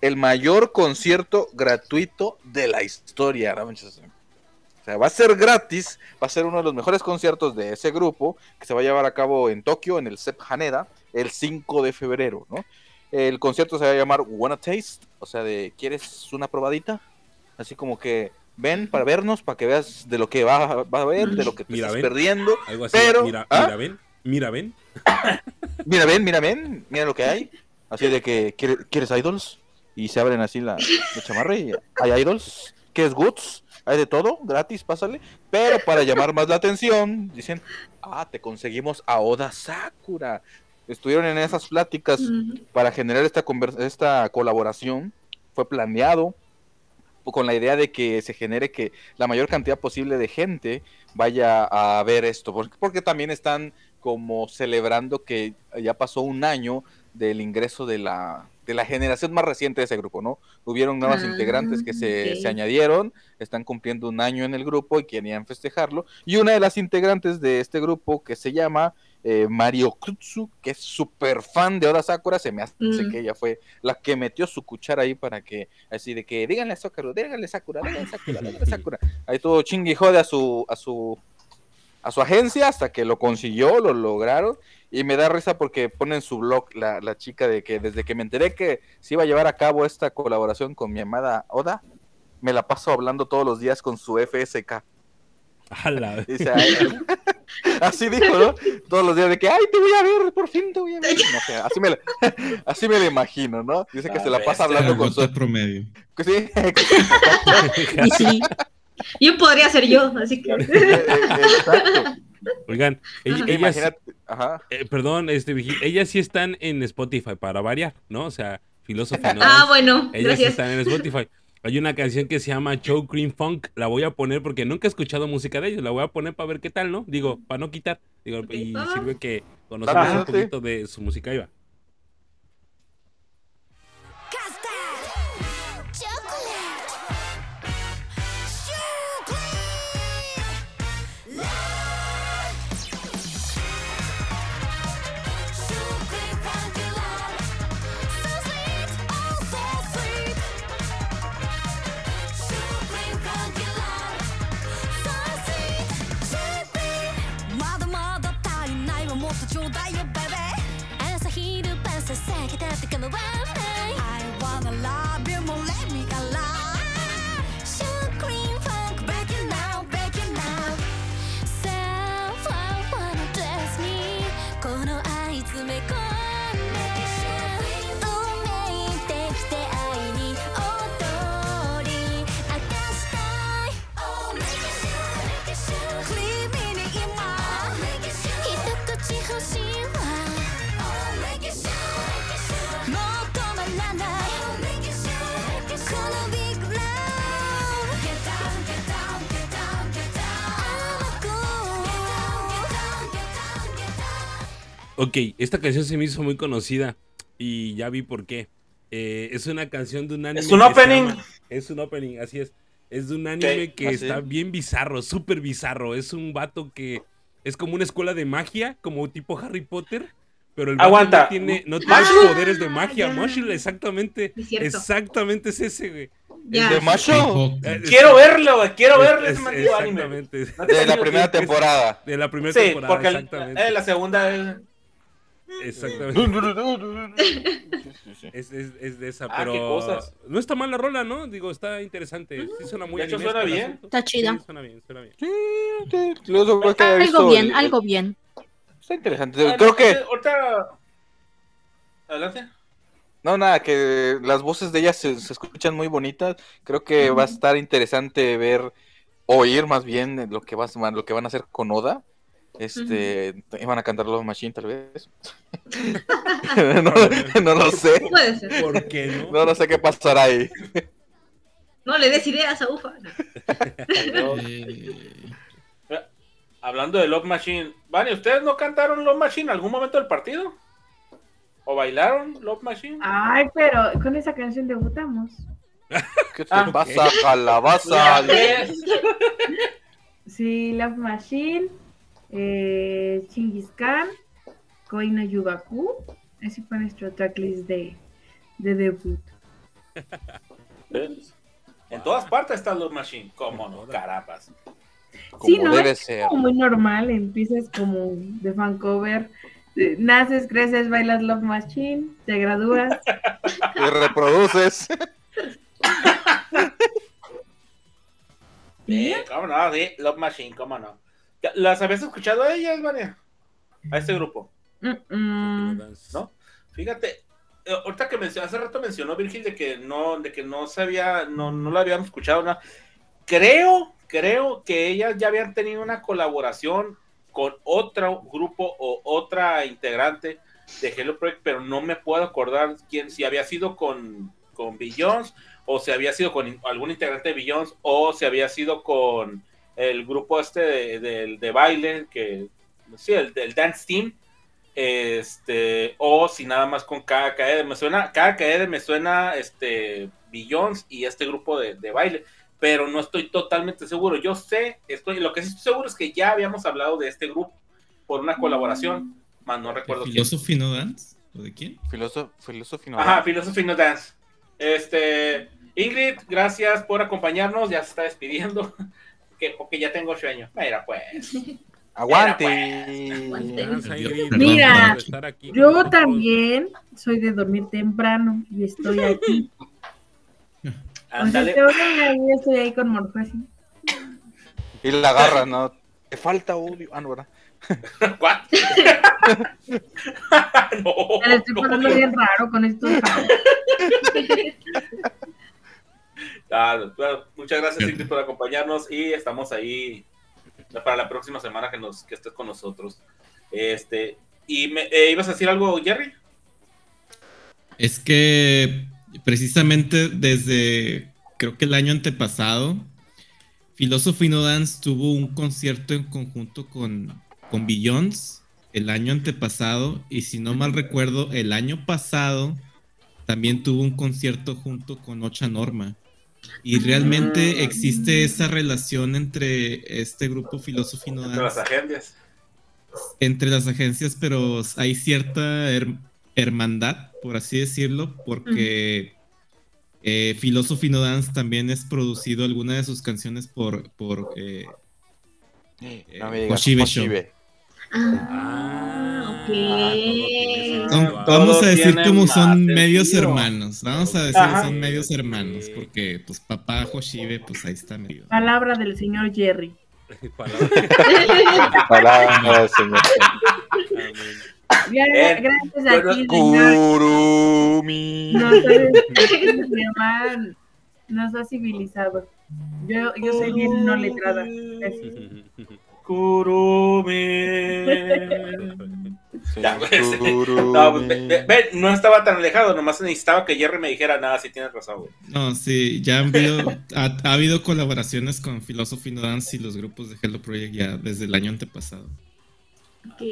el mayor concierto gratuito de la historia. ¿no? O sea, va a ser gratis, va a ser uno de los mejores conciertos de ese grupo, que se va a llevar a cabo en Tokio, en el CEP Haneda, el 5 de febrero, ¿no? El concierto se va a llamar Wanna Taste, o sea, de ¿quieres una probadita? Así como que ven para vernos, para que veas de lo que va, va a ver, de lo que te Mira, estás ven. perdiendo. Algo así. Pero, mira, ¿ah? mira, ven, mira, ven. Mira, ven, mira, ven, mira lo que hay. Así de que, ¿quieres, ¿quieres idols? Y se abren así la, la chamarra y hay idols. ¿Quieres goods? Hay de todo, gratis, pásale. Pero para llamar más la atención, dicen, ah, te conseguimos a Oda Sakura. Estuvieron en esas pláticas para generar esta, esta colaboración. Fue planeado con la idea de que se genere que la mayor cantidad posible de gente vaya a ver esto, porque, porque también están como celebrando que ya pasó un año del ingreso de la, de la generación más reciente de ese grupo, ¿no? Hubieron nuevas Ah, integrantes que se, se añadieron, están cumpliendo un año en el grupo y querían festejarlo, y una de las integrantes de este grupo que se llama eh, Mario Kutsu, que es súper fan de Oda Sakura, se me hace Mm. que ella fue la que metió su cuchara ahí para que, así de que, díganle a Sakura, díganle a Sakura, díganle a Sakura, díganle a Sakura. Ahí todo chingue jode a su, a su, a su agencia hasta que lo consiguió, lo lograron. Y me da risa porque pone en su blog la, la chica de que desde que me enteré que se iba a llevar a cabo esta colaboración con mi amada Oda, me la paso hablando todos los días con su FSK. Ala. Dice, "Ay", así dijo, ¿no? Todos los días de que, ay, te voy a ver, por fin te voy a ver. No sé, así me la, así me la imagino, ¿no? Dice que La se la pasa hablando con su... Promedio. Sí, Y sí. Yo podría ser yo, así que. exacto. Oigan, ell- Ajá. ellas, ajá. eh, perdón, este, ellas sí están en Spotify para variar, ¿no? O sea, Philosophy Ah, Notes, bueno, ellas sí gracias. están en Spotify. Hay una canción que se llama Chow Cream Funk, la voy a poner porque nunca he escuchado música de ellos, la voy a poner para ver qué tal, ¿no? Digo, para no quitar, digo, y sirve que conocemos Ajá, un sí. poquito de su música, ahí va. Ok, esta canción se me hizo muy conocida y ya vi por qué. Eh, es una canción de un anime. Es un opening. llama- es un opening, así es. Es de un anime que así. está bien bizarro, súper bizarro. Es un vato que es como una escuela de magia, como tipo Harry Potter. Pero el vato Aguanta. no tiene, no tiene ¿Muscle? poderes de magia. ya. Muscle, exactamente. Es. Exactamente es ese, güey. Ya. ¿De macho? Quiero verlo, güey. Quiero verlo es- ese maldito anime. Exactamente. Te De la primera temporada. De la primera Sí, temporada, porque el- exactamente. eh, la segunda es. Exactamente. Es, es- es de esa, Ah, pero qué cosas. no está mal la rola, ¿no? Digo, está interesante. Sí suena muy De hecho, animesco suena el bien. asunto. Está chida. Sí, suena bien, suena bien. Que Algo bien, el- algo bien. Está interesante. Ah, Creo no, que, Ahorita. Adelante. no, nada, que las voces de ellas se, se escuchan muy bonitas. Creo que va a estar interesante ver, oír más bien lo que, vas, lo que van a hacer con Oda. Este, van a cantar Love Machine tal vez. no, no lo sé. Puede ser. ¿Por qué no? No, no sé qué pasará ahí. No le des ideas a Ufa. No. Hablando de Love Machine. Vani, ¿ustedes no cantaron Love Machine en algún momento del partido? ¿O bailaron Love Machine? Ay, pero con esa canción debutamos. ¿Qué te Ah, pasa, calabaza? Sí, Love Machine, eh, Chingis Khan, Koi no Yugaku. Ese fue nuestro tracklist de, de debut. En todas partes está Love Machine. ¿Cómo no? Carambas. Como Sí, ¿no? debe Es ser. como muy normal, empiezas como de fan cover, eh, naces, creces, bailas Love Machine, te gradúas. Y reproduces. Sí, ¿Cómo no? Sí, Love Machine, ¿cómo no? ¿Las habías escuchado a ellas, Vania? A este grupo. Mm, mm. ¿No? Fíjate, eh, ahorita que mencionó, hace rato mencionó Virgil de que no, de que no sabía, no, no lo habíamos escuchado nada. Creo, creo que ellas ya habían tenido una colaboración con otro grupo o otra integrante de Hello Project, pero no me puedo acordar quién, si había sido con, con Billions, o si había sido con algún integrante de Billions, o si había sido con el grupo este de, de- de baile, que sí, el del Dance Team, este, o si nada más con KKD, me suena, KKD me suena este Billions y este grupo de, de baile, pero no estoy totalmente seguro. Yo sé, estoy, lo que sí estoy seguro es que ya habíamos hablado de este grupo por una colaboración, más no recuerdo quién. ¿Philosophy no dance? ¿O de quién? Filósofo, filósofo no. Ajá, Philosophy No Dance. Este, Ingrid, gracias por acompañarnos, ya se está despidiendo, que, porque ya tengo sueño. Mira, pues. Aguante. Aguante. Mira, estar aquí con Yo también soy de dormir temprano y estoy aquí. O sea, Ándale. oigan ahí, estoy ahí con Morfesi. Y la agarra, ¿no? Te falta odio. Ah, no, ¿verdad? ¿What? no, Me la estoy pasando no. bien raro con estos Ah, bueno, muchas gracias Ingrid por acompañarnos y estamos ahí para la próxima semana que nos que estés con nosotros. Este, y me, eh, ibas a decir algo, Jerry? Es que precisamente desde creo que el año antepasado, Philosophy No Dance tuvo un concierto en conjunto con, con Billions el año antepasado y si no mal recuerdo, el año pasado también tuvo un concierto junto con Ocha Norma. Y realmente Mm. existe esa relación entre este grupo No De las agencias. entre las agencias, pero hay cierta her- hermandad, por así decirlo, porque eh, Philosophy No Dance también es producido alguna de sus canciones por, por eh, No. Ah, ok. vamos a decir como son medios sentido. hermanos, vamos a decir Ajá. son medios hermanos, porque pues papá Hoshibe, pues ahí está medio. Palabra del señor Jerry. Palabra. Palabra, señor. Eh, gracias a ti, señor. Kurumi. Nos has, nos ha civilizado. Yo, yo soy bien no letrada. Así. Kurumi. Ya, pues. No, pues, ve- ve- ve, no estaba tan alejado, nomás necesitaba que Jerry me dijera nada, si tienes razón, güey. No, sí, ya han habido, ha, ha habido colaboraciones con Philosophy No Dance y los grupos de Hello Project ya desde el año antepasado. Ok.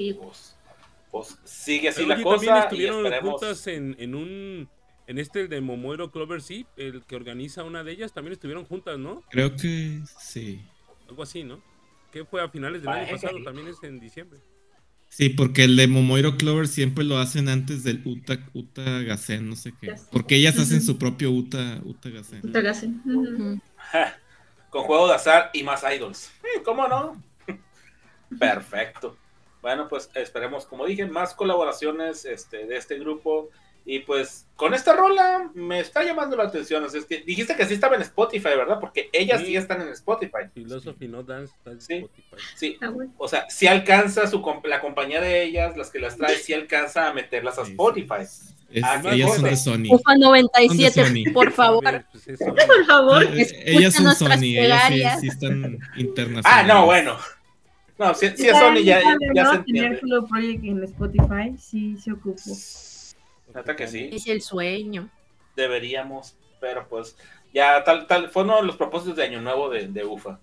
pues sigue así la también cosa y estuvieron esperemos. juntas en, en un en este de Momoiro Clover Sea, el que organiza una de ellas, también estuvieron juntas, ¿no? Creo que sí. Algo así, ¿no? Que fue a finales del año Parece que pasado, también es en diciembre. Sí, porque el de Momoiro Clover siempre lo hacen antes del Uta, Uta Gasen, no sé qué. Gasen. Porque ellas hacen su propio Uta, Uta Gasen. Ujú. Ja, con juego de azar y más idols. ¿Cómo no? Perfecto. Bueno, pues esperemos, como dije, más colaboraciones este, de este grupo. Y pues con esta rola me está llamando la atención. Así es que dijiste que sí estaba en Spotify, ¿verdad? Porque ellas sí, Sí. están en Spotify. Philosophy No Dance está en Sí. Spotify. Sí, Ah, o sea, si alcanza su comp- la compañía de ellas, las que las trae, si alcanza a meterlas a Sí, sí. Spotify. Es- Ah, ellas son de Sony. Ufa 97, Sony. por favor. pues. Por favor. Eh, ellas son Sony, ellas sí, sí están Ah, internacionales. no, bueno. No, si, si es Sony ya, padre, ya ¿no? se Tener entiende. Hello Project en Spotify, sí se ocupó. Neta que sí. Es el sueño. deberíamos, pero pues ya tal, tal, fue uno de los propósitos de Año Nuevo de, de UFA.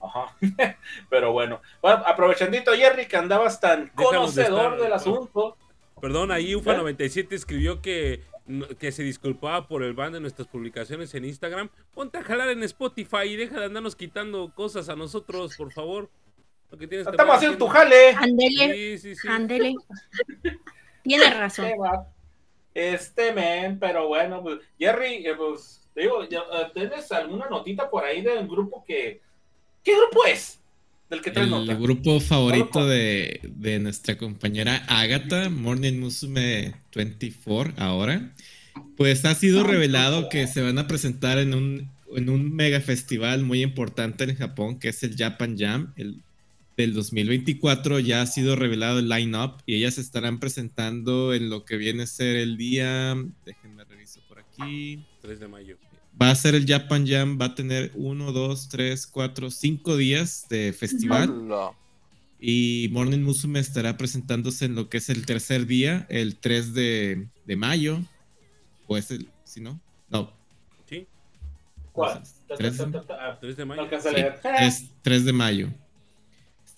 Ajá. pero bueno. bueno, aprovechandito, Jerry, que andabas tan Déjanos de conocedor estar- del asunto. Perdón, ahí ¿Eh? UFA97 escribió que, que se disculpaba por el ban de nuestras publicaciones en Instagram. Ponte a jalar en Spotify y deja de andarnos quitando cosas a nosotros, por favor. Lo que tienes que Estamos haciendo tu jale. Ándele, Sí, sí, sí. ándele. Tiene razón. Este men, pero bueno, pues, Jerry, eh, pues, te digo, eh, ¿tienes alguna notita por ahí del grupo que... ¿Qué grupo es? Del que traes El nota. grupo favorito de, de nuestra compañera Agatha, Morning Musume 24, ahora, pues ha sido revelado que se van a presentar en un, en un mega festival muy importante en Japón, que es el Japan Jam, el del 2024. Ya ha sido revelado el line-up y ellas se estarán presentando en lo que viene a ser el día. Déjenme reviso por aquí. 3 de mayo. Va a ser el Japan Jam, va a tener uno, dos, tres, cuatro, cinco días de festival. Hola. Y Morning Musume estará presentándose en lo que es el tercer día, el 3 de, de mayo. O es el, si no, no, Sí, ¿Cuál? Tres. Ta, ta, ta, ta, ah, 3 de No mayo. alcanza a Sí, leer. es 3 de mayo.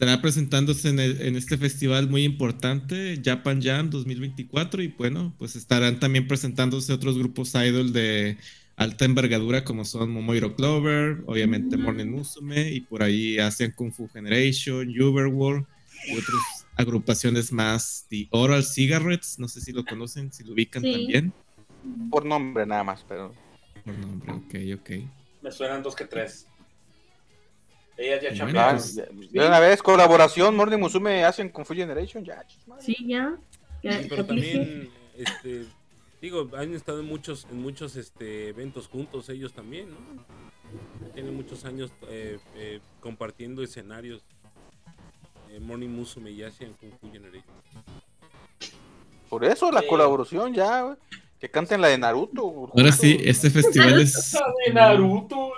Estará presentándose en, el- en este festival muy importante, Japan Jam 2024, y bueno, pues estarán también presentándose otros grupos idol de alta envergadura como son Momoiro Clover, obviamente Morning Musume, y por ahí Asian Kung Fu Generation, Uberworld, y otras agrupaciones más, The Oral Cigarettes, no sé si lo conocen, si lo ubican Sí. también. Por nombre nada más, pero. Por nombre, ok, ok. Me suenan dos que tres. Ellas ya chambearon. Pues, de una vez, colaboración, Morning Musume hacen con Full Generation, ya. Sí, ya. ya Sí, pero también, este, digo, han estado en muchos, en muchos este, eventos juntos ellos también, ¿no? Tienen muchos años eh, eh, compartiendo escenarios. Eh, Morning Musume y Asian Kung Fu Generation. Por eso la colaboración ya. Que canten la de Naruto. Ahora sí, este festival es de Naruto.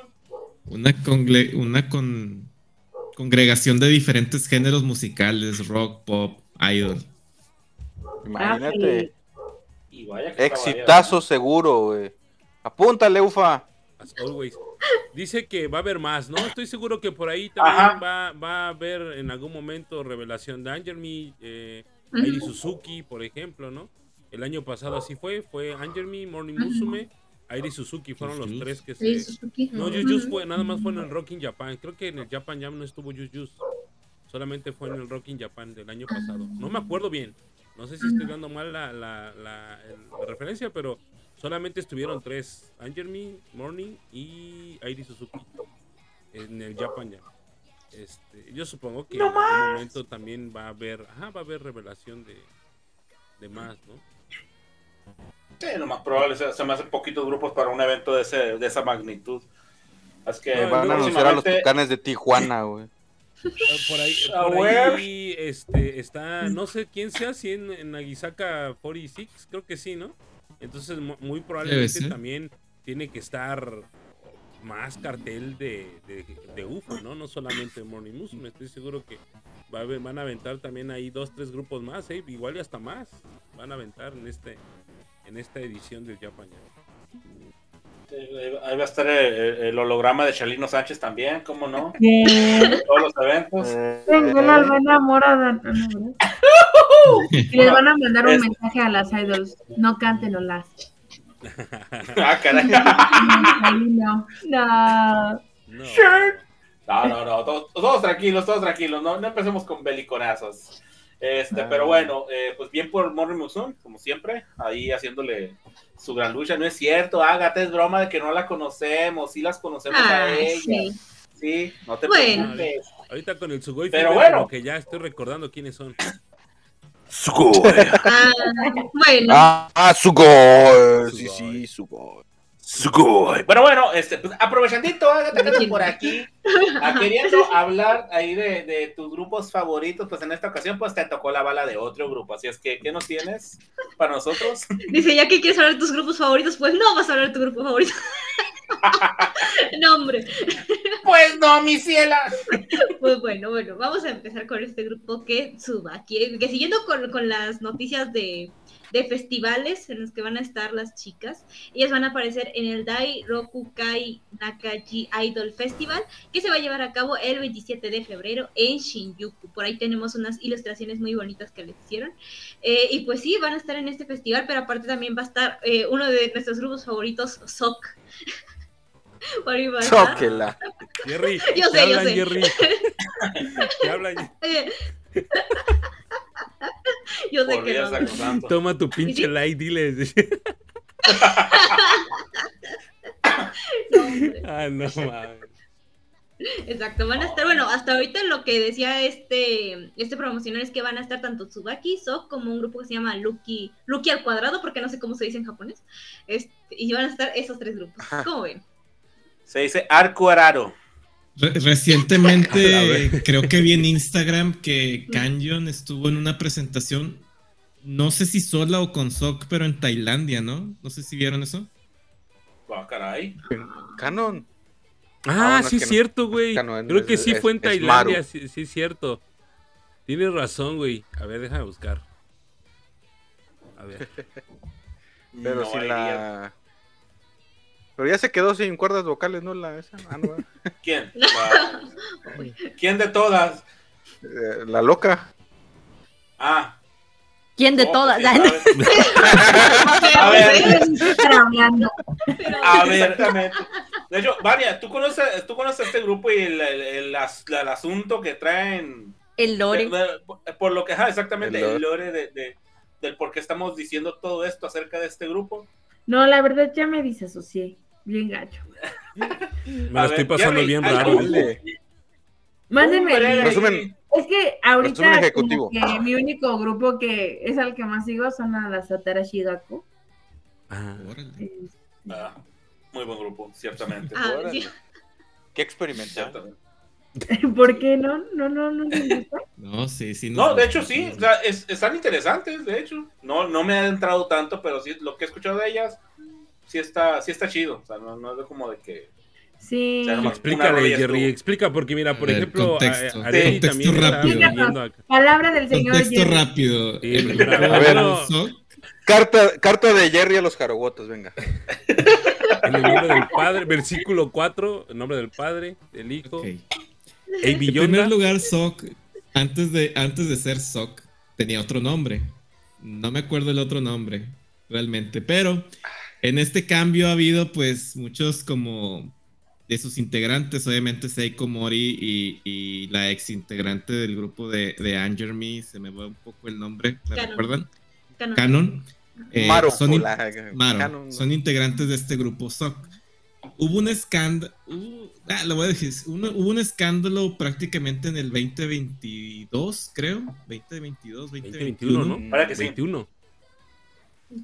Una, congle- una con- congregación de diferentes géneros musicales, rock, pop, idol. Imagínate. Y vaya que estaba Exitazo seguro, güey. Apúntale, Ufa. As always. Dice que va a haber más, ¿no? Estoy seguro que por ahí también va, va a haber en algún momento revelación de Angel Me, eh. Airi Suzuki, por ejemplo, ¿no? El año pasado así fue, fue Angel Me, Morning Musume, Airi Suzuki, fueron los tres que se... Suzuki. No, Jus fue, nada más fue en el Rocking Japan. Creo que en el Japan Jam no estuvo Jus. Solamente fue en el Rocking Japan del año pasado. No me acuerdo bien. No sé si estoy dando mal la, la, la- referencia, pero solamente estuvieron tres. Angel Me, Morning y Airi Suzuki. En el Japan Jam. Este, yo supongo que en algún momento también va a haber, ajá, va a haber revelación de, de más, ¿no? Sí, lo más probable se, se me hacen poquitos grupos para un evento de, ese, de esa magnitud. Así que No, Van a anunciar a los tucanes de Tijuana, güey. Por ahí, por ahí este, está, no sé quién sea, si en, en Nagisaka 46, creo que sí, ¿no? Entonces, mu- muy probablemente también tiene que estar más cartel de, de, de UFO, ¿no? No solamente Morning Musume, estoy seguro que va a haber- van a aventar también ahí dos, tres grupos más, ¿eh? igual y hasta más van a aventar en este en esta edición del Japan Ahí va a estar el, el holograma de Chalino Sánchez también, ¿cómo no? Eh, Todos los eventos. Eh, tengo el alma enamorada. Y les van a mandar un Es- mensaje a las idols. No canten las. Ah, caray. No. No. No, no, no, todos, todos tranquilos, todos tranquilos, no, no empecemos con beliconazos. Este, Ah. pero bueno, eh, pues bien por Morri Musun, como siempre, ahí haciéndole su gran lucha. No es cierto, Ágata, es broma de que no la conocemos, sí las conocemos a Ah, ella. sí. Sí, no te Bueno. preocupes. Ahorita con el Sugoi, Pero bueno. que ya estoy recordando quiénes son. Ah, bueno, Ah, Sugoi. Sí, Sugoi. sí, Sugoi. Sugoi. Bueno, bueno, este, pues, aprovechandito, andas por aquí, a queriendo hablar ahí de, de tus grupos favoritos, pues en esta ocasión pues te tocó la bala de otro grupo, así es que, ¿qué nos tienes para nosotros? dice, ya que quieres hablar de tus grupos favoritos, pues no vas a hablar de tu grupo favorito. no, hombre. Pues no, mi ciela. Pues bueno, bueno, vamos a empezar con este grupo que suba. Que, que siguiendo con, con las noticias de, de festivales en los que van a estar las chicas, ellas van a aparecer en el Dai Rokukai Nakaji Idol Festival, que se va a llevar a cabo el 27 de febrero en Shinjuku. Por ahí tenemos unas ilustraciones muy bonitas que les hicieron. Eh, y pues sí, van a estar en este festival, pero aparte también va a estar eh, uno de nuestros grupos favoritos, Sok. Por ahí va a estar. Zóquela. Jerry, Yo ¿qué sé, yo hablan, sé. Jerry? ¿Qué hablan? Yo sé Por que no. Toma tu pinche like, diles. No, ah, no mames. Exacto, van a estar, bueno, hasta ahorita lo que decía este, este promocional es que van a estar tanto Tsubaki, Sok, como un grupo que se llama Lucky, Lucky al cuadrado, porque no sé cómo se dice en japonés, este, y van a estar esos tres grupos. ¿Cómo ven? Se dice arco araro. Recientemente creo que vi en Instagram que Canyon estuvo en una presentación, no sé si sola o con Sok, pero en Tailandia, ¿no? No sé si vieron eso. Ah, caray. Canon. Ah, no, sí, es cierto, güey. no, Creo que es- sí es- fue en Tailandia, sí, sí, es cierto. Tienes razón, güey. A ver, déjame buscar. A ver. Pero No si la. Pero ya se quedó sin cuerdas vocales, ¿no? La esa. Ah, no, ¿verdad? ¿Quién? La- ¿Quién de todas? Eh, la loca. Ah. ¿Quién de no, todas? pues. A ver, a ver, exactamente. De hecho, Vania, ¿tú conoces, tú conoces este grupo y el, el- el as- el asunto que traen El lore. Por lo que, ajá, exactamente, El el lore de, de- del por qué estamos diciendo todo esto acerca de este grupo. No, la verdad ya me disasocié. Bien gacho. Me la estoy pasando bien ay, raro. Link. Resumen. Es que ahorita Resumen ejecutivo. como que mi único grupo que es al que más sigo son a las Atarashi Gaku. Ah, Órale. Eh, Ah, muy buen grupo, ciertamente. Ah, sí. Qué experimental. ¿Por qué no? No, no, no. No, sí, sí. No, nos de hecho sí, o sea, es- están interesantes, de hecho. No, no me ha entrado tanto, pero sí, lo que he escuchado de ellas, sí está, sí está chido. O sea, no, no es como de que... Sí. O sea, explícale, Jerry, estuvo. explica, porque mira, por A ver, ejemplo, contexto. a- Areli Sí. Contexto está rápido. Palabra del señor Contexto Jerry. rápido. Sí, El a ver. Carta, carta de Jerry a los jarogotos, venga. En el nombre del Padre, versículo 4, el nombre del Padre, del Hijo. ok. Ey, En primer lugar, Sok, antes de, antes de ser Sok, tenía otro nombre. No me acuerdo el otro nombre, realmente. Pero en este cambio ha habido, pues, muchos como de sus integrantes, obviamente Seiko Mori y, y la ex integrante del grupo de, de Anger Me, se me va un poco el nombre, ¿me Canon. recuerdan? Canon. Canon. Eh, Maro. son, in- la- Maro, Canon. son integrantes de este grupo SOC. Hubo un escándalo, ah, lo voy a decir, uno- hubo un escándalo prácticamente en el 2022, creo, 2022, 2021, 2021. ¿no? Para que sí. 21.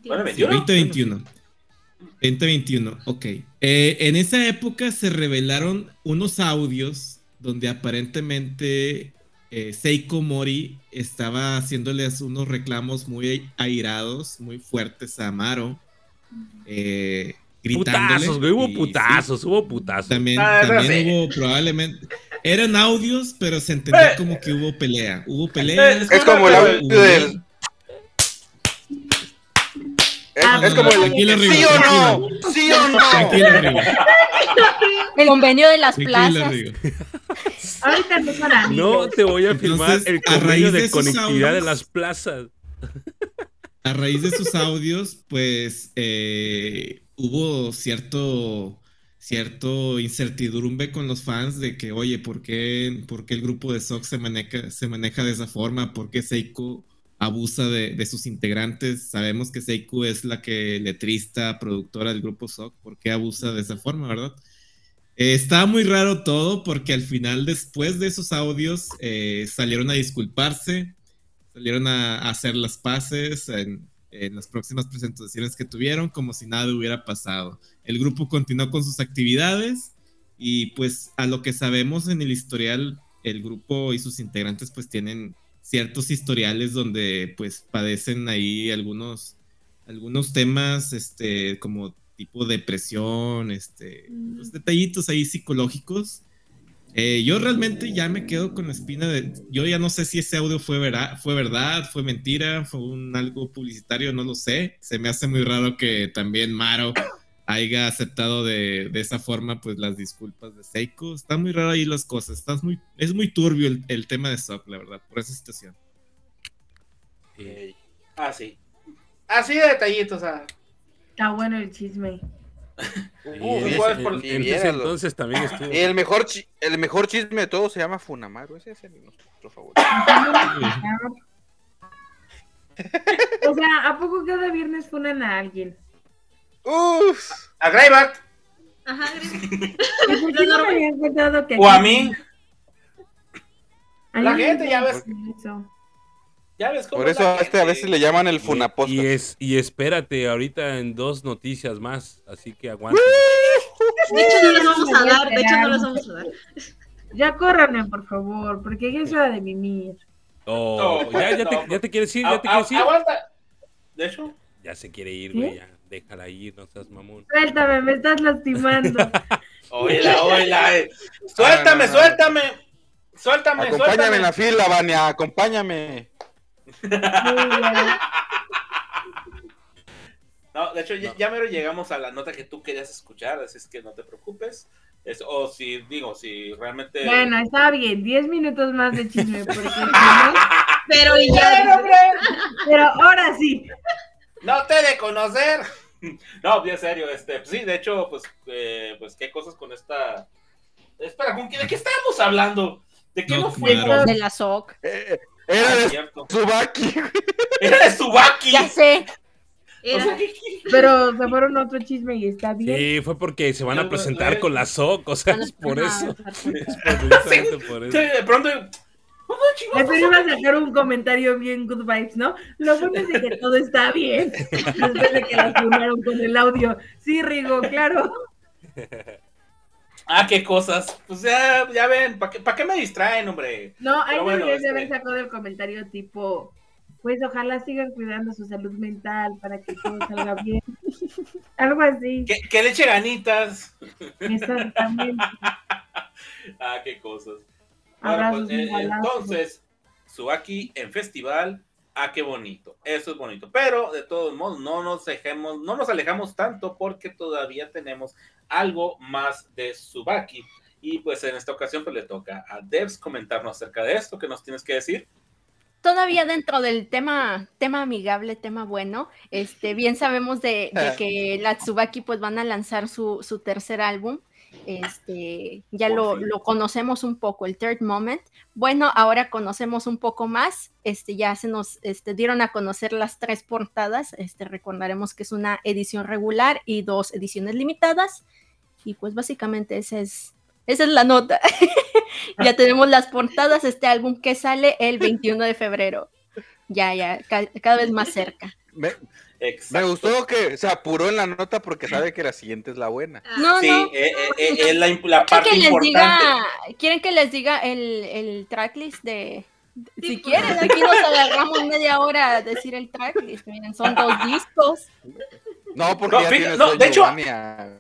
Bueno, Sí, 21. 2021. 2021, ok. Eh, en esa época se revelaron unos audios donde aparentemente eh, Seiko Mori estaba haciéndoles unos reclamos muy airados, muy fuertes a Amaro. Eh. Putazos, güey, hubo sí, putazos, hubo putazos. también Ah, también sí. hubo probablemente. Eran audios, pero se entendía Eh. como que hubo pelea. Hubo pelea. Es Es como el audio del. Es, Ah, es como el. ¿Sí o no? ¿Sí o no? El convenio de las plazas. Ahorita no para No te voy a firmar Entonces, el a raíz convenio de conectividad de las plazas. A raíz de sus audios, pues eh, hubo cierto, cierto incertidumbre con los fans de que, oye, ¿por qué, por qué el grupo de SOC se maneja, se maneja de esa forma? ¿Por qué Seiko abusa de, sus integrantes? Sabemos que Seiko es la que letrista, productora del grupo SOC. ¿Por qué abusa de esa forma, verdad? Eh, estaba muy raro todo porque al final, después de esos audios, eh, salieron a disculparse, salieron a, a hacer las paces en, en las próximas presentaciones que tuvieron, como si nada hubiera pasado. El grupo continuó con sus actividades y pues a lo que sabemos en el historial, el grupo y sus integrantes pues tienen ciertos historiales donde pues padecen ahí algunos, algunos temas este, como tipo depresión, este, los detallitos ahí psicológicos. Eh, yo realmente ya me quedo con la espina de. Yo ya no sé si ese audio fue, vera- fue verdad, fue mentira, fue un algo publicitario, no lo sé. Se me hace muy raro que también Maro haya aceptado de, de esa forma pues las disculpas de Seiko. Está muy raro ahí las cosas. Estás muy, es muy turbio el, el tema de Sock, la verdad, por esa situación. Eh, Ah, sí. Así de detallitos, o sea. Está bueno el chisme. Uh, ¿cuál ese- por- viéralo. entonces también estuvo. El mejor, chi- el mejor chisme de todos se llama Funamaru. Ese es el nuestro favorito. O sea, ¿a poco cada viernes funan a alguien? Uf. A Greyback Ajá, gracias. ¿Y por qué no me que o a mí. a La gente, ya ves. Ya ves cómo Por es eso a este a veces le llaman el Funaposta. y es, y espérate, ahorita en dos noticias más, así que aguanta. De hecho, no las vamos a dar. De hecho, no las vamos a dar. Ya córranme, por favor, porque ya es hora de mimir. Oh, No, ya, ya, no. te, ya te quieres ir, ya te a- quieres ir. Aguanta. De hecho, Ya se quiere ir, güey, ya. Déjala ir, no seas mamón. Suéltame, me estás lastimando. oíla, oíla. eh. Suéltame, no, no. suéltame. Suéltame, Acompáñame suéltame. en la fila, Vania. Acompáñame. No, de hecho, ya, ya mero llegamos a la nota que tú querías escuchar, así es que no te preocupes. Es- o si, digo, si realmente. Bueno, está bien, 10 minutos más de chisme, porque Pero y ¡Bien, ya. pero ahora sí. No te de conocer. No, bien serio, este, sí, de hecho, pues, eh, pues, qué cosas con esta. Espera, ¿con qué, ¿de qué estábamos hablando? ¿De qué No, nos fuimos? claro. De la SOC. Eh, eh, Ah, era de cierto. Tsubaki. Era de Subaki. Ya sé. O Era. sea, ¿qué- Pero se fueron otro chisme y está bien. Sí, fue porque se van a presentar yo- con la SOC, o sea, es por eso. Es por Sí, eso. de pronto. ¿Cómo chingados Pero iba a sacar un comentario bien good vibes, ¿no? Lo bueno es de que todo está bien. Después de que la funaron con el audio. Sí, Rigo, claro. Ah, qué cosas. Pues ya, ya ven, ¿para qué, pa' qué me distraen, hombre? No, ahí bueno, deberías de haber sacado el comentario tipo, pues ojalá sigan cuidando su salud mental para que todo salga bien. Algo así. Que, que le eche ganitas. Exactamente. Ah, qué cosas. Bueno, Abrazos pues, eh, entonces, Subaki en festival. Ah, qué bonito. Eso es bonito. Pero de todos modos, no nos dejemos, no nos alejamos tanto porque todavía tenemos algo más de Subaki. Y pues en esta ocasión pues le toca a Devs comentarnos acerca de esto. ¿Qué nos tienes que decir? Todavía dentro del tema, tema amigable, tema bueno, este, bien sabemos de, de que la Tsubaki pues van a lanzar su, su tercer álbum. Este, ya lo, lo conocemos un poco, el Third Moment. Bueno, ahora conocemos un poco más. Este, ya se nos este, dieron a conocer las tres portadas. Este, recordaremos que es una edición regular y dos ediciones limitadas. Y pues básicamente esa es, esa es la nota. ya tenemos las portadas, este álbum que sale el 21 de febrero. Ya, ya, ca- cada vez más cerca. Me, me gustó que se apuró en la nota porque sabe que la siguiente es la buena. No, Sí, no. eh, eh, eh, es la, imp- la ¿Quieren parte que les importante. diga, ¿quieren que les diga el, el tracklist de... Sí, Si pues. quieren, aquí nos agarramos media hora a decir el tracklist. Miren, son dos discos. No, porque No, ya fíjate, no, de hecho-.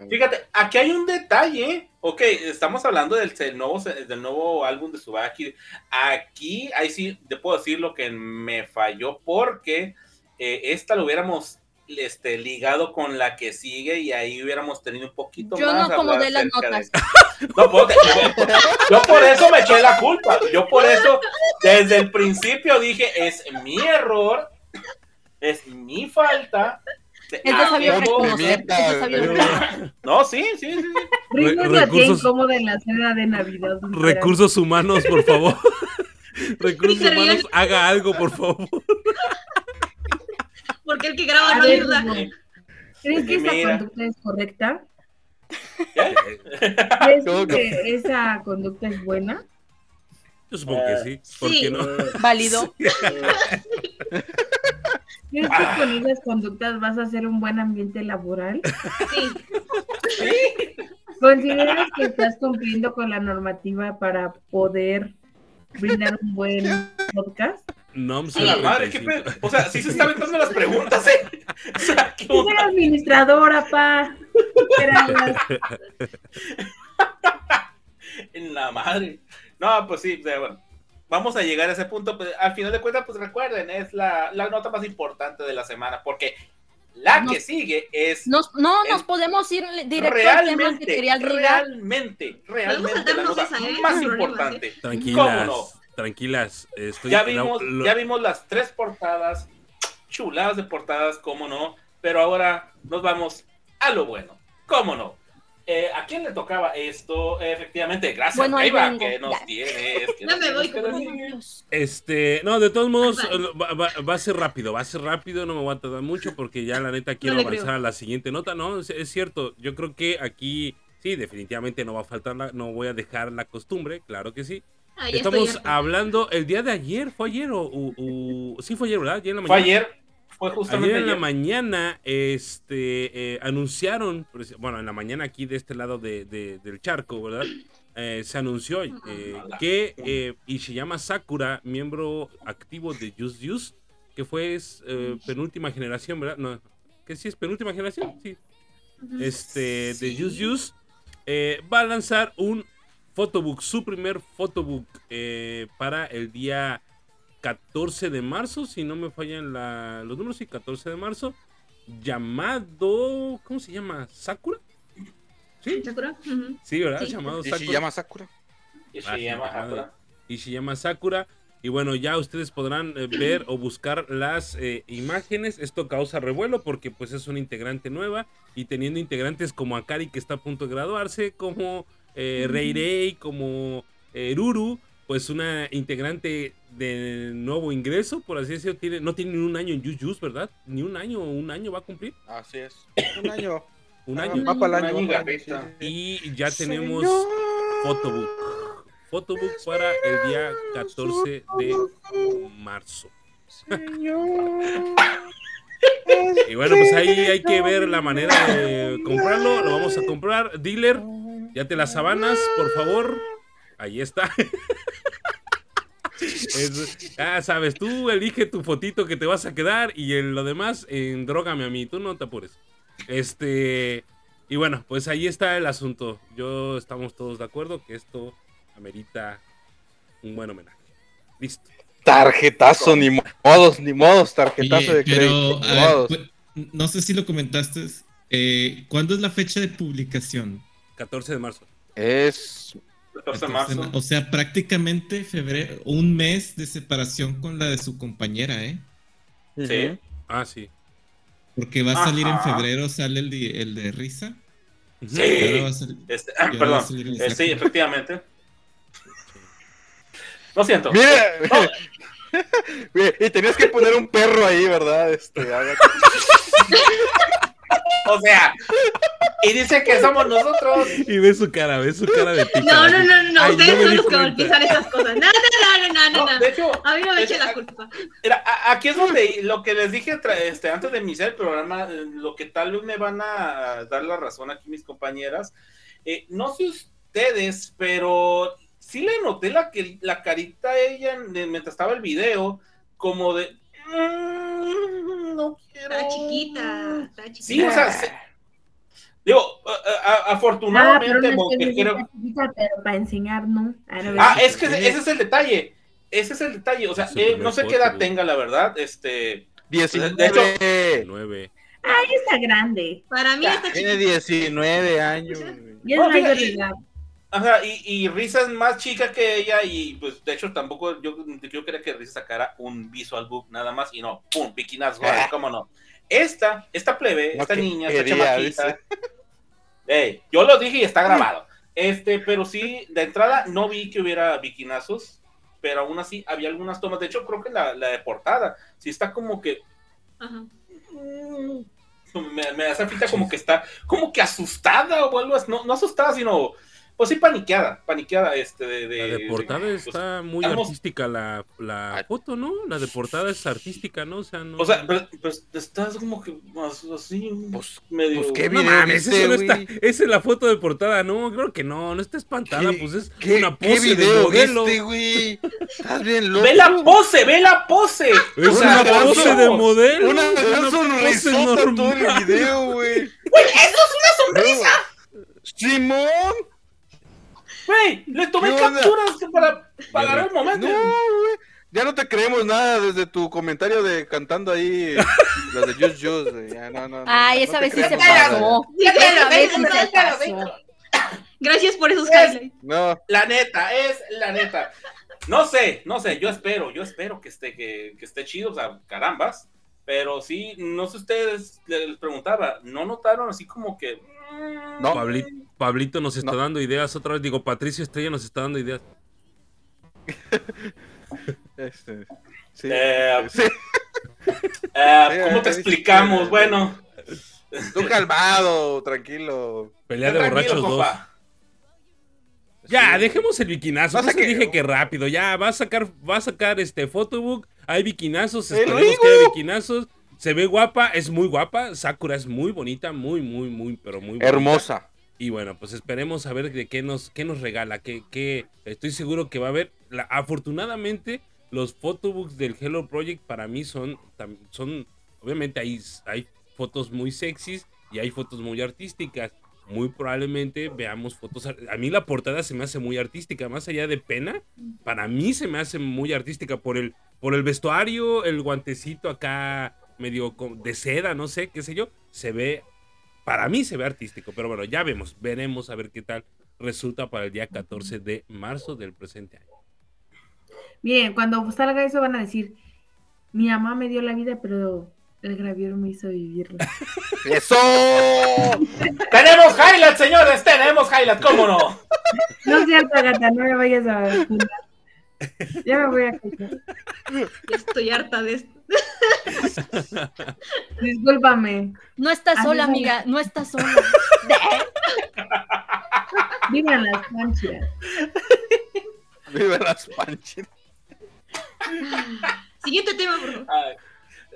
Fíjate, aquí hay un detalle. Ok, estamos hablando del, del nuevo, del nuevo álbum de Subaki. Aquí, ahí sí, te puedo decir lo que me falló porque eh, esta lo hubiéramos este, ligado con la que sigue y ahí hubiéramos tenido un poquito Yo más. no como de las notas. No, pues, yo por eso me eché la culpa. Yo por eso, desde el principio dije, es mi error, es mi falta. Ah, reconocer. Mierda, Es de sabio pero- reconocer. No, sí, sí, sí. Re- recursos- en la cena de Navidad. Recursos humanos, por favor. Recursos humanos, haga algo, por favor. Porque el que graba no ayuda. ¿crees que esa conducta es correcta? ¿Crees ¿Cómo que- esa conducta es buena? Yo supongo que sí. ¿Por Sí. qué no? Válido. ¿Crees que con esas conductas vas a hacer un buen ambiente laboral? Sí. ¿Consideras que estás cumpliendo con la normativa para poder brindar un buen podcast? No, A la madre, ¿qué pedo? O sea, sí se está aventando las preguntas, ¿eh? O sea, ¿qué onda? administradora, pa. En la madre. No, pues sí, o sea, bueno. Vamos a llegar a ese punto. Pues, al final de cuentas, pues recuerden, es la, la nota más importante de la semana, porque la No. que sigue es Nos, no nos Es- podemos ir directo al tema que realmente, quería ligar. realmente, realmente la nota esa, ¿eh? más problemas, importante. ¿Cómo Tranquilas, no? Tranquilas. Estoy, Ya la- vimos, lo- ya vimos las tres portadas, chuladas de portadas, cómo no, pero ahora nos vamos a lo bueno, cómo no. Eh, ¿A quién le tocaba esto? Eh, efectivamente, gracias, Bueno, que nos Ya. tienes. que Ya nos me voy. Este, no, de todos modos, va, va- va a ser rápido, va a ser rápido, no me voy a tardar mucho porque ya la neta quiero le avanzar creo. a la siguiente nota, no, es, es cierto, yo creo que aquí, sí, definitivamente no va a faltar, la, no voy a dejar la costumbre, claro que sí. Estamos hablando el día de ayer, ¿fue ayer o, o- o- sí fue ayer, ¿verdad? Ayer en la Fue mañana. ayer, fue justamente Ayer en la ayer. mañana, este, eh, anunciaron, bueno, en la mañana aquí de este lado de- de- del charco, ¿verdad? Eh, se anunció eh, que eh, Ishiyama Sakura, miembro activo de Just Use, que fue es, eh, penúltima generación, ¿verdad? No, que sí es penúltima generación, sí. Este, de Just eh, va a lanzar un photobook, su primer photobook eh, para el día 14 de marzo, si no me fallan la- los números, sí, 14 de marzo, llamado, ¿cómo se llama? ¿Sakura? Sí, ¿Sakura? Ujú. sí, ¿verdad? Sí. Llamado ¿Y si Sakura. llama Sakura? Y se Ah, Sakura. Ishiyama Sakura. Y bueno, ya ustedes podrán eh, ver o buscar las eh, imágenes. Esto causa revuelo porque pues es una integrante nueva y teniendo integrantes como Akari que está a punto de graduarse, como eh, Rei Rei, como eh, Ruru, pues una integrante de nuevo ingreso, por así decirlo, tiene, no tiene ni un año en Jujutsu, ¿verdad? Ni un año, un año va a cumplir. Así es. Un año. Un Ah, año. Va para el Un año. y año, ya tenemos Señor. Photobook. Photobook para el día 14 de marzo. Y bueno, pues ahí hay que ver la manera de comprarlo. Lo vamos a comprar. Dealer, ya te las sabanas, por favor. Ahí está. Es- ah, sabes, tú elige tu fotito que te vas a quedar y en lo demás, en drogame a mí, tú no te apures. Este, y bueno, pues ahí está el asunto. Yo estamos todos de acuerdo que esto amerita un buen homenaje. Listo. Tarjetazo, ni modos, ni modos, tarjetazo Oye, de crédito. pero ver, pues, no sé si lo comentaste. eh, ¿Cuándo es la fecha de publicación? 14 de marzo. Es 14 de marzo. O sea, prácticamente febrero, un mes de separación con la de su compañera, ¿eh? Sí. Ah, sí. Porque va a salir en febrero, sale el de, el de Risa. Sí. Y ahora va a salir- Este, y ahora va a perdón. Eh, sí, efectivamente. Lo siento. Y tenías que poner un perro ahí, ¿verdad? Este, O sea, y dice que somos nosotros. Y ve su cara, ve su cara de pica. No, no, no, no, no. Ay, Ustedes no son los que bautizan esas cosas. No, no, no, no, no, No, no. de hecho, A mí no me echen la culpa. Mira, a- aquí es donde lo que les dije este, antes de iniciar el programa, eh, lo que tal vez me van a dar la razón aquí mis compañeras. eh, no sé ustedes, pero sí le noté la, que, la carita a ella mientras estaba el video, como de... "Mm, no quiero. Está chiquita, está chiquita. Sí, o sea, se- digo, a- a- Ah, pero afortunadamente, no porque es que creo... sea chiquita, pero para enseñar, ¿no? Ah, si- es que ese ese es el detalle. Ese es el detalle. O sea, eh, no sé qué edad tenga, la verdad. Este, 19. De hecho- 9. Ay, está grande. Para mí Ya, está Tiene chiquito. 19 años. güey. Y es No, mayor de edad. Ajá, y, y Risa es más chica que ella y pues de hecho tampoco yo, yo quería que Risa sacara un visual book nada más y no, pum, bikinas, Ah. cómo no. Esta, esta plebe, No esta niña, esta quería, chamaquita. dice. Ey, yo lo dije y está grabado. Este, pero sí, de entrada no vi que hubiera bikinazos, pero aún así había algunas tomas. De hecho, creo que la, la de portada sí está como que Ajá. Mm, me, me hace pinta como que está como que asustada o algo así, no, no asustada, sino pues sí paniqueada, paniqueada este de, de- La de portada pues, está muy estamos- artística la, la foto, ¿no? La de portada es artística, ¿no? O sea, no. o sea, pero, estás como que más así Pues, medio pues, ¿qué no mames, no está. Esa es la foto de portada, no, creo que no, no está espantada, ¿Qué- pues es ¿Qué, una ¿qué pose de video modelo. viste, güey? Estás bien loco. ve la pose, ve la pose. Es O sea, una pose de modelo. Una es gran pose sonrisota todo el video, güey. Güey, eso es una sonrisa. ¡Simón! Güey, le tomé capturas para, para agarrar el momento. No, güey. Ya no te creemos nada desde tu comentario de cantando ahí las de Just Just. güey. Ya, no, no, no, Ay, no esa vez sí se pasó. Gracias por esos Es- highlights. No, La neta, es la neta. No sé, no sé, yo espero, yo espero que esté, que, que esté chido, o sea, carambas. Pero sí, no sé ustedes, les preguntaba, ¿no notaron así como que... mm, No. Pablito, Pablito nos está No. dando ideas otra vez. Digo, Patricio Estrella nos está dando ideas. este, sí. Eh, Sí. eh, ¿Cómo te explicamos? Bueno, Tú calmado, tranquilo. Pelea de borrachos dos. Ya, dejemos el bikinazo. Pasa Por eso que- dije que rápido. Ya, va a sacar, va a sacar este photobook. Hay bikinazos, ¡El esperemos que haya bikinazos. Se ve guapa, es muy guapa. Sakura es muy bonita, muy, muy, muy, pero muy bonita. Hermosa. Y bueno, pues esperemos a ver de qué nos, qué nos regala. Que, que estoy seguro que va a haber. Afortunadamente, los photobooks del Hello Project para mí son. son obviamente hay, hay fotos muy sexys y hay fotos muy artísticas. Muy probablemente veamos fotos. A mí la portada se me hace muy artística. Más allá de pena, para mí se me hace muy artística por el, por el vestuario, el guantecito acá medio de seda, no sé, qué sé yo. Se ve para mí se ve artístico, pero bueno, ya vemos, veremos a ver qué tal resulta para el día 14 de marzo del presente año. Miren, cuando salga eso van a decir, mi mamá me dio la vida, pero el gravier me hizo vivirla. ¡Eso! Tenemos highlights, señores, tenemos highlights, ¿cómo no? No es cierto, gata, no me vayas a. Ya me voy a callar. Ya estoy harta de esto. Discúlpame. No estás sola, amiga, no estás sola. Vivan las manchas. Viva las panchitas. Siguiente tema, por favor.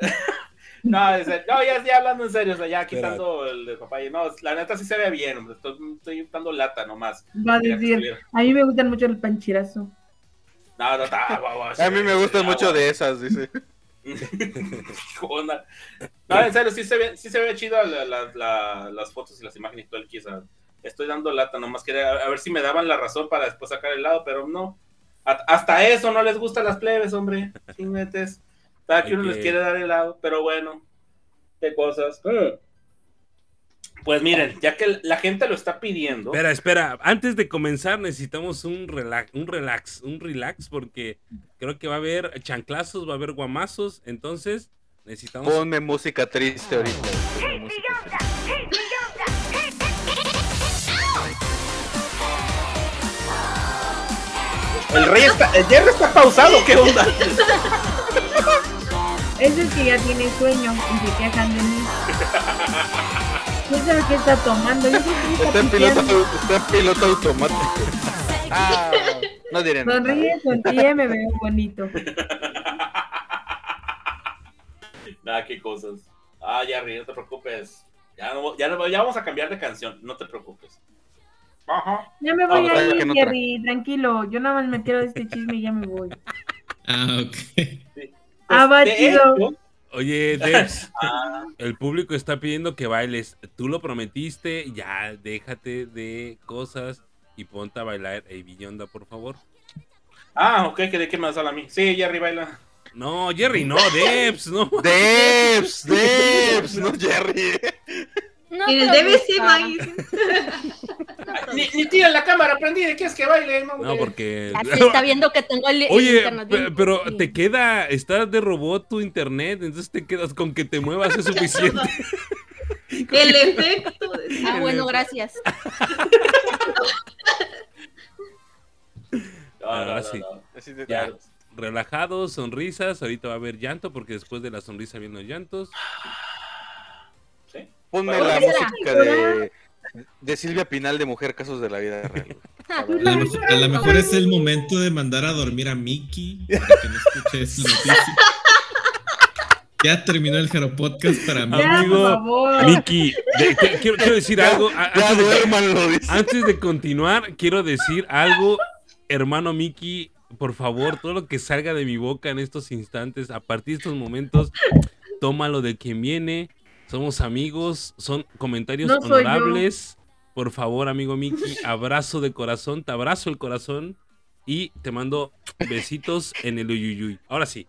No, no, ya, ya hablando en serio, o sea, ya quitando el de papá. No, la neta sí se ve bien, hombre. Estoy, estoy dando lata nomás. Va a decir, a mí me gustan mucho el panchirazo. No, no, está, guau, A mí me gustan sí, mucho agua. de esas, dice. No, en serio, sí se ve, sí se ve chido la- la- la- las fotos y las imágenes y todo el sea, Estoy dando lata, nomás quería a ver si me daban la razón para después sacar el lado, pero no. A- hasta eso no les gustan las plebes, hombre. Chinguetes. Cada que uno les quiere dar el lado, pero bueno. Qué cosas. Mm. Pues miren, ya que la gente lo está pidiendo. Espera, espera. Antes de comenzar necesitamos un relax, un relax, un relax, porque creo que va a haber chanclazos, va a haber guamazos. Entonces necesitamos. Ponme música triste ahorita. ponme música triste. El rey está, el Jerry está pausado, ¿qué onda? Ese es que ya tiene sueño y se quejan de mí. ¿Quién sabe qué está tomando? Yo creo que Está en está piloto, está en piloto automático. Ah, no diré nada. Sonríe, sonríe, me veo bonito. Nada, qué cosas. Ah, Jerry, no te preocupes. Ya, no- ya, no- ya vamos a cambiar de canción, no te preocupes. Ajá. Ya me voy Vamos, a ir, no. Jerry, tranquilo. Yo nada más me quiero de este chisme y ya me voy. Ah, ok. Ah, va, Pues, chido. hecho- Oye, Debs, Ah, el público está pidiendo que bailes. Tú lo prometiste, ya déjate de cosas y ponte a bailar. Ey, Villonda, por favor. ah, ok, que me das a mí. Sí, Jerry baila. No, Jerry, no, Debs, no. Debs, Debs, no Jerry. No En el DBC. Maggie. Ni, ni tiran la cámara prendida, ¿quieres que baile? No, No, porque. Ya se está viendo que tengo el, el Oye, pero bien. te queda, está de robot tu internet, entonces te quedas con que te muevas es suficiente. El efecto. de- Ah, bueno, gracias. Ahora no, sí. no. Así de- Ya. Relajados, sonrisas, ahorita va a haber llanto porque después de la sonrisa vienen los llantos. Ponme la música de, de Silvia Pinal de Mujer Casos de la Vida Real. A lo, mejor, a lo mejor es el momento de mandar a dormir a Mickey para que no escuche esa noticia. Ya terminó el Jaro Podcast para mí. Amigo, por favor. Miki, quiero, quiero decir algo. a- Ya antes, de, antes de continuar, quiero decir algo, hermano Miki. Por favor, todo lo que salga de mi boca en estos instantes, a partir de estos momentos, tómalo de quien viene. Somos amigos, son comentarios No honorables. Por favor, amigo Miki, abrazo de corazón, te abrazo el corazón y te mando besitos en el uyuyuy. Ahora sí.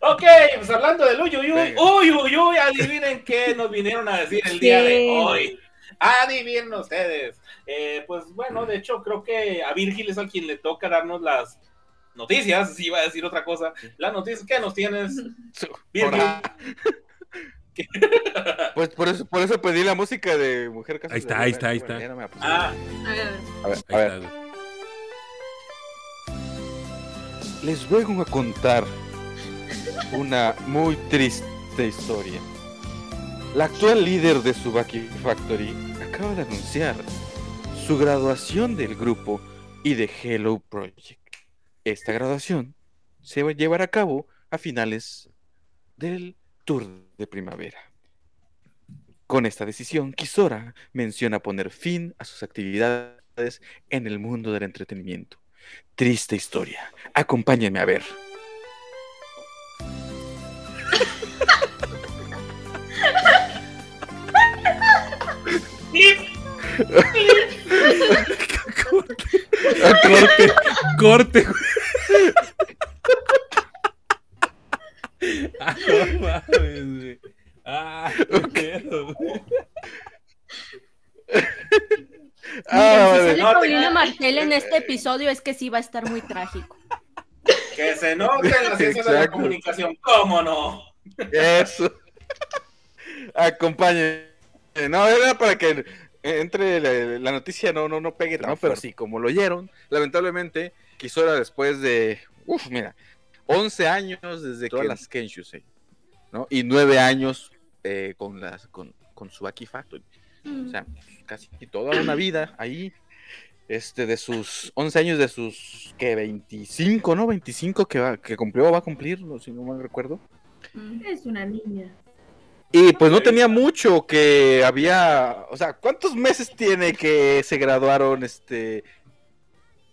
Ok, pues hablando del uy, uy, uy, Venga. uy, uy, uy, adivinen qué nos vinieron a decir el día de hoy. Adivinen ustedes. Eh, pues bueno, de hecho, creo que a Virgil es a quien le toca darnos las noticias, si iba a decir otra cosa. Las noticias que nos tienes, Pues por eso, por eso pedí la música de Mujer Casos Ahí está, ahí está, ahí está. Ah, A ver, A ver. Les vengo a contar una muy triste historia. La actual líder de Subaki Factory acaba de anunciar su graduación del grupo y de Hello Project. Esta graduación se va a llevar a cabo a finales del tour de primavera. Con esta decisión, Kisora menciona poner fin a sus actividades en el mundo del entretenimiento. Triste historia. Acompáñenme a ver. corte, corte. güey. Ah, no mames, güey. Ah, qué pedo, güey. Ah, Miren, si sale no Paulina. Martel en este episodio es que sí va a estar muy trágico. que se note en las ciencias de la Exacto. comunicación, ¿cómo no? Eso. Acompáñenme. No, era para que entre la, la noticia no, no, no pegue, ¿no? Pero sí, como lo oyeron, lamentablemente, Kisora después de, uf, mira, 11 años desde que las Kenshusei, ¿no? Y 9 años eh, con las con, con Subaki Factory. O sea, casi toda una vida ahí. Este, de sus 11 años, de sus, que 25, ¿no? 25 que, va, que cumplió, va a cumplir, no, si no mal recuerdo. Es una niña. Y pues no tenía mucho que había, o sea, ¿cuántos meses tiene que se graduaron este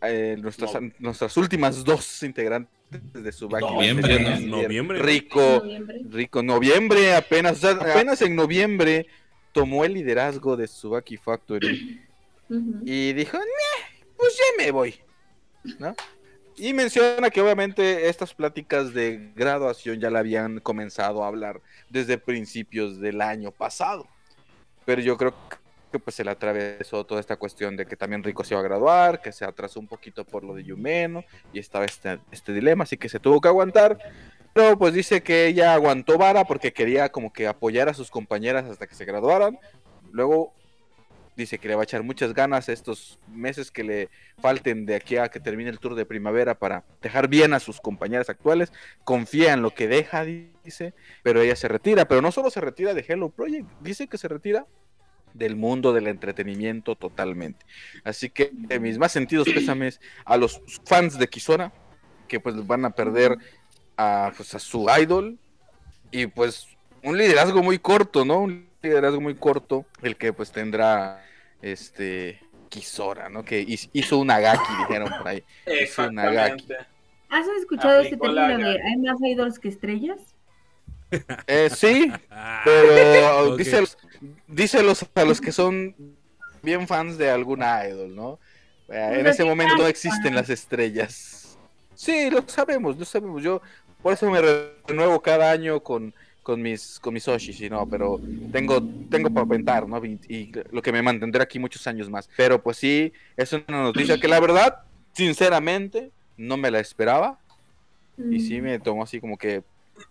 eh, nuestras, No. nuestras últimas dos integrantes de Subaki? Noviembre, ¿no? Noviembre, ¿no? Rico, noviembre. Rico, noviembre apenas, o sea, apenas en noviembre tomó el liderazgo de Subaki Factory Ujú. y dijo, "Neh, pues ya me voy, ¿no? Y menciona que obviamente estas pláticas de graduación ya la habían comenzado a hablar desde principios del año pasado. Pero yo creo que pues se le atravesó toda esta cuestión de que también Rico se iba a graduar, que se atrasó un poquito por lo de Yumeno y estaba este, este dilema, así que se tuvo que aguantar. Pero pues dice que ella aguantó vara porque quería como que apoyar a sus compañeras hasta que se graduaran. Luego dice que le va a echar muchas ganas estos meses que le falten de aquí a que termine el tour de primavera para dejar bien a sus compañeras actuales. Confía en lo que deja, dice, pero ella se retira. Pero no solo se retira de Hello Project, dice que se retira del mundo del entretenimiento totalmente. Así que eh, mis más sentidos pésames a los fans de Kisora, que pues van a perder a, pues, a su idol y pues un liderazgo muy corto, ¿no? Liderazgo muy corto, el que pues tendrá este Kisora, ¿no? Que hiz- hizo un Agaki, dijeron por ahí. Es un Exactamente. ¿Has escuchado este Aplicó término de hay más idols que estrellas? Eh, sí, pero Ok. díselos, díselos a los que son bien fans de alguna idol, ¿no? Eh, en Pues ese así momento no existen las estrellas. Sí, lo sabemos, lo sabemos. Yo por eso me renuevo cada año con, con mis con mis Oshis, no, pero tengo tengo para aventar, ¿no? Y, lo que me mantendrá aquí muchos años más. Pero pues sí, es una noticia que la verdad, sinceramente, no me la esperaba. Y sí me tomó así como que,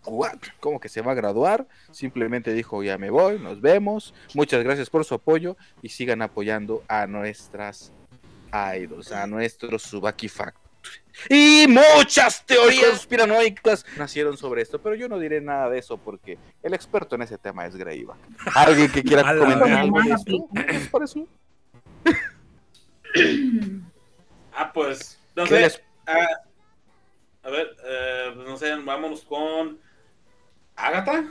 ¿what? ¿Cómo que se va a graduar? Simplemente dijo, ya me voy, nos vemos. Muchas gracias por su apoyo y sigan apoyando a nuestras idols, a nuestros Subaki Factory. Y muchas teorías conspiranoicas nacieron sobre esto, pero yo no diré nada de eso porque el experto en ese tema es Greiva. ¿Alguien que quiera comentar algo de esto? ¿Qué les pareció? Ah, pues, no ¿Qué sé. les- ah, a ver, eh, pues, no sé, vámonos con Agatha.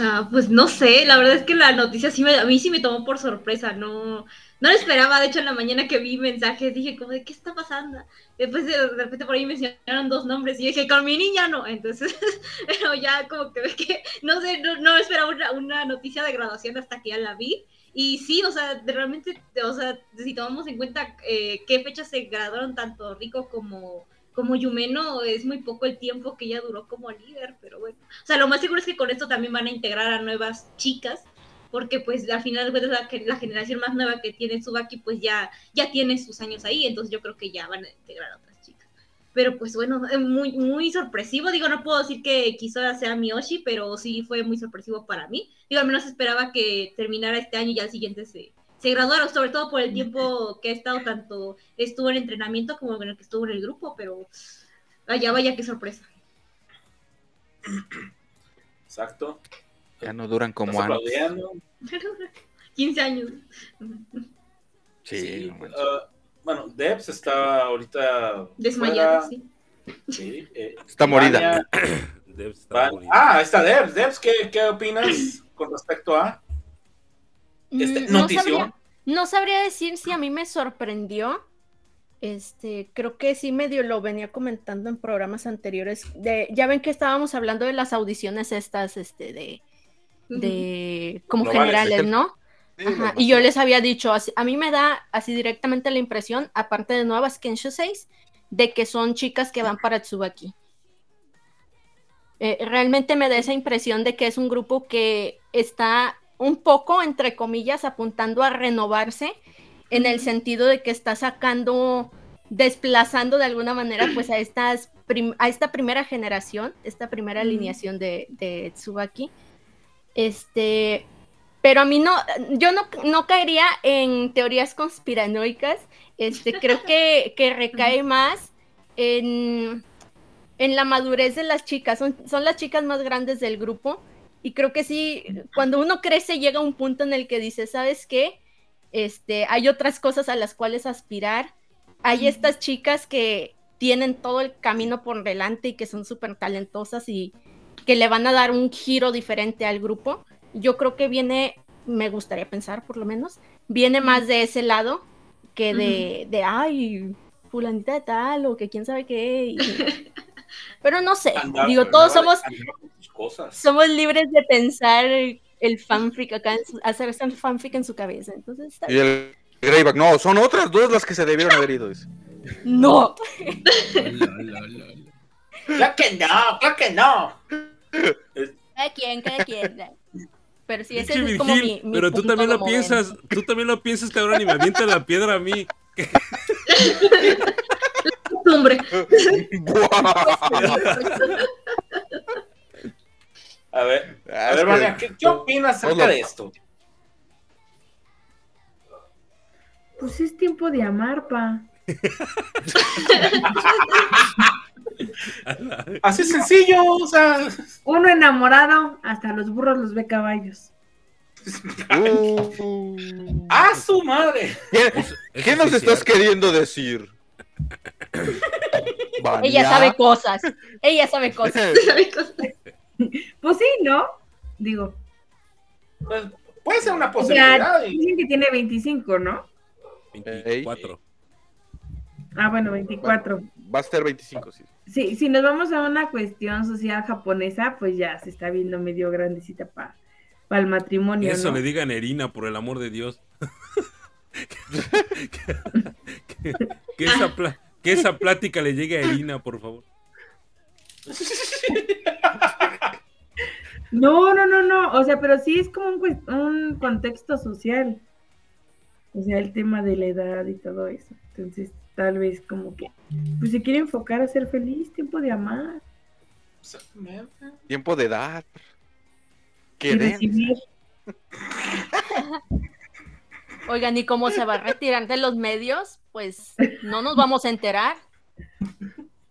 Ah, pues no sé, la verdad es que la noticia sí me, a mí sí me tomó por sorpresa, no, no lo esperaba, de hecho en la mañana que vi mensajes dije como de qué está pasando, después de, repente por ahí mencionaron dos nombres y dije con mi niña no, entonces, pero ya como que, que no sé, no, no esperaba una, una noticia de graduación hasta que ya la vi, y sí, o sea, realmente, o sea, si tomamos en cuenta eh, qué fechas se graduaron tanto Rico como como Yumeno es muy poco el tiempo que ella duró como líder, pero bueno. O sea, lo más seguro es que con esto también van a integrar a nuevas chicas, porque pues al final cuentas la, la generación más nueva que tiene Tsubaki pues ya, ya tiene sus años ahí, entonces yo creo que ya van a integrar a otras chicas. Pero pues bueno, muy, muy sorpresivo, digo, no puedo decir que Kisora sea Miyoshi, pero sí fue muy sorpresivo para mí. Digo, al menos esperaba que terminara este año y ya el siguiente se, se graduara, sobre todo por el tiempo que ha estado tanto, estuvo en entrenamiento como en el que estuvo en el grupo, pero vaya, vaya, qué sorpresa. Exacto. Ya no duran como aplaudiendo. 15 años. Sí, Sí, no manches. ah, bueno, Debs está ahorita Desmayada, fuera. sí. Sí, eh, Está morida. Estar Van- bonito. Ah, está Debs. Debs, ¿qué, qué opinas con respecto a este Mm, no, notición? sabría, no sabría decir si a mí me sorprendió. Este, creo que sí medio lo venía comentando en programas anteriores. De, ya ven que estábamos hablando de las audiciones estas, este, de, de como generales, ¿no? Sí, Ajá, lo Y yo les había dicho, así- a mí me da así directamente la impresión, aparte de nuevas Kensho 6, de que son chicas que van para Tsubaki. Eh, realmente me da esa impresión de que es un grupo que está un poco, entre comillas, apuntando a renovarse, en el sentido de que está sacando, desplazando de alguna manera, pues a, estas a esta primera generación, esta primera alineación de, de Tsubaki. Este, pero a mí no, yo no, no caería en teorías conspiranoicas. Este, creo que, que recae más en, en la madurez de las chicas. Son, son las chicas más grandes del grupo. Y creo que sí, cuando uno crece llega a un punto en el que dice, ¿sabes qué? Este, hay otras cosas a las cuales aspirar. Hay estas chicas que tienen todo el camino por delante y que son súper talentosas y que le van a dar un giro diferente al grupo. Yo creo que viene, me gustaría pensar por lo menos, viene más de ese lado que de, de ay, fulanita de tal o que quién sabe qué. y- Pero no sé, digo, todos somos, cosas. somos libres de pensar el fanfic acá, en su- hacer ese fanfic en su cabeza. Entonces, está Y bien. el Greyback, no, son otras dos las que se debieron haber ido. dice. no. Claro que no, claro que no. Cada quien, cada quien. Pero sí, ese es como mi, pero tú también lo piensas, tú también lo piensas, cabrón, y me avientas la piedra a mí. Costumbre. A ver, Ah, a ver, Vania, ¿qué, qué opinas acerca de esto? Pues es tiempo de amar, pa. Así sencillo, o sea. Uno enamorado, hasta los burros los ve caballos. Uh. ¡A su madre! ¿Qué, nos es estás cierto. queriendo decir? Ella sabe cosas. Ella sabe cosas. Pues sí, ¿no? Digo, Pues, puede ser una o posibilidad. sea, y- dicen que tiene 25, ¿no? 24. Ah, bueno, 24. Va a ser 25, sí. Sí, si nos vamos a una cuestión social japonesa, pues ya se está viendo medio grandecita para el matrimonio, Eso ¿no? le digan Erina, por el amor de Dios. que, que esa pla- que esa plática le llegue a Elina, por favor. No, no, no, no. O sea, pero sí es como un, contexto social. O sea, el tema de la edad y todo eso. Entonces, tal vez como que, pues se quiere enfocar a ser feliz, tiempo de amar. Tiempo de dar. Oigan, ¿y cómo se va a retirar de los medios? Pues no nos vamos a enterar.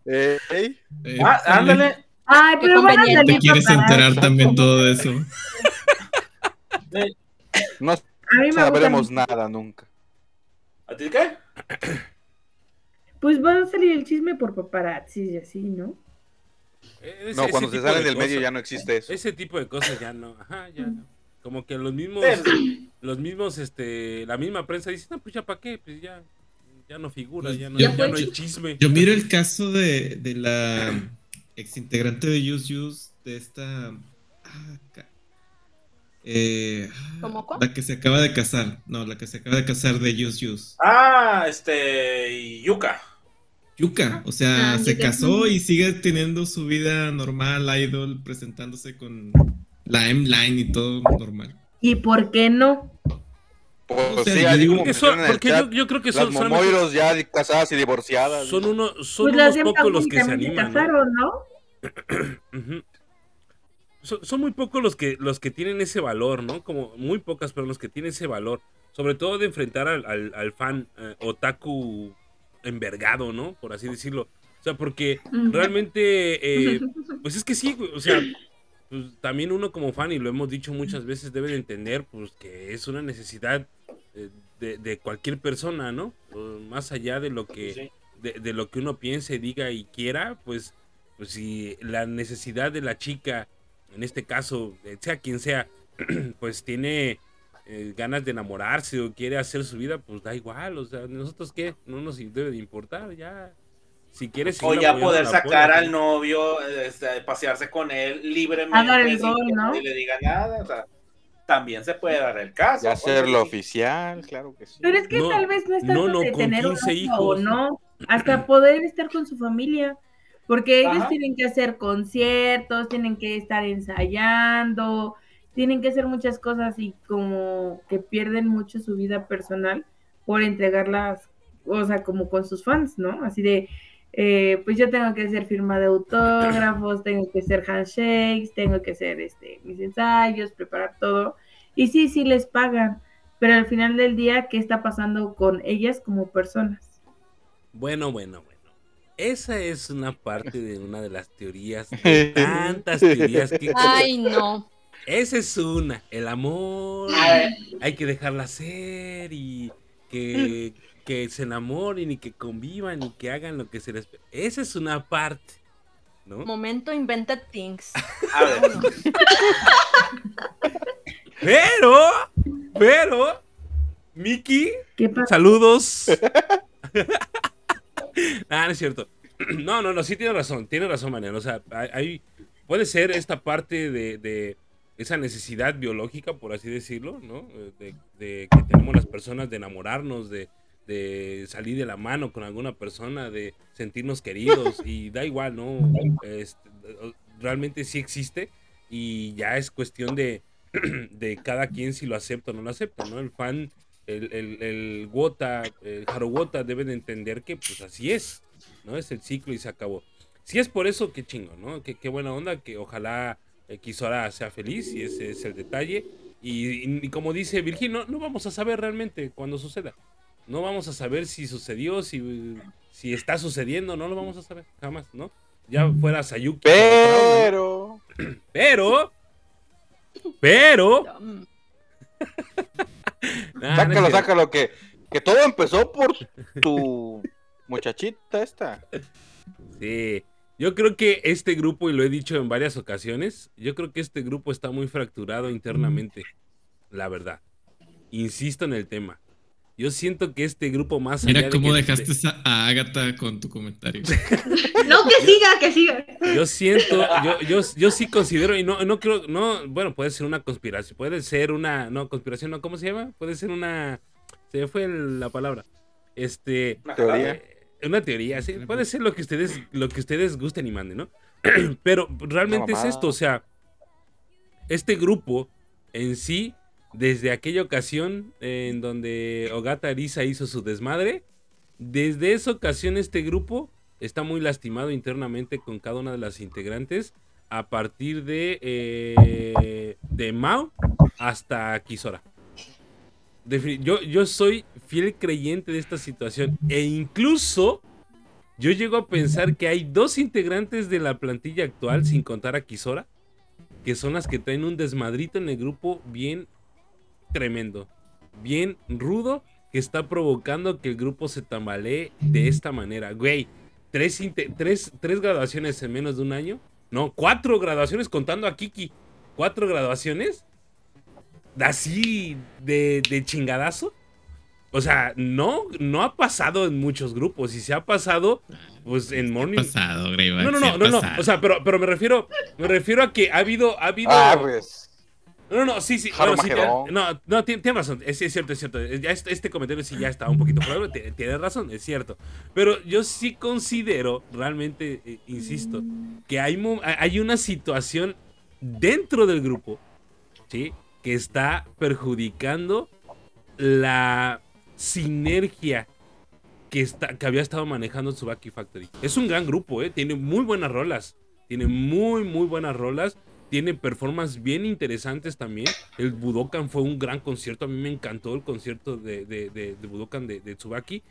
Eh, ey, Eh, Ah, ándale. Ay, pero salir Te quieres enterar también todo de eso. no sabremos nada nunca. ¿A ti qué? Pues va a salir el chisme por paparazzi y así, ¿no? Ese- No, cuando se de del medio ya no existe eso. Ese tipo de cosas ya no. Ajá, ya no. Como que los mismos, los mismos, este, la misma prensa dice, no, pues ya para qué, pues ya, ya no figura, Pues ya no, ya no hay chisme. Yo miro el caso de, de la exintegrante de Use Use, de esta. ah, eh, ¿Cómo cuál? La que se acaba de casar. No, la que se acaba de casar de Use Use. Ah, este. Yuka. Yuka, o sea, Ah, se Yuka. casó y sigue teniendo su vida normal, idol, presentándose con la M-Line y todo normal. ¿Y por qué no? Pues O sea, sí, yo digo Porque, son- porque chat, yo, yo creo que las son, solamente- momoiros ya di- casadas y divorciadas. son, uno, son Pues las unos pocos los que se animan. ¿no? casaron, ¿no? Son, son muy pocos los que los que tienen ese valor, ¿no? Como muy pocas personas que tienen ese valor. Sobre todo de enfrentar al, al- al fan eh, otaku envergado, ¿no? Por así decirlo. O sea, porque realmente, eh, pues es que sí, o sea, pues también uno como fan, y lo hemos dicho muchas veces, debe de entender, pues que es una necesidad de, de cualquier persona, ¿no? Más allá de lo que de, de lo que uno piense, diga y quiera, pues, pues si la necesidad de la chica, en este caso, eh, sea quien sea, pues tiene eh, ganas de enamorarse o quiere hacer su vida, pues da igual, o sea, nosotros qué, no nos debe de importar, ya. Si quieres O ya poder sacar al ¿no? novio, este, pasearse con él libremente. Gol, que ¿no? nadie le diga nada. O sea, también se puede dar el caso. Pues, hacerlo sí. oficial, claro que sí. Pero es que No, tal vez no es tanto no, de tener un 15 novio hijos. o no, hasta poder estar con su familia, porque ellos Ajá. tienen que hacer conciertos, tienen que estar ensayando, tienen que hacer muchas cosas y como que pierden mucho su vida personal por entregarlas, o sea, como con sus fans, ¿no? Así de, eh, pues yo tengo que hacer firma de autógrafos, tengo que hacer handshakes, tengo que hacer este, mis ensayos, preparar todo. Y sí, sí les pagan, pero al final del día, ¿qué está pasando con ellas como personas? Bueno, bueno, bueno. Esa es una parte de una de las teorías, de tantas teorías que Ay, no. Esa es una, el amor. A ver, hay que dejarla ser y que, que se enamoren y que convivan y que hagan lo que se les... Esa es una parte, ¿no? Momento Invented Things. a ver. Pero, pero, Miki, saludos. ah, no es cierto. No, no, no, sí tiene razón, tiene razón, Mariano. O sea, hay, hay- puede ser esta parte de, de esa necesidad biológica, por así decirlo, ¿no? Eh, De, de que tenemos las personas de enamorarnos, de, de salir de la mano con alguna persona, de sentirnos queridos y da igual, ¿no? Este, realmente sí existe y ya es cuestión de, de cada quien si lo acepta o no lo acepta, ¿no? El fan, el, el, el Wota, el Haro Wota deben de entender que pues así es, ¿no? Es el ciclo y se acabó. Si es por eso, qué chingo, ¿no? Qué, qué buena onda, que ojalá eh, Kisora sea feliz y ese es el detalle. Y, y- y como dice Virgil, no, no vamos a saber realmente cuando suceda. No vamos a saber si sucedió, si, si está sucediendo, no lo vamos a saber, jamás, ¿no? Ya fuera Sayuki. Pero. Pero, pero, Mm. Ah, no es Sácalo, cierto. sácalo, que, que todo empezó por tu muchachita esta. Sí, yo creo que este grupo, y lo he dicho en varias ocasiones, yo creo que este grupo está muy fracturado internamente, la verdad. Insisto en el tema. Yo siento que este grupo más allá Mira de cómo que- dejaste esa- a Agatha con tu comentario. No, que siga, que siga. Yo siento, yo, yo, yo sí considero, y no, no creo, no, bueno, puede ser una conspiración, puede ser una, no, conspiración, no, ¿cómo se llama? Puede ser una, se me fue el- la palabra. Este, Una Teoría. eh, una teoría, sí, puede ser lo que ustedes, lo que ustedes gusten y manden, ¿no? Pero realmente es esto, o sea, este grupo en sí, desde aquella ocasión en donde Ogata Arisa hizo su desmadre, desde esa ocasión este grupo está muy lastimado internamente con cada una de las integrantes a partir de, eh, de Mao hasta Kisora. Yo, yo soy fiel creyente de esta situación e incluso yo llego a pensar que hay dos integrantes de la plantilla actual, sin contar a Kisora, que son las que traen un desmadrito en el grupo bien tremendo, bien rudo, que está provocando que el grupo se tambalee de esta manera. Güey, tres, tres, tres graduaciones en menos de un año. No, cuatro graduaciones contando a Kiki. Cuatro graduaciones. Así de, de chingadazo. O sea, no, no ha pasado en muchos grupos. Y si ha pasado, pues en ¿Qué ha Morning. pasado, Greyback? No, no, no, no, no. O sea, pero, pero me refiero, me refiero a que ha habido, ha habido. Ah, pues. No, no, sí, sí. bueno, sí, tiene- no, no, tiene, razón. Es, es cierto, es cierto. Este, este comentario sí ya está un poquito fuera. Tiene, razón, es cierto. Pero yo sí considero, realmente, eh, insisto, que hay, hay una situación dentro del grupo, ¿sí? Que está perjudicando la sinergia que, está, que había estado manejando Tsubaki Factory. Es un gran grupo, ¿eh? Tiene muy buenas rolas. Tiene muy, muy buenas rolas. Tiene performances bien interesantes también. El Budokan fue un gran concierto. A mí me encantó el concierto de, de, de- de Budokan de, de Tsubaki.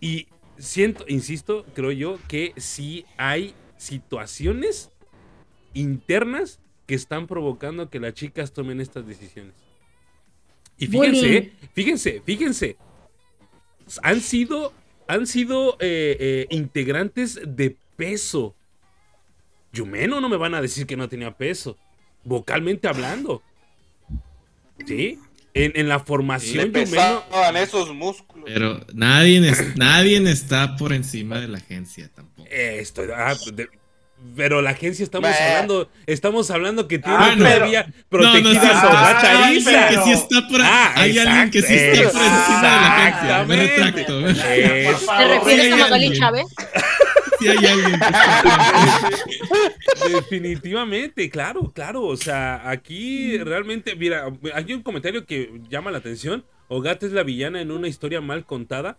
Y siento, insisto, creo yo que sí hay situaciones internas que están provocando que las chicas tomen estas decisiones. Y fíjense, eh, fíjense, fíjense. Han sido, han sido eh, eh, integrantes de peso. Yumeno no me van a decir que no tenía peso. Vocalmente hablando. ¿Sí? En, en la Le formación Yumeno. pesaban esos músculos. Pero nadie, es- nadie está por encima de la agencia tampoco. Eh, estoy- ah, de- pero la agencia estamos Bah. hablando, estamos hablando que tiene Ah, no. todavía No, no, protegida sí, a su ah, gata sí, Arisa. pero- que sí está por Ah, Hay alguien que sí está por encima de la agencia. Me retracto. ¿eh? ¿Te refieres a Magali. Chávez? Definitivamente, claro, claro. O sea, aquí realmente, mira, hay un comentario que llama la atención. Ogata es la villana en una historia mal contada.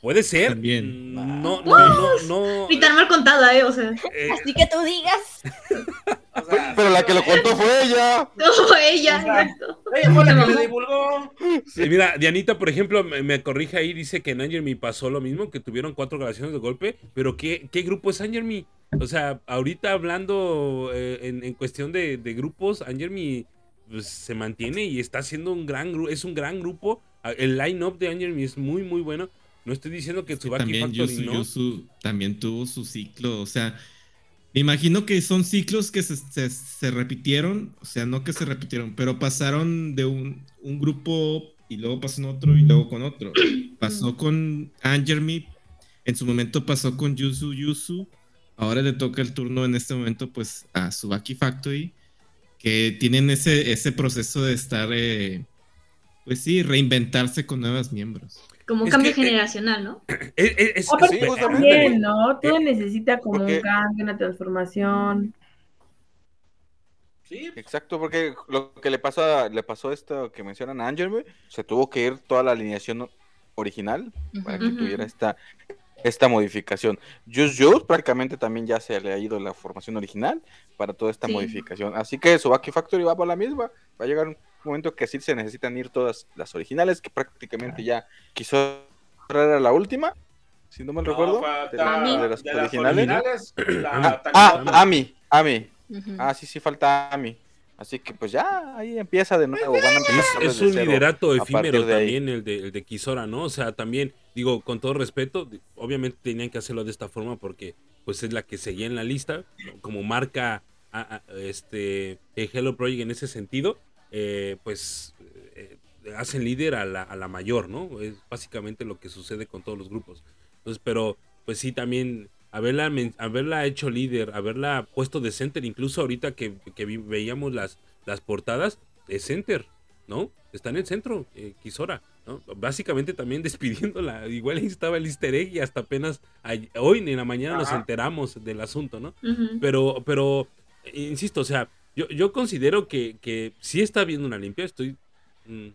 Puede ser. También. No, no, no, no. Ni tan mal contada, ¿eh? O sea, eh, Así que tú digas. O sea, Pero la que lo contó fue ella. no, ella, exacto. ella fue la que le divulgó. Sí, Mira, Dianita, por ejemplo, me, me corrige ahí, dice que en Anger Me pasó lo mismo, que tuvieron cuatro grabaciones de golpe, pero ¿qué, qué grupo es Anger Me? O sea, ahorita hablando eh, en, en cuestión de, de grupos, Anger Me pues, se mantiene y está haciendo un gran grupo, es un gran grupo. Ah, El line-up de Anger Me es muy, muy bueno. No estoy diciendo que Tsubaki También Factory Yusu no. Yusu también tuvo su ciclo. O sea, me imagino que son ciclos que se, se- se repitieron. O sea, no que se repitieron, pero pasaron de un, un grupo y luego pasó en otro y luego con otro. Pasó con Angerme. En su momento pasó con Yusu Yusu. Ahora le toca el turno en este momento, pues, a Subaki Factory. Que tienen ese, ese proceso de estar, eh, pues sí, reinventarse con nuevos miembros. Como un Es cambio que, eh, generacional, ¿no? Es- es- es- Sí, justamente, también. ¿no? Todo necesita como porque- un cambio, una transformación. Sí, Exacto, porque lo que le pasó a, le pasó a esto que mencionan a Angel, güey, se tuvo que ir toda la alineación original para que tuviera esta, esta modificación. Just Just prácticamente también ya se le ha ido la formación original para toda esta Sí. modificación. Así que Subaki Factory va por la misma. Va a llegar un momento que sí se necesitan ir todas las originales, que prácticamente ya quiso era la última, si no me recuerdo, de, falta la- de las de las originales. originales, la Ah, Takuma. ah, Ami, Ami. Ah, sí, sí, falta Ami. Así que pues ya, ahí empieza de nuevo. Van a empezar Es, es un liderato efímero también el de, el de Kisora, ¿no? O sea, también, digo, con todo respeto, obviamente tenían que hacerlo de esta forma porque pues es la que seguía en la lista, como marca a- a- este el Hello Project en ese sentido, eh, pues eh, hacen líder a la, a la mayor, ¿no? Es básicamente lo que sucede con todos los grupos. Entonces, pero pues sí, también haberla, men- haberla hecho líder, haberla puesto de center, incluso ahorita que, que vi- veíamos las, las portadas, es center. ¿no? Está en el centro, eh, Kisora, ¿no? Básicamente también despidiéndola. Igual ahí estaba el easter egg y hasta apenas hoy en la mañana nos enteramos del asunto, ¿no? Pero, pero, eh, insisto, o sea, yo, yo considero que, que sí está viendo una limpia, estoy... mm,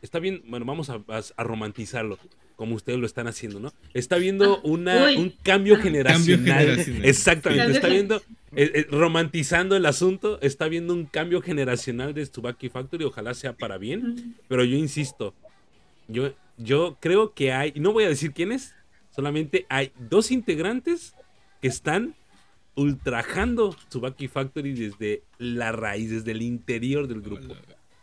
está bien, bueno, vamos a, a- a romantizarlo, como ustedes lo están haciendo, ¿no? Está viendo Ah, una, uy. un cambio Ah. generacional. Cambio generacional. Exactamente, Cambio está viendo, eh, eh, romantizando el asunto, está viendo un cambio generacional de Tsubaki Factory, ojalá sea para bien, pero yo insisto, yo, yo creo que hay, y no voy a decir quiénes, solamente hay dos integrantes que están ultrajando Tsubaki Factory desde la raíz, desde el interior del grupo.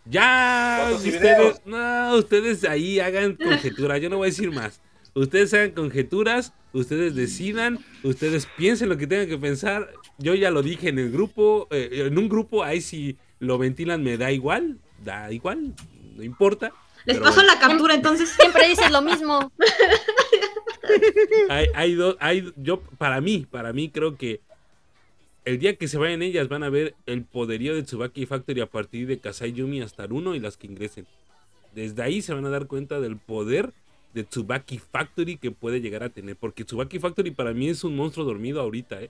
Ya, ustedes, no, ustedes ahí hagan conjeturas, yo no voy a decir más. Ustedes hagan conjeturas, ustedes decidan, ustedes piensen lo que tengan que pensar. Yo ya lo dije en el grupo, eh, en un grupo ahí si lo ventilan me da igual, da igual, no importa. Les paso la captura entonces. Siempre dices lo mismo. hay, hay dos, hay, yo, para mí, para mí creo que el día que se vayan ellas van a ver el poderío de Tsubaki Factory a partir de Kasai Yumi hasta Aruno y las que ingresen. Desde ahí se van a dar cuenta del poder de Tsubaki Factory que puede llegar a tener. Porque Tsubaki Factory para mí es un monstruo dormido ahorita, ¿eh?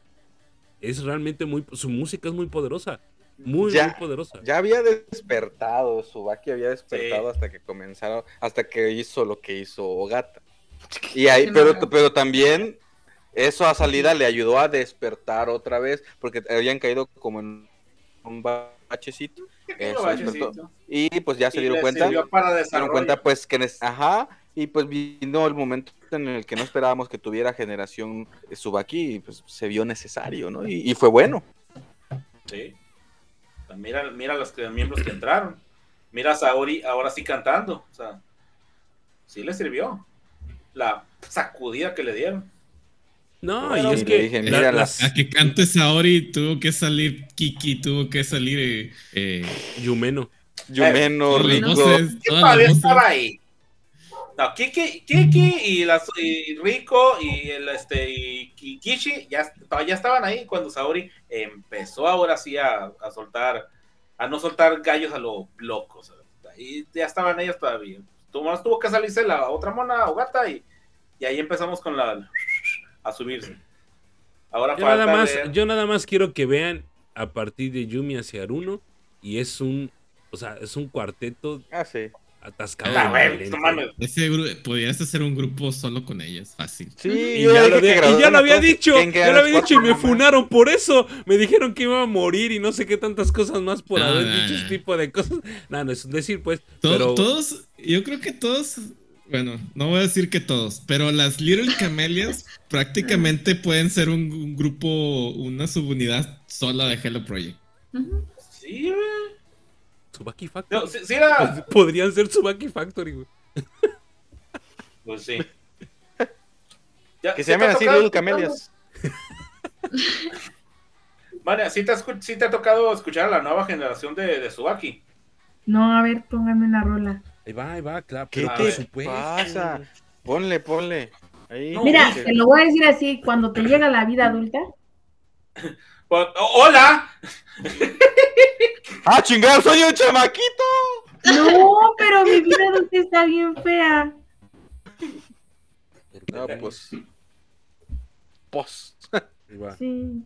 Es realmente muy... Su música es muy poderosa. Muy, Ya, muy poderosa. Ya había despertado, Subaki había despertado Sí. hasta que comenzaron, hasta que hizo lo que hizo Ogata. Y ahí, pero, pero también eso a salida le ayudó a despertar otra vez, porque habían caído como en un bachecito. Eso, bachecito. Y pues ya se dieron cuenta. para se dieron cuenta pues que ajá y pues vino el momento en el que no esperábamos que tuviera generación Subaki y pues se vio necesario no y, y fue bueno Sí. Mira, mira los que- miembros que entraron. Mira a Saori ahora sí cantando. O sea, sí le sirvió. La sacudida que le dieron. No, Bueno, y es y que... le dije, la- las- A que cante Saori tuvo que salir Kiki, tuvo que salir eh, eh, Yumeno. Yumeno las Rico voces, ¿Quién todas todavía estaba ahí? No, Kiki, Kiki y, las, y Rico y el este y Kishi ya, ya estaban ahí cuando Saori empezó ahora sí a, a soltar, a no soltar gallos a lo loco. o sea, Ahí ya estaban ellos todavía. Tomás tuvo que salirse la otra mona Ogata y, y ahí empezamos con la a subirse. Ahora Yo falta nada, más, ver- yo nada más quiero que vean a partir de Yumi hacia Aruno y es un, o sea, es un cuarteto ah sí atascado Ah, de no mames. Ese podrías hacer un grupo solo con ellas, fácil. sí Y yo ya, lo, había- y graduaron ya lo a había todas, dicho, ¿quién queda ya lo había dicho y me funaron por eso. Me dijeron que iba a morir y no sé qué tantas cosas más por Ah, haber dicho ese tipo de cosas. No, no es decir, pues, To- pero Todos, yo creo que todos, bueno, no voy a decir que todos, pero las Little Camelias prácticamente pueden ser un, un grupo, una subunidad sola de Hello Project. Sí, güey. Tsubaki Factory. No, sí, sí era. Pues, Podrían ser Tsubaki Factory, güey. Pues sí. Ya, que ¿sí se llamen así Little? Camelias Vale, ¿sí te, has escu- sí te ha tocado escuchar a la nueva generación de, de Subaki? No, a ver, pónganme una rola. Ahí va, ahí va, claro. qué te supuesto. pasa ponle ponle ahí No, Mira, te lo voy a decir así, cuando te llega la vida adulta, ¡oh, ¡Hola! ah chingar soy un chamaquito no, pero mi vida adulta está bien fea. no pues pos Ahí va. Sí.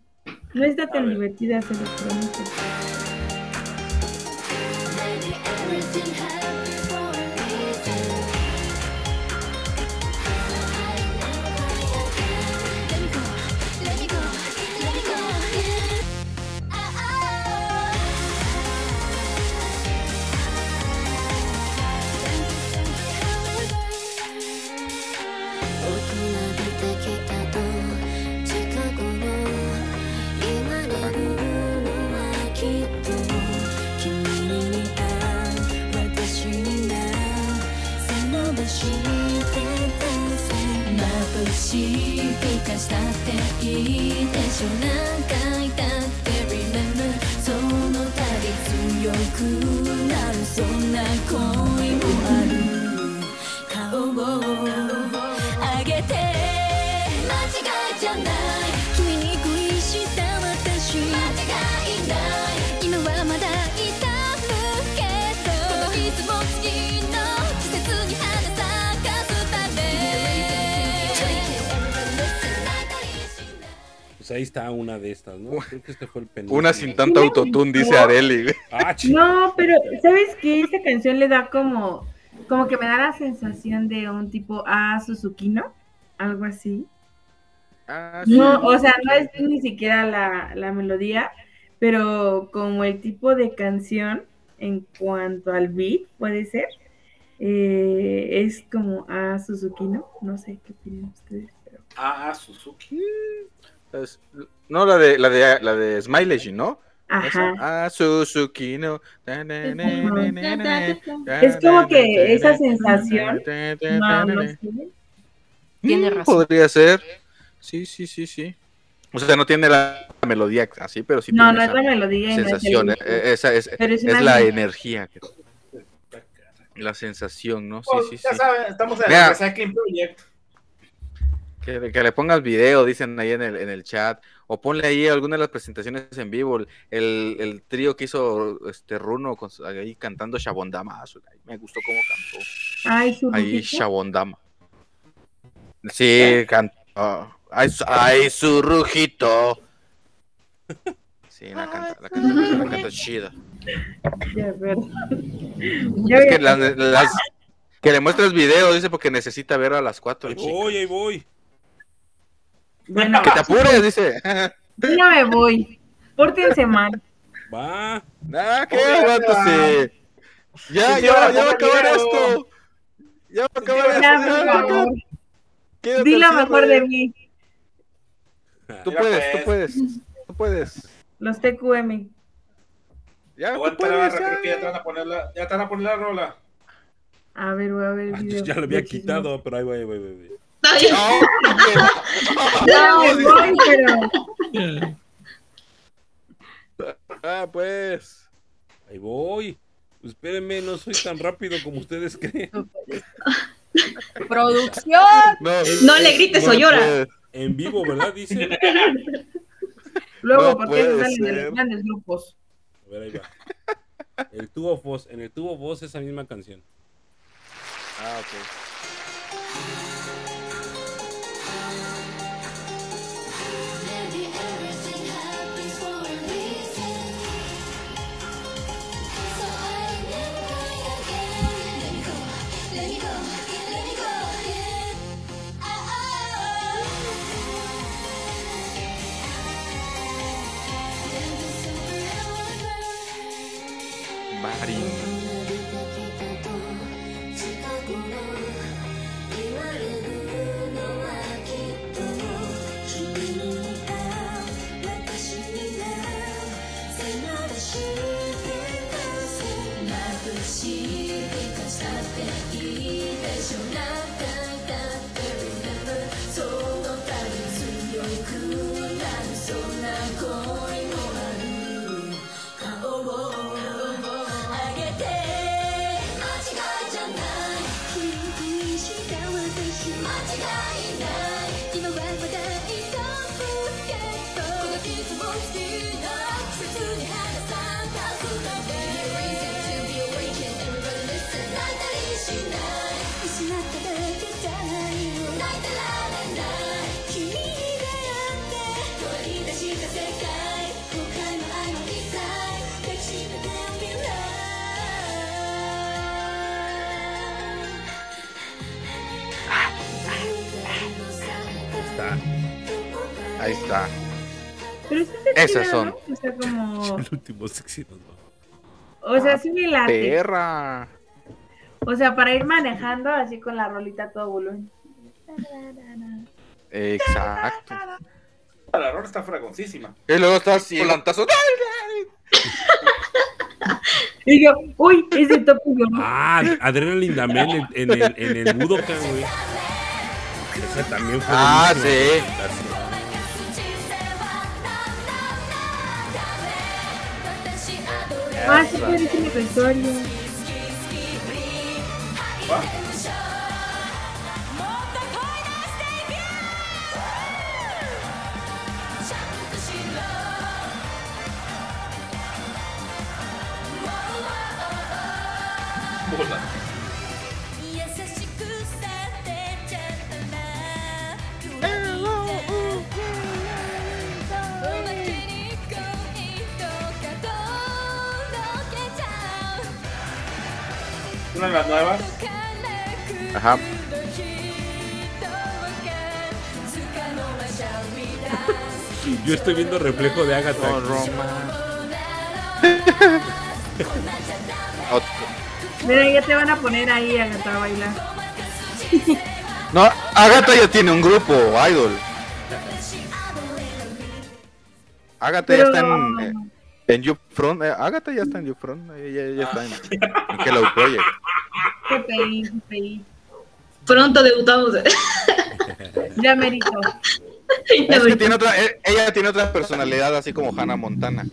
No está tan ver. divertida, se los prometo. しい化したっていいでしょ何回か ahí está una de estas, ¿no? Creo que este fue el penúltimo. Una sin tanto autotune, dice Areli. Ah, No, pero ¿sabes qué? Esta canción le da como, como que me da la sensación de un tipo A Suzukino, algo así. Ah, sí. No, o sea, no es ni siquiera la, la melodía, pero como el tipo de canción en cuanto al beat, puede ser, eh, es como A Suzukino. No sé qué opinan ustedes, pero... Ah, Suzuki. Es- No, la de, la de, la de Smile Legend, ¿no? Ajá. Ah, Suzuki, no. Es como que esa sensación, No, no sé. Tiene Mm, razón. Podría ser. Sí, sí, sí, sí. O sea, no tiene la melodía así, pero sí No, tiene no es la melodía. y no es sensación. eh, eh, Esa es, Pero es es una la sensación. energía. que- La sensación, ¿no? Sí, Pues, sí, sí. ya saben, estamos en Mira. el Project. Que, que le pongas video, dicen ahí en el, en el chat. O ponle ahí alguna de las presentaciones en vivo. El, el trío que hizo este Runo con, ahí cantando Shabondama. Me gustó cómo cantó. Ay, Ahí. Shabondama. Sí, cantó. Ay, su- ay, su rujito. Sí, la canta, la canta, la canta chida. Es que, las- las- que le muestres video, dice, porque necesita ver a las cuatro. Ahí voy, ahí voy. Bueno, Que te apures, dice. ya me voy. Pórtense mal. Va. Ah, ¿qué? Oye, Aguántese. Ya, Sí, ya, ya va a acabar esto. Ya va a acabar esto. Ya, Di lo mejor de mí. Tú puedes, tú pues. puedes. Tú puedes. Los TQM. Ya, tú puedes. que ya Ya. te van a poner la, ya te van a poner la rola. A ver, voy a ver el Ah, video. ya lo había quitado, pero ahí voy, ahí voy, ahí voy. Ya me voy, pero Ah, pues. Ahí voy. Espérenme, no soy tan rápido como ustedes creen. Producción. No, No le grites o llora. puedes. En vivo, ¿verdad? Dice. luego, No porque puede salen de los grandes grupos. A ver, ahí va. El tubo voz, en el tubo voz esa misma canción. Ah, ok. Yeah. Esas son. ¿no? O sea, como. El último sexy. O sea, sí me late. Perra. O sea, para ir manejando así con la rolita a todo volumen. Exacto. La rola está fragoncísima. Y luego está así. Volantazo. Y yo, uy, ese topo yo no. Ah, Adrenaline también en, en el, en el Budokan, güey. Esa también fue. Ah, buenísima. Ah, sí, puede ser mi Una de las nuevas. Ajá. Yo estoy viendo reflejo de Agatha. No, Roma. Mira, ya te van a poner ahí a a bailar. No, Agatha ya tiene un grupo, Idol. Agatha ya está en, eh, en YouFront. eh, Agatha ya está en YouFront. Ella ya está en, en Hello Project. GPI, GPI. Pronto debutamos. Ya merito. Es que tiene otra, eh, ella tiene otra personalidad así como Hannah Montana.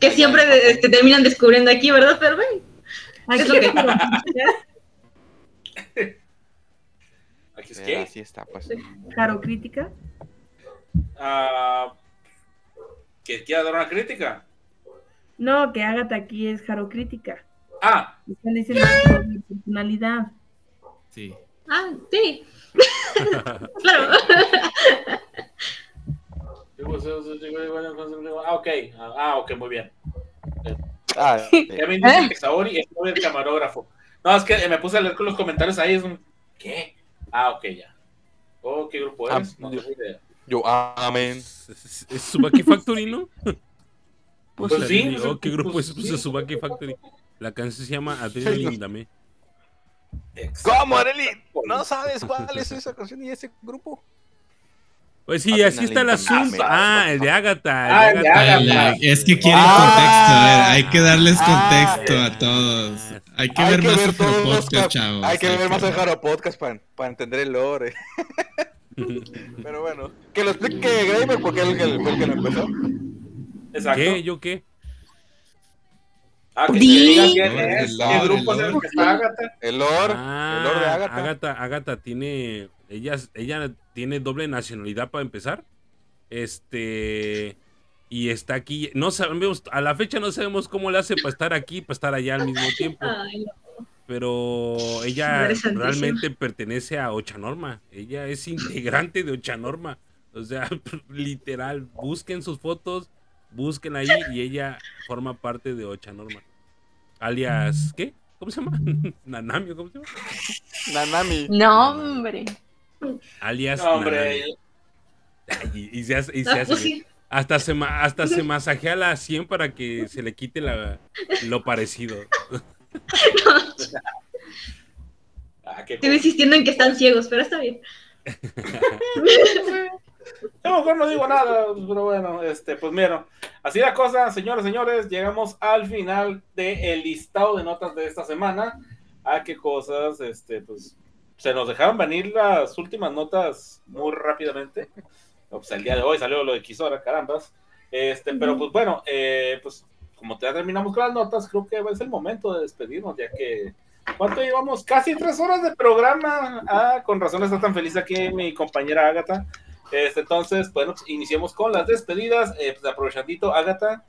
que siempre este, terminan descubriendo aquí, ¿verdad, bueno, Aquí Es lo que- Aquí es Eh, que. Así está, pues. Caro crítica. ah, que quiera dar una crítica. No, que Agatha aquí es Jaro crítica. Ah, Están diciendo que es mi personalidad. Sí. ah, sí. claro. ah, ok. Ah, ok, muy bien. Ah, eh, Kevin dice que Saori es el camarógrafo. No, es que me puse a leer con los comentarios ahí. Es un. ¿Qué? Ah, ok, ya. Oh, ¿qué grupo Ah, eres? No tengo idea. Yo, amén. Es, Subaki Factory, ¿no? Pues sea, sí, pues, oh, ¿Qué grupo pues es? Pues sí. Subaki Factory. La canción se llama Adrenaline Dame. ¿Cómo, Areli? ¿No sabes cuál es esa canción y ese grupo? Pues sí, así está el Adrenaline asunto. Dame. Ah, el de Agatha. Ah, El de Agatha. Es que quieren Ah. contexto, a ver, hay que darles Ah. contexto a todos. Hay que Hay ver que más ver podcast, chavos. Hay que ver más el Jaro Podcast para, para entender el lore. Pero bueno, que lo explique Graver porque él, él fue el que lo empezó. Exacto. ¿Qué? ¿Yo qué? Ah, que diga quién es, el qué grupo el es el lore. que está Agatha. El lore, Ah, el lore de Agatha. Agatha, Agatha tiene. Ella, ella tiene doble nacionalidad para empezar. Este. Y está aquí. No sabemos. A la fecha no sabemos cómo le hace para estar aquí, para estar allá al mismo tiempo. Ay, no. Pero ella realmente pertenece a Ochanorma. Ella es integrante de Ochanorma. O sea, literal, busquen sus fotos, busquen ahí y ella forma parte de Ochanorma. Alias, ¿qué? ¿Cómo se llama? Nanami, ¿cómo se llama? Nanami. No, hombre. Alias No, hombre. Y, y se hace, y se Ah, hace hasta se, hasta se masajea la 100 para que se le quite la, lo parecido. Ah, qué Estoy insistiendo en que están ciegos, pero está bien. Yo mejor no digo nada, pero bueno, este, pues mira, así la cosa, señores, señores, llegamos al final del listado de notas de esta semana. Ah, qué cosas, este, pues se nos dejaron venir las últimas notas muy rápidamente. No, pues el día de hoy salió lo de Kisora, carambas. Este, pero pues bueno, eh, pues como ya terminamos con las notas, creo que es el momento de despedirnos, ya que ¿cuánto llevamos? Casi tres horas de programa. Ah, con razón está tan feliz aquí mi compañera Ágata. Este, entonces, bueno, pues, iniciemos con las despedidas. Eh, pues aprovechandito, Ágata.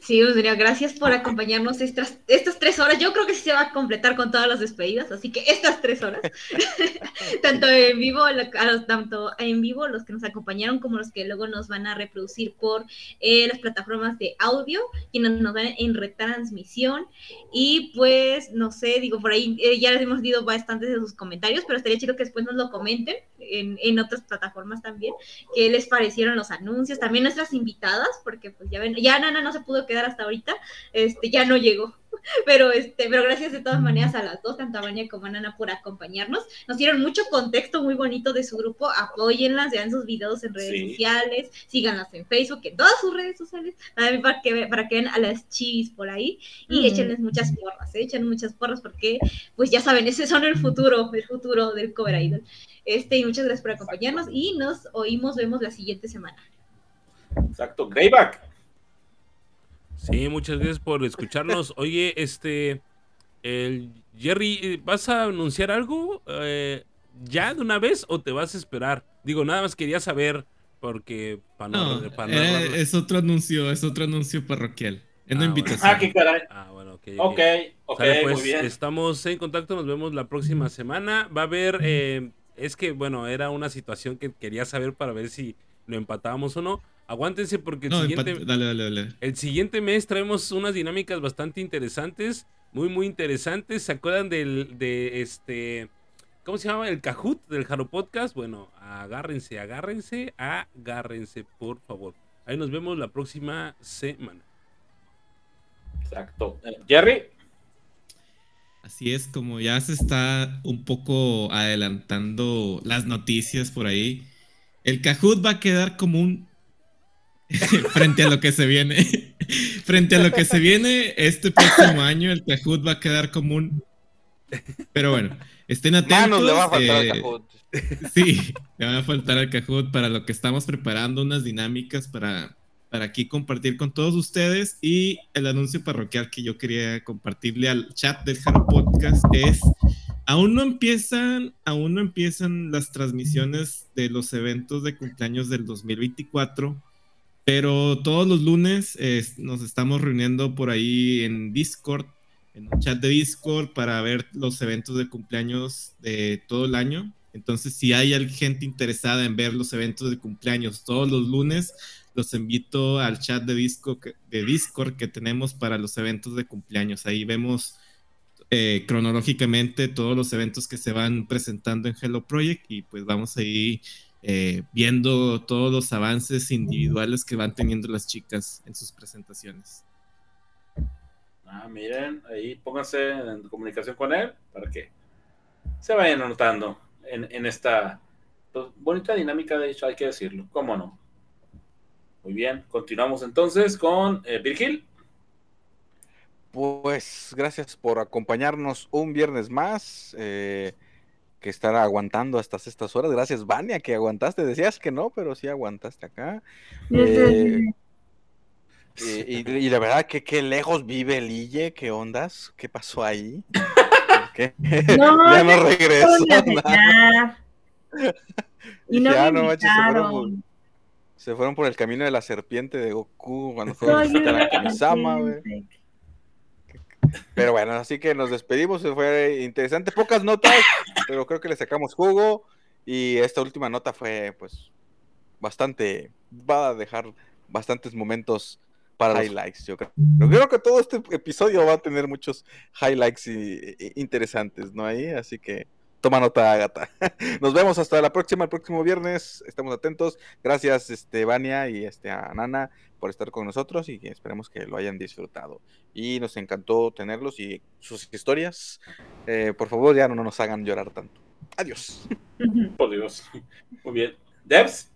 Sí, mira, gracias por acompañarnos estas, estas tres horas. Yo creo que sí se va a completar con todas las despedidas, así que estas tres horas, tanto en vivo, a los, tanto en vivo los que nos acompañaron como los que luego nos van a reproducir por eh, las plataformas de audio, quienes nos van en retransmisión. Y pues, no sé, digo, por ahí eh, ya les hemos dicho bastantes de sus comentarios, pero estaría chido que después nos lo comenten en, en otras plataformas también qué les parecieron los anuncios, también nuestras invitadas, porque pues ya ven, ya Nana no se pudo quedar hasta ahorita, este, ya no llegó. Pero este, pero gracias de todas maneras a las dos, tanto a Vania como a Nana por acompañarnos. Nos dieron mucho contexto muy bonito de su grupo, apóyenlas, vean sus videos en redes Sí. sociales, síganlas en Facebook, en todas sus redes sociales, también para que, para que vean a las chivis por ahí y Ujú. échenles muchas porras, ¿eh? echen muchas porras porque pues ya saben, ese son el futuro, el futuro del cover idol. Este, y muchas gracias por acompañarnos y nos oímos, vemos la siguiente semana. Exacto, Greyback. Sí, muchas gracias por escucharnos. Oye, este, el Jerry, ¿vas a anunciar algo eh, ya de una vez o te vas a esperar? Digo, nada más quería saber porque para no, No, para no eh, es otro anuncio, es otro anuncio parroquial. Es una Ah, invitación. Ah, qué caray. Ah, bueno, ok. Ok, ok, Sale, pues, muy bien. estamos en contacto, nos vemos la próxima semana. Va a haber, eh, es que, bueno, era una situación que quería saber para ver si lo empatábamos o no. Aguántense porque el No, siguiente... dale, dale, dale. El siguiente mes traemos unas dinámicas bastante interesantes. muy, muy interesantes. ¿Se acuerdan del, de este, ¿cómo se llama? El Kahoot del Jaro Podcast. Bueno, agárrense, agárrense, agárrense, por favor. Ahí nos vemos la próxima semana. Exacto. Jerry, Así es, como ya se está un poco adelantando las noticias por ahí, el Kahoot va a quedar como un frente a lo que se viene. frente a lo que se viene este próximo año, el Kahoot va a quedar como un pero bueno, estén atentos. Manos le va a faltar al eh, Kahoot. Sí, le van a faltar al Kahoot para lo que estamos preparando, unas dinámicas para, para aquí compartir con todos ustedes. Y el anuncio parroquial que yo quería compartirle al chat del Jaro Podcast es, aún no empiezan, aún no empiezan las transmisiones de los eventos de cumpleaños del 2024. Pero todos los lunes nos estamos reuniendo por ahí en Discord, en un chat de Discord, para ver los eventos de cumpleaños de todo el año. Entonces, si hay gente interesada en ver los eventos de cumpleaños todos los lunes, los invito al chat de Discord que tenemos para los eventos de cumpleaños. Ahí vemos eh, cronológicamente todos los eventos que se van presentando en Hello Project y pues vamos ahí eh, viendo todos los avances individuales que van teniendo las chicas en sus presentaciones. ah, miren, ahí pónganse en comunicación con él para que se vayan anotando en, en esta pues, bonita dinámica, de hecho, hay que decirlo, ¿cómo no? Muy bien, continuamos entonces con eh, Virgil. Pues gracias por acompañarnos un viernes más. eh, que estar aguantando hasta estas horas. Gracias, Vania, que aguantaste. Decías que no, pero sí aguantaste acá. Eh, y, y- y la verdad que qué lejos vive el Ille, qué ondas, qué pasó ahí. ¿Qué? No, ya no ya regresó. Nada. ya. Y no "Ah, no manches, se fueron, por, invitaron. se fueron por el camino de la serpiente de Goku cuando fueron a visitar a Kamisama, güey. Pero bueno, así que nos despedimos, fue interesante, pocas notas, pero creo que le sacamos jugo y esta última nota fue pues bastante, va a dejar bastantes momentos para highlights, yo creo. Yo creo que todo este episodio va a tener muchos highlights y- y- interesantes, ¿no? Ahí, así que toma nota, Agata. Nos vemos hasta la próxima, el próximo viernes, estamos atentos. Gracias, este, Vania y este, a Nana por estar con nosotros y esperemos que lo hayan disfrutado y nos encantó tenerlos y sus historias. Eh, por favor, ya no nos hagan llorar tanto. Adiós. Por Dios. Muy bien. Debs.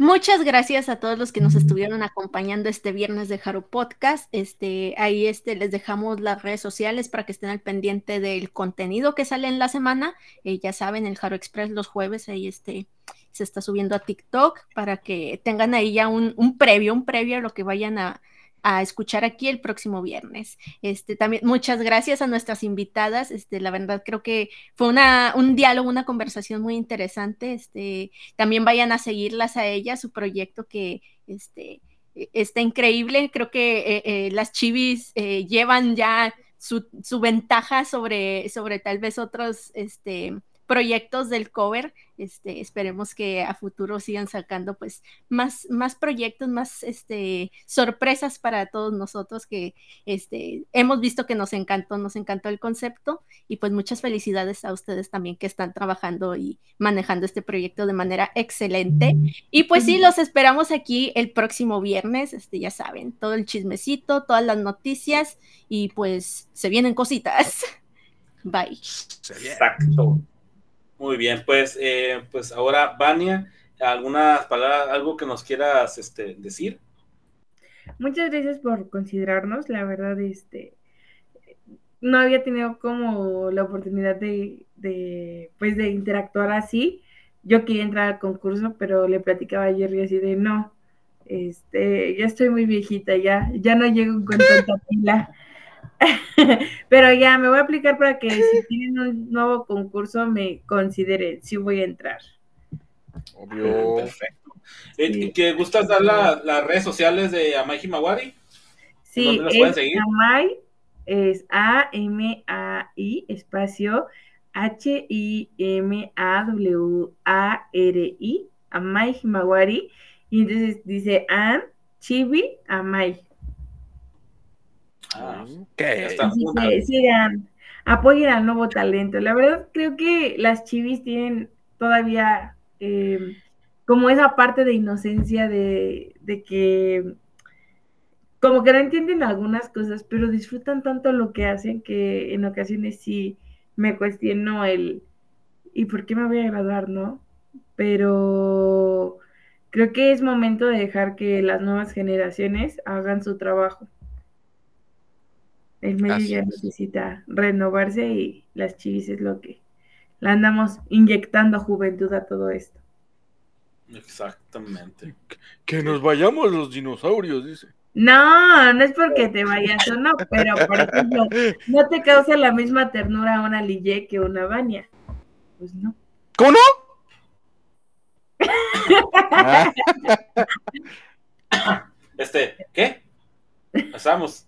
Muchas gracias a todos los que nos estuvieron acompañando este viernes de Jaro Podcast. Este, ahí este, les dejamos las redes sociales para que estén al pendiente del contenido que sale en la semana. Eh, ya saben, el Jaro Express los jueves ahí este, se está subiendo a TikTok para que tengan ahí ya un, un previo, un previo a lo que vayan a, a escuchar aquí el próximo viernes. Este, también muchas gracias a nuestras invitadas. Este, la verdad creo que fue una, un diálogo, una conversación muy interesante. Este, también vayan a seguirlas a ellas, su proyecto que este, eh, está increíble. Creo que eh, eh, las chivis eh, llevan ya su, su ventaja sobre, sobre tal vez otros este, proyectos del cover. Este, esperemos que a futuro sigan sacando pues más, más proyectos, más este, sorpresas para todos nosotros que este, hemos visto que nos encantó, nos encantó el concepto y pues muchas felicidades a ustedes también que están trabajando y manejando este proyecto de manera excelente. Y pues sí, los esperamos aquí el próximo viernes, este, ya saben, todo el chismecito, todas las noticias y pues se vienen cositas. Bye. Exacto. Muy bien, pues, eh, pues ahora, Vania, algunas palabras, algo que nos quieras este, decir. Muchas gracias por considerarnos, la verdad, este, no había tenido como la oportunidad de, de, pues, de interactuar así. Yo quería entrar al concurso, pero le platicaba a Jerry así de, no, este, ya estoy muy viejita, ya, ya no llego con tanta pila. Pero ya me voy a aplicar para que si tienen un nuevo concurso me consideren, si voy a entrar. Obvio. Perfecto. Eh, ¿Que gustas dar la- las redes sociales de Amai Himawari? Sí, ¿Dónde las pueden es seguir? Amai, es A-M-A-I, espacio H-I-M-A-W-A-R-I, Amai Himawari, y entonces dice An Chibi Amai. Ah, sigan, apoyen al nuevo talento. La verdad creo que las chivis tienen todavía eh, como esa parte de inocencia de, de que como que no entienden algunas cosas, pero disfrutan tanto lo que hacen que en ocasiones sí me cuestiono el ¿y por qué me voy a graduar, no? Pero creo que es momento de dejar que las nuevas generaciones hagan su trabajo. El medio Así ya es. necesita renovarse y las chivis es lo que le andamos inyectando juventud a todo esto. Exactamente. Que nos vayamos los dinosaurios, dice. No, no es porque te vayas o no, pero por ejemplo, no te causa la misma ternura una Lille que una Vania. Pues no. ¿Cómo no? Este, ¿qué?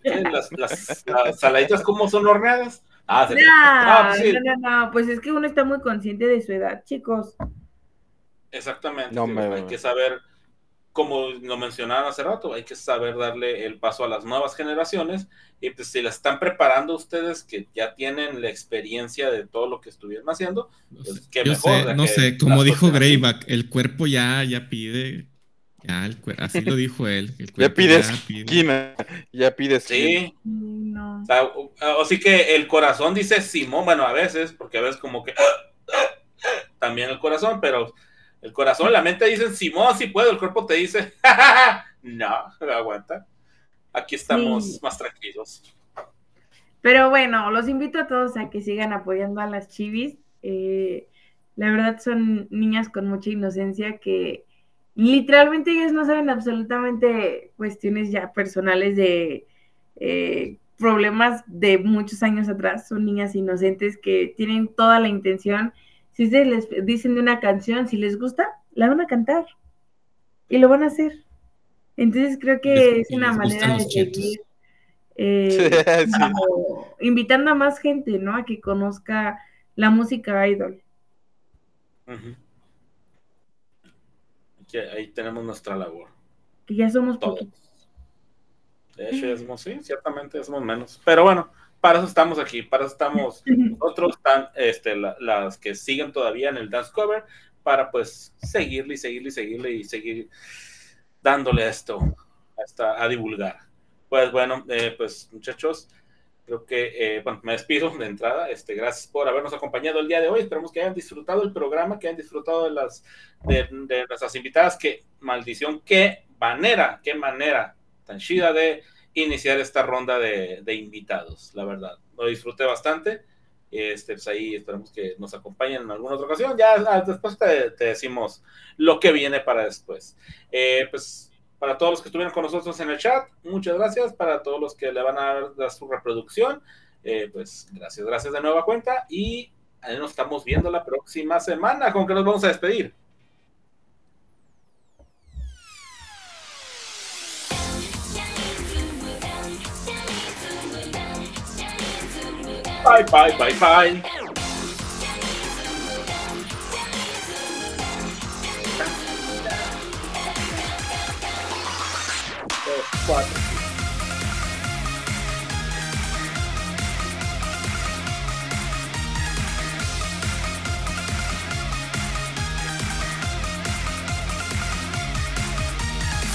¿Qué? Las, las, las saladitas, ¿cómo son horneadas? Ah, sí. No, Ah, sí. no, no, no, pues es que uno está muy consciente de su edad, chicos. Exactamente. No, sí, me- hay que saber, como lo mencionaban hace rato, hay que saber darle el paso a las nuevas generaciones y pues si las están preparando ustedes que ya tienen la experiencia de todo lo que estuvieron haciendo, pues qué Yo mejor. sé, no que sé, como dijo. Greyback, el cuerpo ya, ya pide. Ya, el así lo dijo él. el ya pides pide. esquina. Ya pides Sí, No. o sea, o- así que el corazón dice Simón, bueno, a veces, porque a veces como que también el corazón, pero el corazón, la mente dicen Simón, sí puedo, el cuerpo te dice, no, aguanta. Aquí estamos Sí. más tranquilos. Pero bueno, los invito a todos a que sigan apoyando a las chivis. Eh, la verdad son niñas con mucha inocencia que literalmente ellas no saben absolutamente cuestiones ya personales de eh, problemas de muchos años atrás. Son niñas inocentes que tienen toda la intención. Si ustedes les dicen de una canción, si les gusta, la van a cantar y lo van a hacer. Entonces creo que Les- es una manera de seguir eh, Sí. como invitando a más gente, ¿no? A que conozca la música idol. Ujú. Aquí- ahí tenemos nuestra labor. Que ya somos Todos. poquitos. De hecho, ya somos, sí, ciertamente ya somos menos. Pero bueno, para eso estamos aquí, para eso estamos nosotros, están este, la- las que siguen todavía en el dance cover, para pues seguirle y seguirle y seguirle y seguir dándole esto, hasta a divulgar. Pues bueno, eh, pues muchachos, creo que, eh, bueno, me despido de entrada. Este, gracias por habernos acompañado el día de hoy. Esperamos que hayan disfrutado el programa, que hayan disfrutado de las de, de invitadas. Qué maldición, qué manera, qué manera tan chida de iniciar esta ronda de, de invitados, la verdad. Lo disfruté bastante. Este, pues ahí esperamos que nos acompañen en alguna otra ocasión. Ya ah, después te, te decimos lo que viene para después. Eh, pues para todos los que estuvieron con nosotros en el chat, muchas gracias. Para todos los que le van a dar, su reproducción, eh, pues gracias, gracias de nueva cuenta. Y nos estamos viendo la próxima semana. ¿Con que nos vamos a despedir? Bye, bye, bye, bye. Dos, cuatro.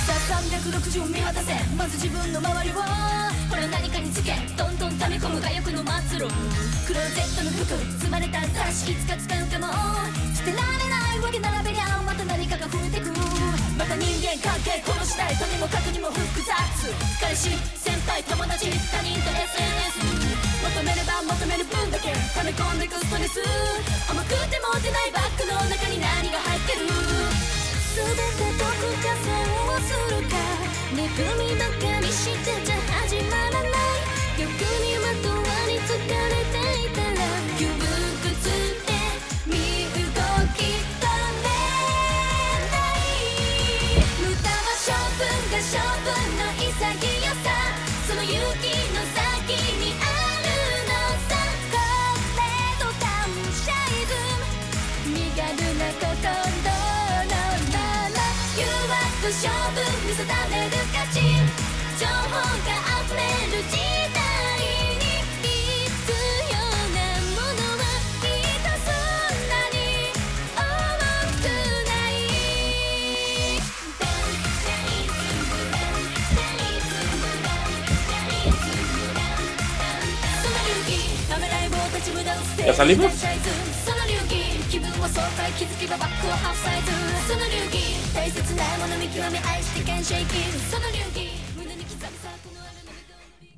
さあ360見渡せ。まず自分の周りを。ほら何かにつけ。どんどん溜め込む外欲の末路クローゼットの服積まれた雑誌いつか使うかも。捨てられないわけ並べりゃまた何かが増えてく。また人間関係殺したいとにもかくにも複雑彼氏先輩友達他人と SNS 求めれば求める分だけ溜め込んでくストレス甘くて持てないバッグの中に何が入ってる全てどこか線をするか憎みばかりしてじゃ始まらない欲にまとわりつかれ ¿Ya salimos?